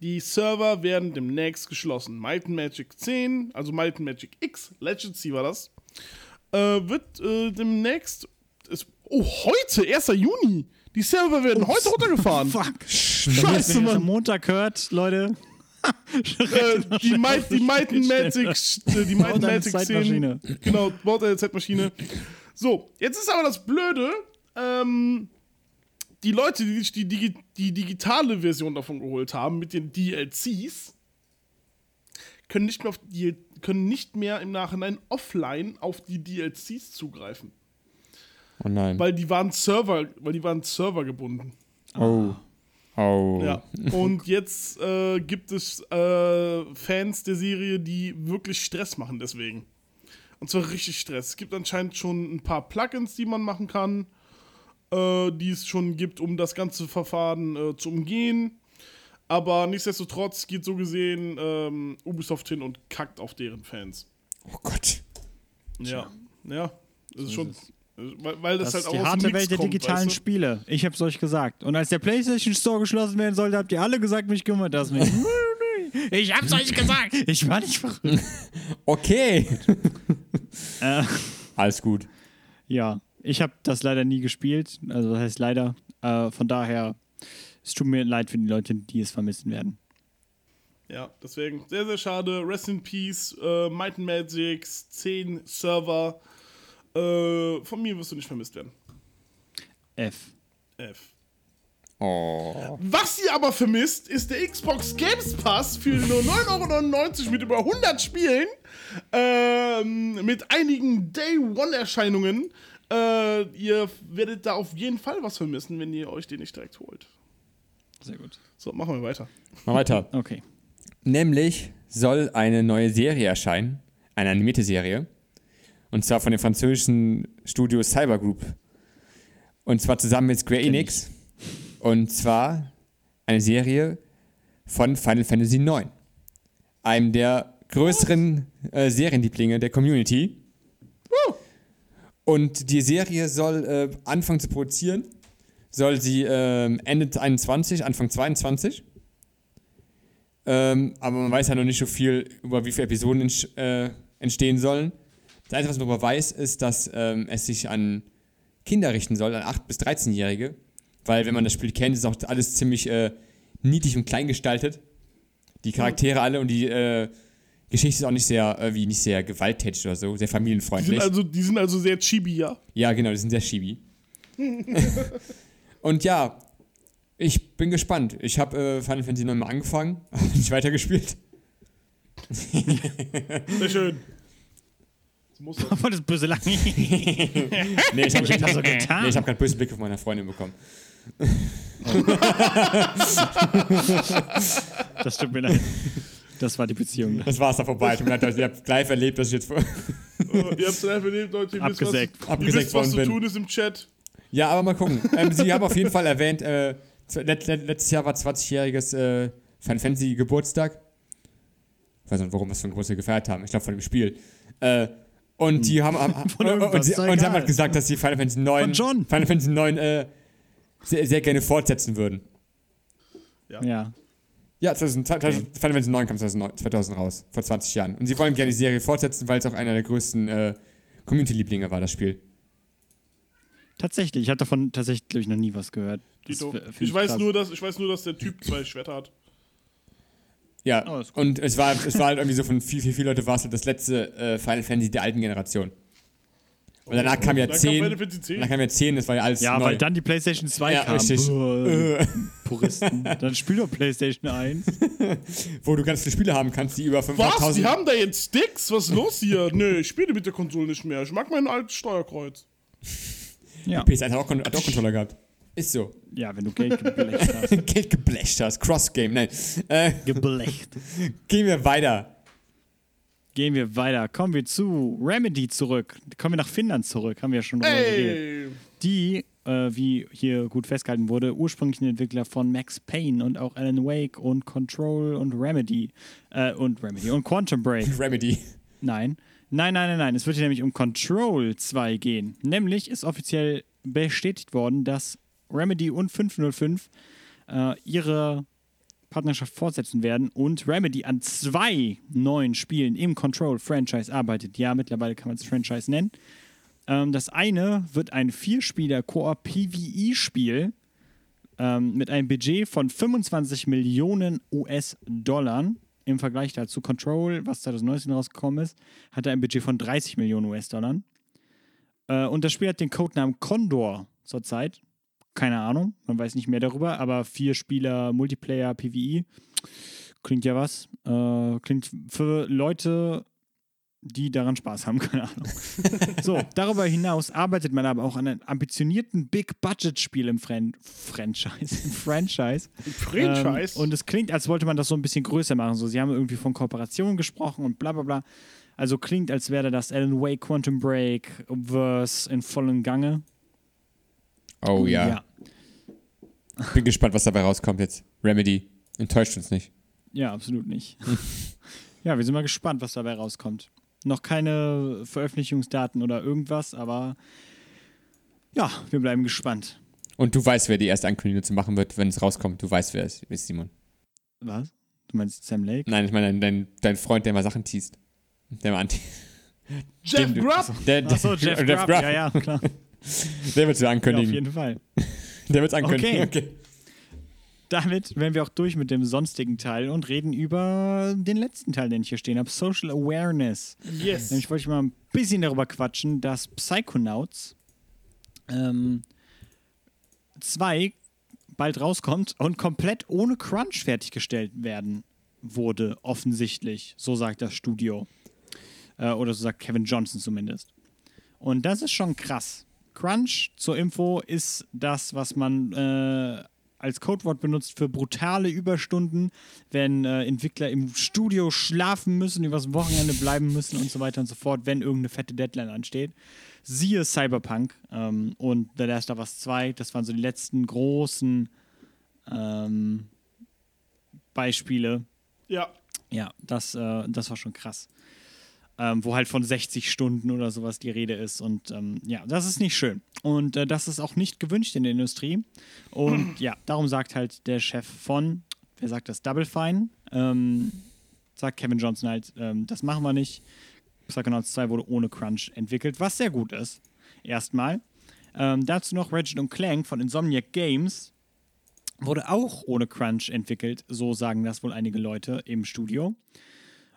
Die Server werden demnächst geschlossen. Might and Magic 10, also Might and Magic X, Legacy war das, äh, wird äh, demnächst. Ist, oh, heute, 1. Juni. Die Server werden heute runtergefahren. [laughs] Fuck. Scheiße, Wenn ihr das am. Montag hört, Leute, [laughs] Äh, die Might, die Might and Magic, äh, die Might Magic 10. Zeitmaschine. Genau, baut eine Zeitmaschine. So, jetzt ist aber das Blöde, ähm, die Leute, die sich die, Digi die digitale Version davon geholt haben mit den DLCs, können nicht mehr, auf die, können nicht mehr im Nachhinein offline auf die DLCs zugreifen. Oh nein. Weil die waren Server, weil die waren Server gebunden. Oh. Oh. Ja. Und jetzt äh, gibt es äh, Fans der Serie, die wirklich Stress machen deswegen. Und zwar richtig Stress. Es gibt anscheinend schon ein paar Plugins, die man machen kann, äh, die es schon gibt, um das ganze Verfahren äh, zu umgehen. Aber nichtsdestotrotz geht so gesehen ähm, Ubisoft hin und kackt auf deren Fans. Oh Gott. Ja. Ja. Das ist schon. ist. Weil, weil das, Das ist halt die aus dem harte Welt der kommt, digitalen weißt du? Spiele. Ich hab's euch gesagt. Und als der PlayStation Store geschlossen werden sollte, habt ihr alle gesagt, mich kümmert das nicht. [laughs] ich hab's euch gesagt. [laughs] Ich war nicht verrückt. [laughs] Okay. Äh, Alles gut. ja, ich habe das leider nie gespielt. Also, das heißt leider. Äh, von daher, es tut mir leid für die Leute, die es vermissen werden. Ja, deswegen sehr, sehr schade. Rest in Peace, äh, Might and Magics, 10 Server. Äh, von mir wirst du nicht vermisst werden. F. F. Oh. Was ihr aber vermisst, ist der Xbox Games Pass für nur 9,99 Euro mit über 100 Spielen. Ähm, mit einigen Day-One-Erscheinungen. Äh, ihr werdet da auf jeden Fall was vermissen, wenn ihr euch den nicht direkt holt. Sehr gut. So, machen wir weiter. Mal weiter. [laughs] Okay. Nämlich soll eine neue Serie erscheinen. Eine animierte Serie. Und zwar von dem französischen Studio Cyber Group. Und zwar zusammen mit Square Kenn Enix. Und zwar eine Serie von Final Fantasy IX. Einem der größeren äh, Serienlieblinge der Community. Und die Serie soll äh, anfangen zu produzieren. Soll sie ähm, Ende 21, Anfang 22. Ähm, aber man weiß ja noch nicht so viel, über wie viele Episoden entsch- äh, entstehen sollen. Das Einzige, was man darüber weiß, ist, dass ähm, es sich an Kinder richten soll, an 8- bis 13-Jährige. Weil, wenn man das Spiel kennt, ist auch alles ziemlich äh, niedlich und klein gestaltet. Die Charaktere alle und die äh, Geschichte ist auch nicht sehr, äh, wie nicht sehr gewalttätig oder so, sehr Die sind, familienfreundlich. also, die sind also sehr chibi, ja? Ja, genau, die sind sehr chibi. [laughs] und ja, ich bin gespannt. Ich habe äh, Final Fantasy 9 mal angefangen, [laughs] aber nicht weitergespielt. Sehr schön. So muss das. Voll das böse Lachen. Nee, ich habe das so getan. nee, ich hab gerade böse Blicke von meiner Freundin bekommen. [laughs] Das tut mir leid. Das war die Beziehung. Das war's da vorbei. Ihr habt live erlebt, dass ich jetzt. Äh, ihr habt es einfach erlebt, Leute. Ihr wisst, was, Abgesägt. ihr Abgesägt wisst, was worden zu bin. tun ist im Chat. ja, aber mal gucken. Ähm, Sie haben auf jeden Fall erwähnt, äh, let, let, letztes Jahr war 20-jähriges äh, Final Fantasy Geburtstag. Ich weiß nicht, warum wir es für einen Geburtstag gefeiert haben. Ich glaube, von dem Spiel. Äh, und die haben, haben, [laughs] Von und, sie, und sie haben halt gesagt, dass sie Final Fantasy 9, Von John. Final Fantasy 9 äh, sehr, sehr gerne fortsetzen würden. Ja. Ja, 2000, 2000, Final Fantasy 9 kam 2009, 2000 raus, vor 20 Jahren. Und sie wollen gerne die Serie fortsetzen, weil es auch einer der größten äh, Community-Lieblinge war, das Spiel. Tatsächlich, ich habe davon tatsächlich, glaube ich, noch nie was gehört. Find Ich weiß, krass. nur, dass, ich weiß nur, dass der Typ zwei Schwerter hat. Ja, Oh, und es war, es war halt irgendwie so von viel, viel, viel Leute war es halt das letzte äh, Final Fantasy der alten Generation. Und danach kam ja Dann 10. Final Fantasy 10. Danach kam ja 10, das war ja alles Ja, neu. weil dann die PlayStation 2 Ja, kam. richtig. Äh, [laughs] Puristen. Dann spiel doch PlayStation 1. [laughs] wo du ganz viele Spiele haben kannst, die über Was? 500.000 Die haben da jetzt Sticks? Was ist los hier? [laughs] Nö, ich spiele mit der Konsole nicht mehr. Ich mag mein altes Steuerkreuz. Ja. PS1 hat auch, Kon- hat auch Controller gehabt. Ist so. ja, wenn du Geld geblecht hast. Geld geblecht hast. Cross-Game, nein. Äh, geblecht. gehen wir weiter. Gehen wir weiter. Kommen wir zu Remedy zurück. Kommen wir nach Finnland zurück. Haben wir ja schon drüber geredet. Ey! Die, äh, wie hier gut festgehalten wurde, ursprünglichen Entwickler von Max Payne und auch Alan Wake und Control und Remedy. Äh, und Remedy und Quantum Break. [laughs] Remedy. Nein. Nein, nein, nein, nein. Es wird hier nämlich um Control 2 gehen. Nämlich ist offiziell bestätigt worden, dass Remedy und 505 äh, ihre Partnerschaft fortsetzen werden und Remedy an zwei neuen Spielen im Control-Franchise arbeitet. Ja, mittlerweile kann man es Franchise nennen. Ähm, das eine wird ein Vierspieler-Koop-PvE-Spiel ähm, mit einem Budget von 25 Millionen US-Dollar. Im Vergleich dazu Control, was 2019 rausgekommen ist, hatte ein Budget von 30 Millionen US-Dollar. Äh, und das Spiel hat den Codenamen Condor zurzeit. Keine Ahnung, man weiß nicht mehr darüber, aber vier Spieler Multiplayer PvE klingt ja was. Äh, klingt für Leute, die daran Spaß haben, [laughs] keine Ahnung. so, darüber hinaus arbeitet man aber auch an einem ambitionierten Big-Budget-Spiel im Fran Franchise. Im Franchise. Franchise. Ähm, und es klingt, als wollte man das so ein bisschen größer machen. So, sie haben irgendwie von Kooperation gesprochen und bla bla bla. Also klingt, als wäre das Alan Wake Quantum Break Verse in vollem Gange. Oh ja. Bin gespannt, was dabei rauskommt jetzt. Remedy. Enttäuscht uns nicht. Ja, absolut nicht. [laughs] ja, wir sind mal gespannt, was dabei rauskommt. Noch keine Veröffentlichungsdaten oder irgendwas, aber ja, wir bleiben gespannt. Und du weißt, wer die erste Ankündigung dazu machen wird, wenn es rauskommt. Du weißt, wer es ist, Simon. Was? Du meinst Sam Lake? Nein, ich meine dein, dein, dein Freund, der mal Sachen teast. Der mal anti. Jeff Grubb? Der, der, Achso, Jeff. Grubb. Ja, ja, klar. [laughs] Der wird es Ja, auf ankündigen. jeden Fall. [laughs] der wird es ankündigen. Okay. Damit wären wir auch durch mit dem sonstigen Teil und reden über den letzten Teil, den ich hier stehen habe: Social Awareness. Yes. Nämlich wollte ich mal ein bisschen darüber quatschen, dass Psychonauts 2 bald rauskommt und komplett ohne Crunch fertiggestellt werden wurde, offensichtlich. So sagt das Studio. Äh, oder so sagt Kevin Johnson zumindest. Und das ist schon krass. Crunch zur Info ist das, was man äh, als Codewort benutzt für brutale Überstunden, wenn äh, Entwickler im Studio schlafen müssen, übers Wochenende bleiben müssen und so weiter und so fort, wenn irgendeine fette Deadline ansteht. Siehe Cyberpunk ähm, und The Last of Us 2, das waren so die letzten großen ähm, Beispiele, Ja. ja, das, äh, das war schon krass. Ähm, wo halt von 60 Stunden oder sowas die Rede ist. Und ähm, ja, das ist nicht schön. Und äh, das ist auch nicht gewünscht in der Industrie. Und [clears throat] ja, darum sagt halt der Chef von, wer sagt das, Double Fine, ähm, sagt Kevin Johnson halt, ähm, das machen wir nicht. Psychonauts 2 wurde ohne Crunch entwickelt, was sehr gut ist. Erstmal. Ähm, dazu noch Ratchet und Clank von Insomniac Games wurde auch ohne Crunch entwickelt, so sagen das wohl einige Leute im Studio.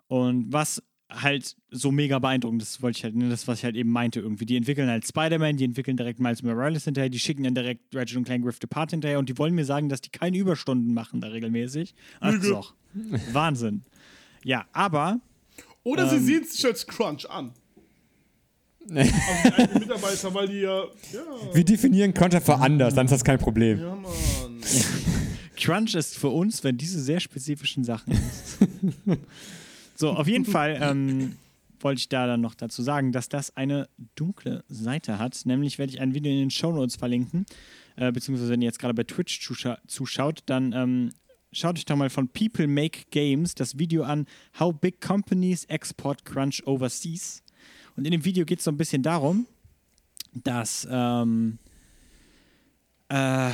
Und was halt so mega beeindruckend ist, wollte ich halt, ne, das, was ich halt eben meinte irgendwie. Die entwickeln halt Spider-Man, die entwickeln direkt Miles Morales hinterher, die schicken dann direkt Ratchet und Clank Rift Apart hinterher und die wollen mir sagen, dass die keine Überstunden machen da regelmäßig. Ach doch. [laughs] Wahnsinn. Ja, aber Oder sie Ähm. sehen sich als Crunch an. [laughs] also die eigenen Mitarbeiter, weil die ja. Ja, Wir definieren Content für anders, dann ist das kein Problem. ja Mann. Crunch ist für uns, wenn diese sehr spezifischen Sachen. [laughs] so, auf jeden Fall ähm, wollte ich da dann noch dazu sagen, dass das eine dunkle Seite hat. Nämlich werde ich ein Video in den Shownotes verlinken. Äh, beziehungsweise, wenn ihr jetzt gerade bei Twitch zuscha zuschaut, dann ähm, schaut euch doch mal von People Make Games das Video an, How Big Companies Export Crunch Overseas. Und in dem Video geht es so ein bisschen darum, dass ähm, äh,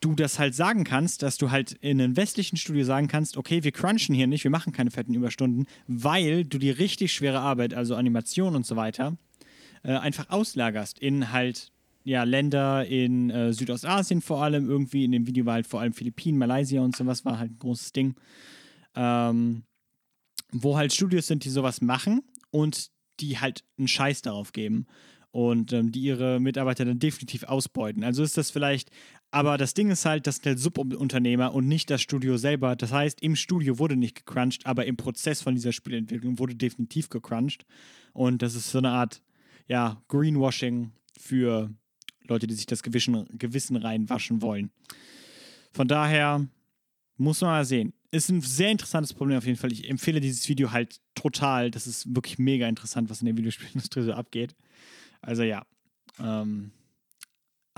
du das halt sagen kannst, dass du halt in einem westlichen Studio sagen kannst, okay, wir crunchen hier nicht, wir machen keine fetten Überstunden, weil du die richtig schwere Arbeit, also Animation und so weiter, äh, einfach auslagerst in halt ja, Länder in äh, Südostasien vor allem, irgendwie in dem Video war halt vor allem Philippinen, Malaysia und sowas war halt ein großes Ding. Ähm, wo halt Studios sind, die sowas machen und die halt einen Scheiß darauf geben und ähm, die ihre Mitarbeiter dann definitiv ausbeuten. Also ist das vielleicht, aber das Ding ist halt, das sind halt Subunternehmer und nicht das Studio selber. Das heißt, im Studio wurde nicht gecrunched, aber im Prozess von dieser Spielentwicklung wurde definitiv gecrunched. Und das ist so eine Art, ja, Greenwashing für Leute, die sich das Gewissen, Gewissen reinwaschen wollen. Von daher muss man mal sehen. Ist ein sehr interessantes Problem auf jeden Fall. Ich empfehle dieses Video halt total. Das ist wirklich mega interessant, was in der Videospielindustrie so abgeht. Also ja. Ähm,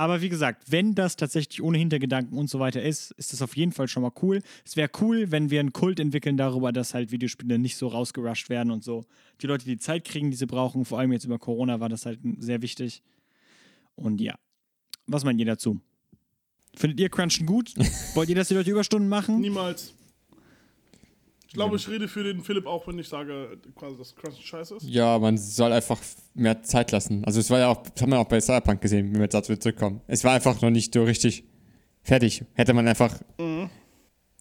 aber wie gesagt, wenn das tatsächlich ohne Hintergedanken und so weiter ist, ist das auf jeden Fall schon mal cool. Es wäre cool, wenn wir einen Kult entwickeln darüber, dass halt Videospiele nicht so rausgerusht werden und so. Die Leute die Zeit kriegen, die sie brauchen, vor allem jetzt über Corona war das halt sehr wichtig. Und ja, was meint ihr dazu? Findet ihr Crunchen gut? [laughs] Wollt ihr, dass die Leute Überstunden machen? Niemals. Ich glaube, ich rede für den Philipp auch, wenn ich sage, quasi, dass Crunchen scheiße ist. Ja, man soll einfach mehr Zeit lassen. Also es war ja auch, das haben wir auch bei Cyberpunk gesehen, wenn wir jetzt dazu zurückkommen. Es war einfach noch nicht so richtig fertig. Hätte man einfach Mhm.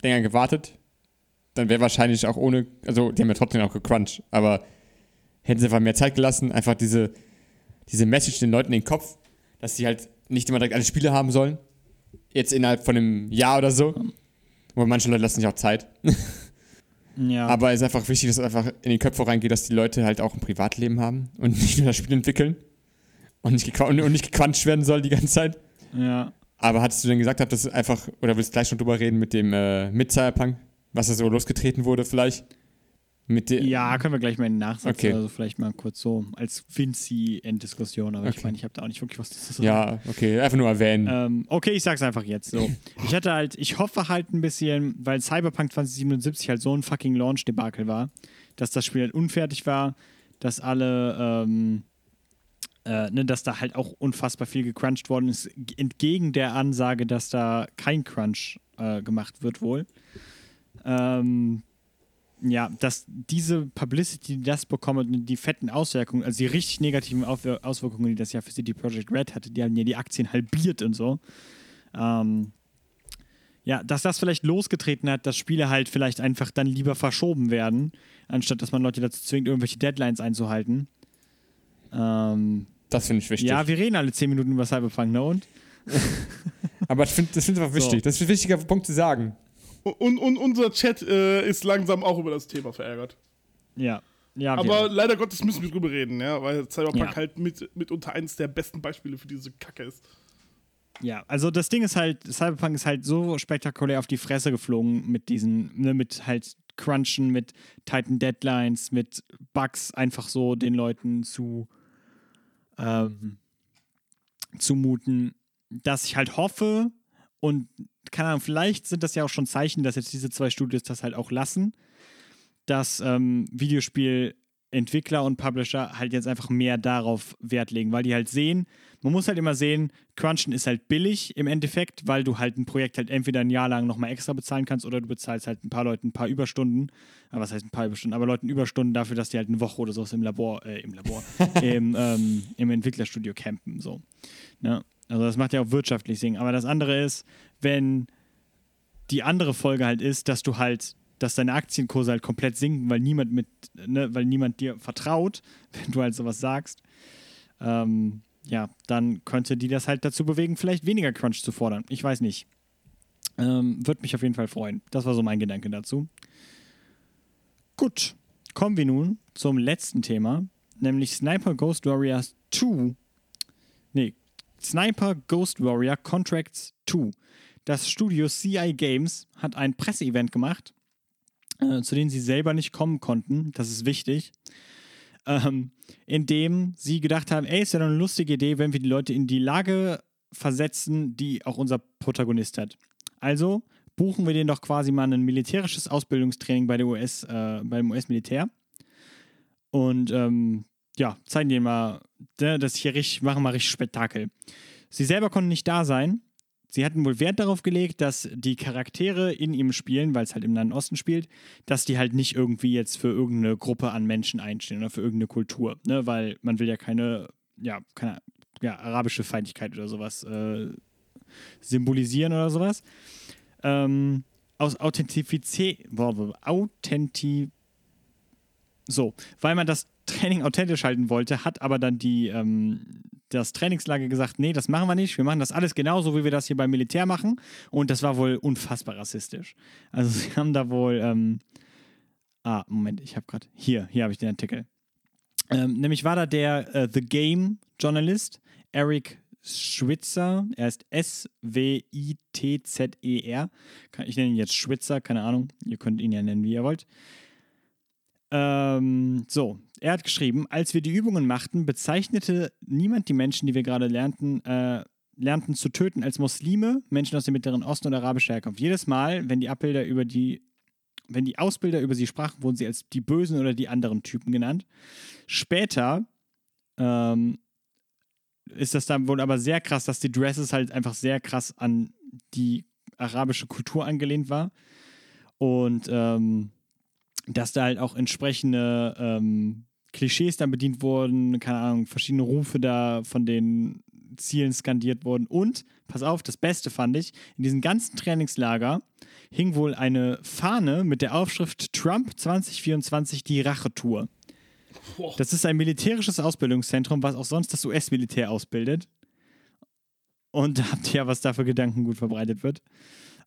länger gewartet, dann wäre wahrscheinlich auch ohne, also die haben ja trotzdem auch gecrunched, aber hätten sie einfach mehr Zeit gelassen, einfach diese, diese Message den Leuten in den Kopf, dass sie halt nicht immer direkt alle Spiele haben sollen. Jetzt innerhalb von einem Jahr oder so. Aber manche Leute lassen sich auch Zeit. [laughs] Ja. Aber es ist einfach wichtig, dass es einfach in die Köpfe reingeht, dass die Leute halt auch ein Privatleben haben und nicht nur das Spiel entwickeln und nicht, und nicht gequatscht werden soll die ganze Zeit. ja. Aber hattest du denn gesagt, dass es einfach, oder willst du gleich schon drüber reden mit dem äh, mit Cyberpunk, was da so losgetreten wurde vielleicht? Ja, können wir gleich mal in den Nachsatz, Okay. also vielleicht mal kurz so als Vinci-Enddiskussion, aber ich Okay. meine, ich habe da auch nicht wirklich was zu sagen. Ja, okay, einfach nur erwähnen. Ähm, okay, ich sag's einfach jetzt so. [laughs] Ich hatte halt, ich hoffe halt ein bisschen, weil Cyberpunk 2077 halt so ein fucking Launch-Debakel war, dass das Spiel halt unfertig war, dass alle, ähm, äh, ne, dass da halt auch unfassbar viel gecrunched worden ist, entgegen der Ansage, dass da kein Crunch äh, gemacht wird wohl. Ähm, ja, dass diese Publicity, die das bekommt und die fetten Auswirkungen, also die richtig negativen Auswirkungen, die das ja für CD Projekt Red hatte, die haben ja die Aktien halbiert und so. Ähm, ja, dass das vielleicht losgetreten hat, dass Spiele halt vielleicht einfach dann lieber verschoben werden, anstatt dass man Leute dazu zwingt, irgendwelche Deadlines einzuhalten. Ähm, das finde ich wichtig. ja, wir reden alle 10 Minuten über Cyberpunk, ne? Und? [laughs] Aber ich find, das finde ich einfach So. wichtig. Das ist ein wichtiger Punkt zu sagen. Und, und unser Chat äh, ist langsam auch über das Thema verärgert. Ja. Ja, Aber auch. leider Gottes müssen wir drüber reden, ja, weil Cyberpunk Ja. halt mit, mitunter eines der besten Beispiele für diese Kacke ist. Ja, also das Ding ist halt, Cyberpunk ist halt so spektakulär auf die Fresse geflogen mit diesen, ne, mit halt Crunchen, mit Titan Deadlines, mit Bugs einfach so den Leuten zu ähm, zumuten, dass ich halt hoffe und keine Ahnung, vielleicht sind das ja auch schon Zeichen, dass jetzt diese zwei Studios das halt auch lassen, dass ähm, Videospielentwickler und Publisher halt jetzt einfach mehr darauf Wert legen, weil die halt sehen, man muss halt immer sehen, Crunchen ist halt billig im Endeffekt, weil du halt ein Projekt halt entweder ein Jahr lang nochmal extra bezahlen kannst oder du bezahlst halt ein paar Leuten ein paar Überstunden. Aber was heißt ein paar Überstunden? Aber Leuten Überstunden dafür, dass die halt eine Woche oder sowas im Labor, äh, im Labor, [laughs] im, ähm, im Entwicklerstudio campen. So. Ne? Also das macht ja auch wirtschaftlich Sinn. Aber das andere ist, wenn die andere Folge halt ist, dass du halt, dass deine Aktienkurse halt komplett sinken, weil niemand mit, ne, weil niemand dir vertraut, [laughs] wenn du halt sowas sagst. Ähm, ja, dann könnte die das halt dazu bewegen, vielleicht weniger Crunch zu fordern. Ich weiß nicht. Ähm, Würde mich auf jeden Fall freuen. Das war so mein Gedanke dazu. Gut, kommen wir nun zum letzten Thema, nämlich Sniper Ghost Warrior 2. Nee, Sniper Ghost Warrior Contracts 2. Das Studio CI Games hat ein Presseevent gemacht, äh, zu dem sie selber nicht kommen konnten. Das ist wichtig ähm, in dem sie gedacht haben, ey, ist ja doch eine lustige Idee, wenn wir die Leute in die Lage versetzen, die auch unser Protagonist hat. Also buchen wir den doch quasi mal ein militärisches Ausbildungstraining bei der US, äh, beim US-Militär und ähm, ja, zeigen denen mal, ne, das hier richtig, machen mal richtig Spektakel. Sie selber konnten nicht da sein. sie hatten wohl Wert darauf gelegt, dass die Charaktere in ihm spielen, weil es halt im Nahen Osten spielt, dass die halt nicht irgendwie jetzt für irgendeine Gruppe an Menschen einstehen oder für irgendeine Kultur, ne? weil man will ja keine, ja, keine ja, arabische Feindlichkeit oder sowas äh, symbolisieren oder sowas. Ähm, aus Authentizität, Authenti so, weil man das Training authentisch halten wollte, hat aber dann die, ähm, das Trainingslager gesagt, nee, das machen wir nicht, wir machen das alles genauso, wie wir das hier beim Militär machen. Und das war wohl unfassbar rassistisch. Also [laughs] sie haben da wohl, ähm, ah, Moment, ich habe gerade, hier, hier habe ich den Artikel. Ähm, nämlich war da der äh, The Game Journalist Eric Schwitzer. Er ist S-W-I-T-Z-E-R. Ich nenne ihn jetzt Schwitzer, keine Ahnung. Ihr könnt ihn ja nennen, wie ihr wollt. Ähm, so, er hat geschrieben, als wir die Übungen machten, bezeichnete niemand die Menschen, die wir gerade lernten, äh, lernten zu töten, als Muslime, Menschen aus dem Mittleren Osten und arabischer Herkunft. Jedes Mal, wenn die Abbilder über die, wenn die Ausbilder über sie sprachen, wurden sie als die Bösen oder die anderen Typen genannt. Später ähm, ist das dann wohl aber sehr krass, dass die Dresses halt einfach sehr krass an die arabische Kultur angelehnt war. Und ähm, dass da halt auch entsprechende ähm, Klischees dann bedient wurden, keine Ahnung, verschiedene Rufe da von den Zielen skandiert wurden. Und, pass auf, das Beste fand ich, in diesem ganzen Trainingslager hing wohl eine Fahne mit der Aufschrift Trump 2024 die Rachetour. Das ist ein militärisches Ausbildungszentrum, was auch sonst das US-Militär ausbildet. Und da habt ihr ja, was da für Gedanken gut verbreitet wird.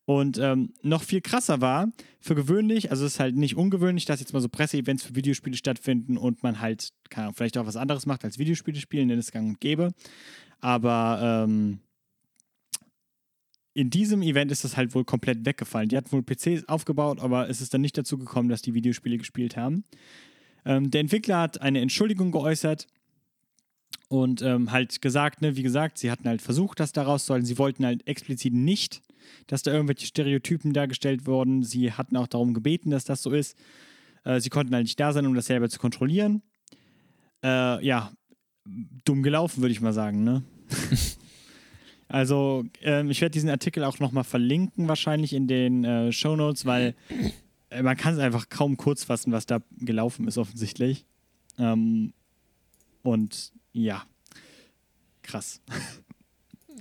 Und ähm, noch viel krasser war, für gewöhnlich, also es ist halt nicht ungewöhnlich, dass jetzt mal so Presseevents für Videospiele stattfinden und man halt, kann vielleicht auch was anderes macht als Videospiele spielen, denn es gang und gäbe. Aber ähm, in diesem Event ist das halt wohl komplett weggefallen. Die hatten wohl PCs aufgebaut, aber es ist dann nicht dazu gekommen, dass die Videospiele gespielt haben. Ähm, der Entwickler hat eine Entschuldigung geäußert und ähm, halt gesagt, ne, wie gesagt, sie hatten halt versucht, das daraus sollen. Sie wollten halt explizit nicht dass da irgendwelche Stereotypen dargestellt wurden. Sie hatten auch darum gebeten, dass das so ist. Äh, sie konnten halt nicht da sein, um das selber zu kontrollieren. Äh, ja, dumm gelaufen, würde ich mal sagen, ne? [laughs] also, äh, ich werde diesen Artikel auch nochmal verlinken, wahrscheinlich in den äh, Show Notes, weil äh, man kann es einfach kaum kurz fassen, was da gelaufen ist, offensichtlich. Ähm, und ja, krass. [laughs]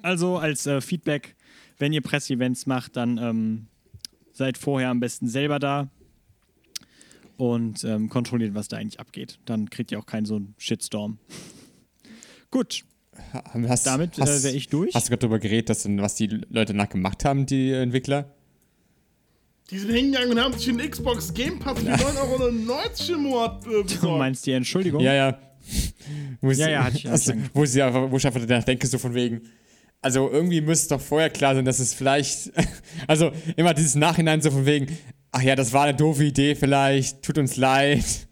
Also als äh, Feedback wenn ihr Presseevents macht, dann ähm, seid vorher am besten selber da und ähm, kontrolliert, was da eigentlich abgeht. Dann kriegt ihr auch keinen so einen Shitstorm. [laughs] Gut. Hast, Damit äh, wäre ich durch. Hast du gerade darüber geredet, dass, was die Leute danach gemacht haben, die Entwickler? Die sind hingegangen und haben sich einen Xbox Game Pass für 9,90 Euro im Monat äh, [laughs] besorgt. Du meinst die Entschuldigung? Ja, ja. [laughs] Wo ja, ja, hatte ich also, wo, sie einfach, wo ich einfach danach denke, so von wegen, also irgendwie müsste doch vorher klar sein, dass es vielleicht, [laughs] also immer dieses Nachhinein so von wegen, ach ja, das war eine doofe Idee vielleicht, tut uns leid. [laughs]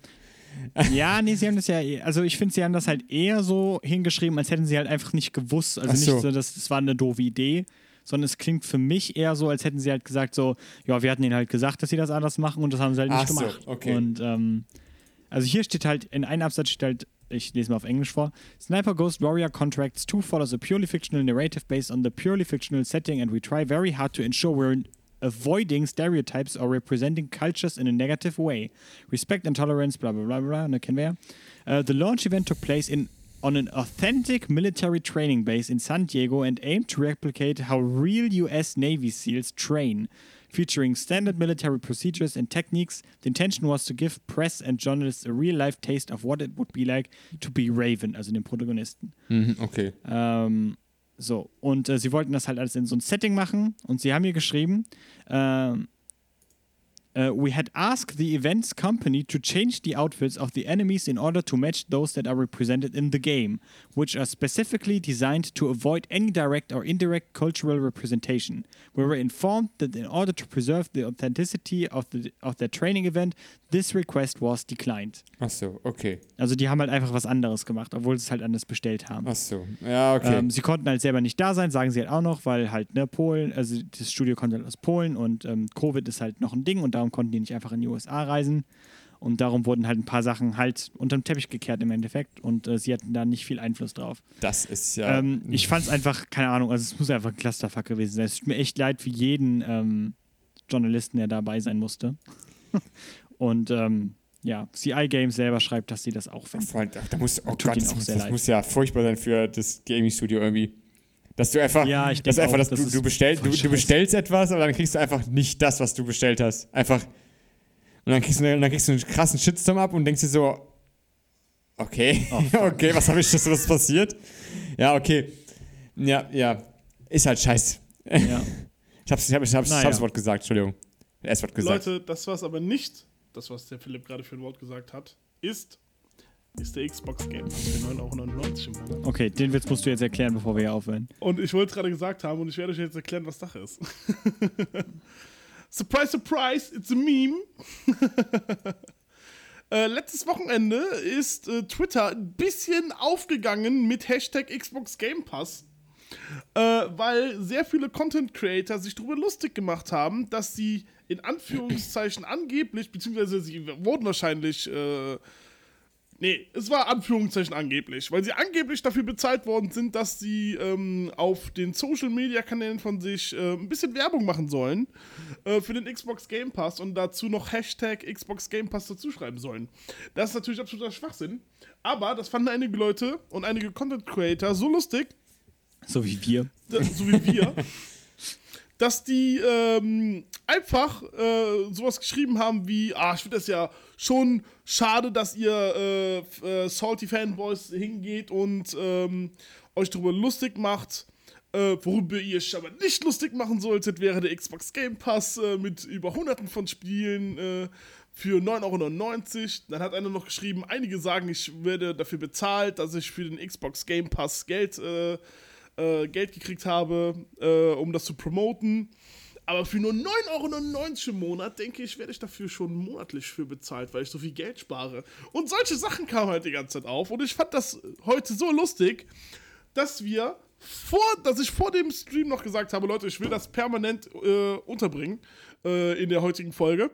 Ja, nee, sie haben das ja, also ich finde, sie haben das halt eher so hingeschrieben, als hätten sie halt einfach nicht gewusst, also so. nicht so, dass das war eine doofe Idee, sondern es klingt für mich eher so, als hätten sie halt gesagt so, ja, wir hatten ihnen halt gesagt, dass sie das anders machen und das haben sie halt nicht ach gemacht. So, okay. Und ähm, also hier steht halt, in einem Absatz steht halt ich lese mal auf Englisch vor. Sniper Ghost Warrior Contracts 2 follows a purely fictional narrative based on the purely fictional setting, and we try very hard to ensure we're avoiding stereotypes or representing cultures in a negative way. Respect and tolerance, blah blah blah blah. Ne. Uh, the launch event took place in on an authentic military training base in San Diego and aimed to replicate how real US Navy SEALs train. Featuring standard military procedures and techniques. The intention was to give press and journalists a real life taste of what it would be like to be Raven, also den Protagonisten. Mhm, okay. Ähm, so, und äh, sie wollten das halt alles in so ein Setting machen und sie haben hier geschrieben, ähm, Uh, we had asked the events company to change the outfits of the enemies in order to match those that are represented in the game, which are specifically designed to avoid any direct or indirect cultural representation. We were informed that in order to preserve the authenticity of, the, of their training event, this request was declined. Ach so, okay. Also die haben halt einfach was anderes gemacht, obwohl sie es halt anders bestellt haben. Ach so, ja, okay. Ähm, sie konnten halt selber nicht da sein, sagen sie halt auch noch, weil halt, ne, Polen, also das Studio kommt halt aus Polen und ähm, Covid ist halt noch ein Ding und da darum konnten die nicht einfach in die USA reisen. Und darum wurden halt ein paar Sachen halt unterm Teppich gekehrt im Endeffekt und äh, sie hatten da nicht viel Einfluss drauf. Das ist ja. Ähm, ich fand es einfach, keine Ahnung, also es muss einfach ein Clusterfuck gewesen sein. Es tut mir echt leid für jeden ähm, Journalisten, der dabei sein musste. [laughs] und ähm, ja, CI Games selber schreibt, dass sie das auch finden. Vor allem, da muss, oh Gott, das, auch muss, das muss ja furchtbar sein für das Gaming-Studio irgendwie. Dass du einfach, Ja, ich dass einfach, auch, dass das du, ist du, bestell, du, du bestellst etwas, aber dann kriegst du einfach nicht das, was du bestellt hast. Einfach. Und dann kriegst du, dann kriegst du einen krassen Shitstorm ab und denkst dir so, okay, Oh, [laughs] okay, was habe ich, das was passiert? Ja, okay. Ja, ja. Ist halt scheiße. Ja. [laughs] Ich hab's, ich hab, ich hab's, ich Naja. hab's Wort gesagt, Entschuldigung. Das Wort gesagt. Leute, das was aber nicht, das was der Philipp gerade für ein Wort gesagt hat, ist, ist der Xbox Game Pass für 9,99 Euro im Monat. Okay, den Witz musst du jetzt erklären, bevor wir hier aufhören. Und ich wollte es gerade gesagt haben und ich werde euch jetzt erklären, was Sache ist. [laughs] surprise, surprise, it's a meme. [laughs] äh, letztes Wochenende ist äh, Twitter ein bisschen aufgegangen mit Hashtag Xbox Game Pass. Äh, weil sehr viele Content Creator sich darüber lustig gemacht haben, dass sie in Anführungszeichen angeblich, beziehungsweise sie wurden wahrscheinlich äh, Nee, es war Anführungszeichen angeblich, weil sie angeblich dafür bezahlt worden sind, dass sie ähm, auf den Social Media Kanälen von sich äh, ein bisschen Werbung machen sollen äh, für den Xbox Game Pass und dazu noch Hashtag Xbox Game Pass dazuschreiben sollen. Das ist natürlich absoluter Schwachsinn, aber das fanden einige Leute und einige Content Creator so lustig, So wie wir. so wie wir, [laughs] dass die ähm, einfach äh, sowas geschrieben haben wie, ah, ich finde das ja schon schade, dass ihr äh, äh, Salty Fanboys hingeht und ähm, euch darüber lustig macht. Äh, worüber ihr euch aber nicht lustig machen solltet, wäre der Xbox Game Pass äh, mit über hunderten von Spielen äh, für 9,99 Euro. Dann hat einer noch geschrieben, einige sagen, ich werde dafür bezahlt, dass ich für den Xbox Game Pass Geld äh, äh, Geld gekriegt habe, äh, um das zu promoten. Aber für nur 9,99 Euro im Monat, denke ich, werde ich dafür schon monatlich für bezahlt, weil ich so viel Geld spare. Und solche Sachen kamen halt die ganze Zeit auf. Und ich fand das heute so lustig, dass wir vor, dass ich vor dem Stream noch gesagt habe, Leute, ich will das permanent äh, unterbringen äh, in der heutigen Folge.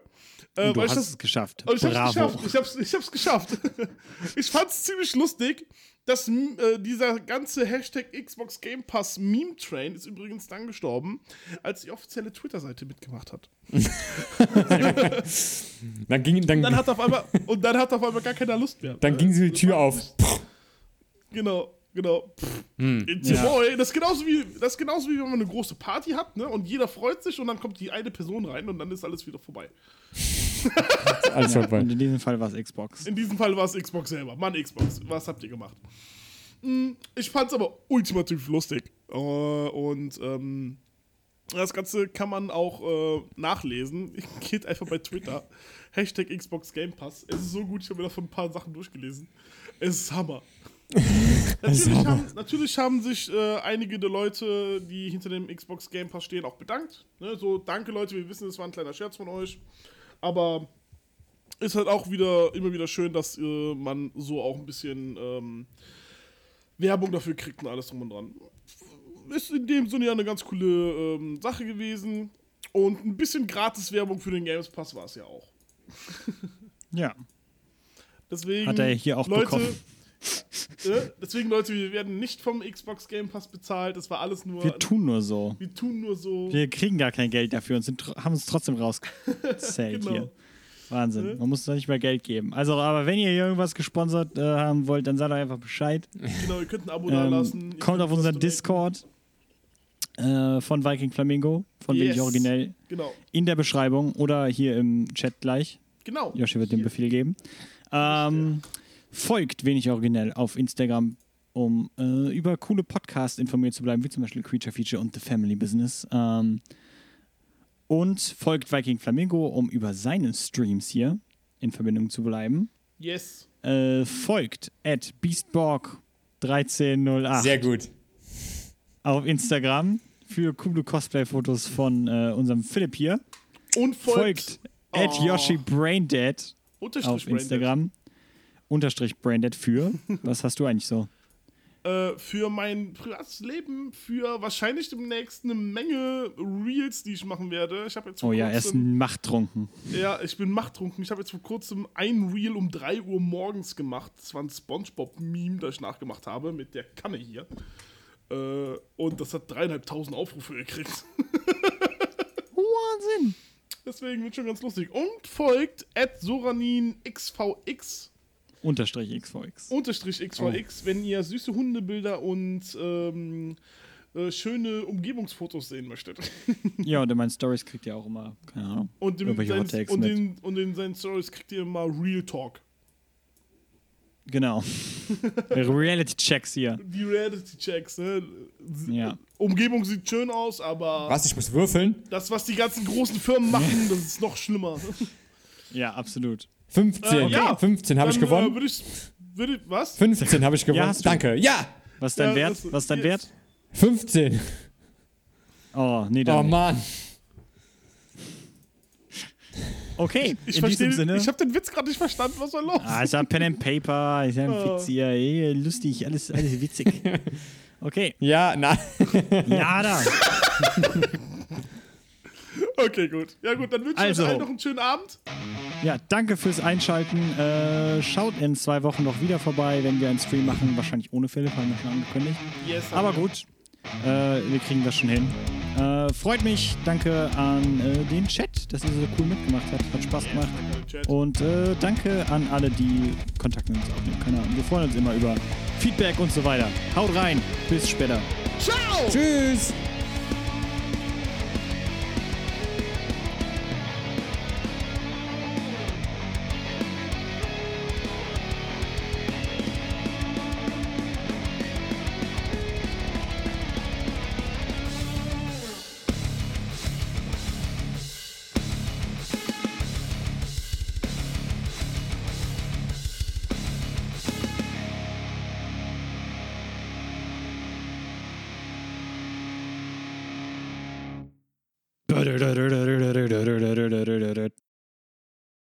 Äh, du weil ich hast das, es geschafft. ich hab's Bravo. geschafft. Ich hab's, ich hab's geschafft. [laughs] ich fand's ziemlich lustig, dass m, äh, dieser ganze Hashtag Xbox Game Pass Meme Train ist übrigens dann gestorben, als die offizielle Twitter-Seite mitgemacht hat. [laughs] Dann ging, dann, Und dann hat auf einmal, und dann hat auf einmal gar keiner Lust mehr. dann ging sie die Das Tür auf. Genau, genau. Pff, Hm. Ja. Das ist, genauso wie, das ist genauso wie wenn man eine große Party hat, ne? Und jeder freut sich und dann kommt die eine Person rein und dann ist alles wieder vorbei. [laughs] Alles Ja, vorbei. und in diesem Fall war es Xbox. In diesem Fall war es Xbox selber. Mann, Xbox, was habt ihr gemacht? Hm, Ich fand's aber ultimativ lustig. Äh, Und ähm, das Ganze kann man auch äh, nachlesen. [laughs] Geht einfach bei Twitter. Hashtag Xbox Game Pass. Es ist so gut, ich habe mir davon ein paar Sachen durchgelesen. Es ist Hammer. [laughs] natürlich, haben, natürlich haben sich äh, einige der Leute, die hinter dem Xbox Game Pass stehen, auch bedankt. Ne? So, danke Leute, wir wissen, es war ein kleiner Scherz von euch. Aber ist halt auch wieder immer wieder schön, dass äh, man so auch ein bisschen ähm, Werbung dafür kriegt und alles drum und dran. Ist in dem Sinne ja eine ganz coole ähm, Sache gewesen. Und ein bisschen Gratis-Werbung für den Games Pass war es ja auch. Ja. [laughs] Deswegen, Hat er hier auch Leute, bekommen. Äh, deswegen, Leute, wir werden nicht vom Xbox Game Pass bezahlt. Das war alles nur. Wir tun nur so. wir tun nur so. Wir kriegen gar kein Geld dafür und sind, haben uns trotzdem rausgezählt [laughs] Genau. hier. Wahnsinn. Man muss da nicht mehr Geld geben. Also, aber wenn ihr hier irgendwas gesponsert äh, haben wollt, dann sagt doch einfach Bescheid. Genau, ihr könnt ein Abo da lassen. Ähm, kommt auf unseren. Discord äh, von Viking Flamingo, von Yes. Wenig Originell, Genau, in der Beschreibung oder hier im Chat gleich. genau. Joshi wird den Hier. Befehl geben. Ähm, folgt Wenig Originell auf Instagram, um äh, über coole Podcasts informiert zu bleiben, wie zum Beispiel Creature Feature und The Family Business. Ähm, und folgt Viking Flamingo, um über seine Streams hier in Verbindung zu bleiben. Yes. Äh, folgt at BeastBorg1308 Sehr gut. auf Instagram für coole Cosplay-Fotos von äh, unserem Philipp hier. Und folgt, Folgt at Oh. Yoshi Braindead auf. Instagram. Unterstrich Braindead für. Was hast du eigentlich so? äh, für mein privates Leben, für wahrscheinlich demnächst eine Menge Reels, die ich machen werde. Ich habe jetzt Oh ja, er ist machttrunken. ja, ich bin machttrunken. Ich habe jetzt vor kurzem ein Reel um 3 Uhr morgens gemacht. Das war ein Spongebob-Meme, das ich nachgemacht habe mit der Kanne hier. Äh, und das hat dreieinhalbtausend Aufrufe gekriegt. [laughs] Wahnsinn. Deswegen wird schon ganz lustig. Und folgt at SoraninXVX Unterstrich XVX. unterstrich XVX, wenn ihr süße Hundebilder und ähm, äh, schöne Umgebungsfotos sehen möchtet. [laughs] Ja, und in meinen Stories kriegt ihr auch immer, keine Ahnung, Und, in irgendwelche seinen, und, in, und in seinen Stories kriegt ihr immer Real Talk. Genau. [laughs] [laughs] Reality-Checks hier. Die Reality-Checks, ne? Ja. Umgebung sieht schön aus, aber Was? Ich muss würfeln? das, was die ganzen großen Firmen machen, das ist noch schlimmer. Ja, absolut. 15. Äh, ja. 15 habe ich Dann, gewonnen. Äh, würde ich, würde ich, was? 15 habe ich gewonnen. du. Danke. Ja! Was ist dein Ja, Wert? das- Was ist dein. Wert? 15. Oh, nee, Oh dann nicht. Mann. Okay, Ich in verstehe, diesem Sinne. ich habe den Witz gerade nicht verstanden. Was war los? Ah, ich hab Pen and Paper, ich hab Oh. Witz hier, ey, lustig, alles, alles witzig. [laughs] Okay, Ja, na. ja da. [laughs] Okay, gut. Ja gut, dann wünsche ich Also. euch allen noch einen schönen Abend. Ja, danke fürs Einschalten. Äh, schaut in zwei Wochen noch wieder vorbei, wenn wir einen Stream machen. Wahrscheinlich ohne Philipp, haben wir schon angekündigt. Yes, Aber gut, äh, wir kriegen das schon hin. Äh, freut mich. Danke an äh, den Chat, dass ihr so cool mitgemacht habt. Hat Spaß Yes, gemacht. danke, Chat. Und äh, danke an alle, die Kontakt mit uns aufnehmen. Keine Ahnung. Wir freuen uns immer über Feedback und so weiter. Haut rein. Bis später. Ciao! Tschüss.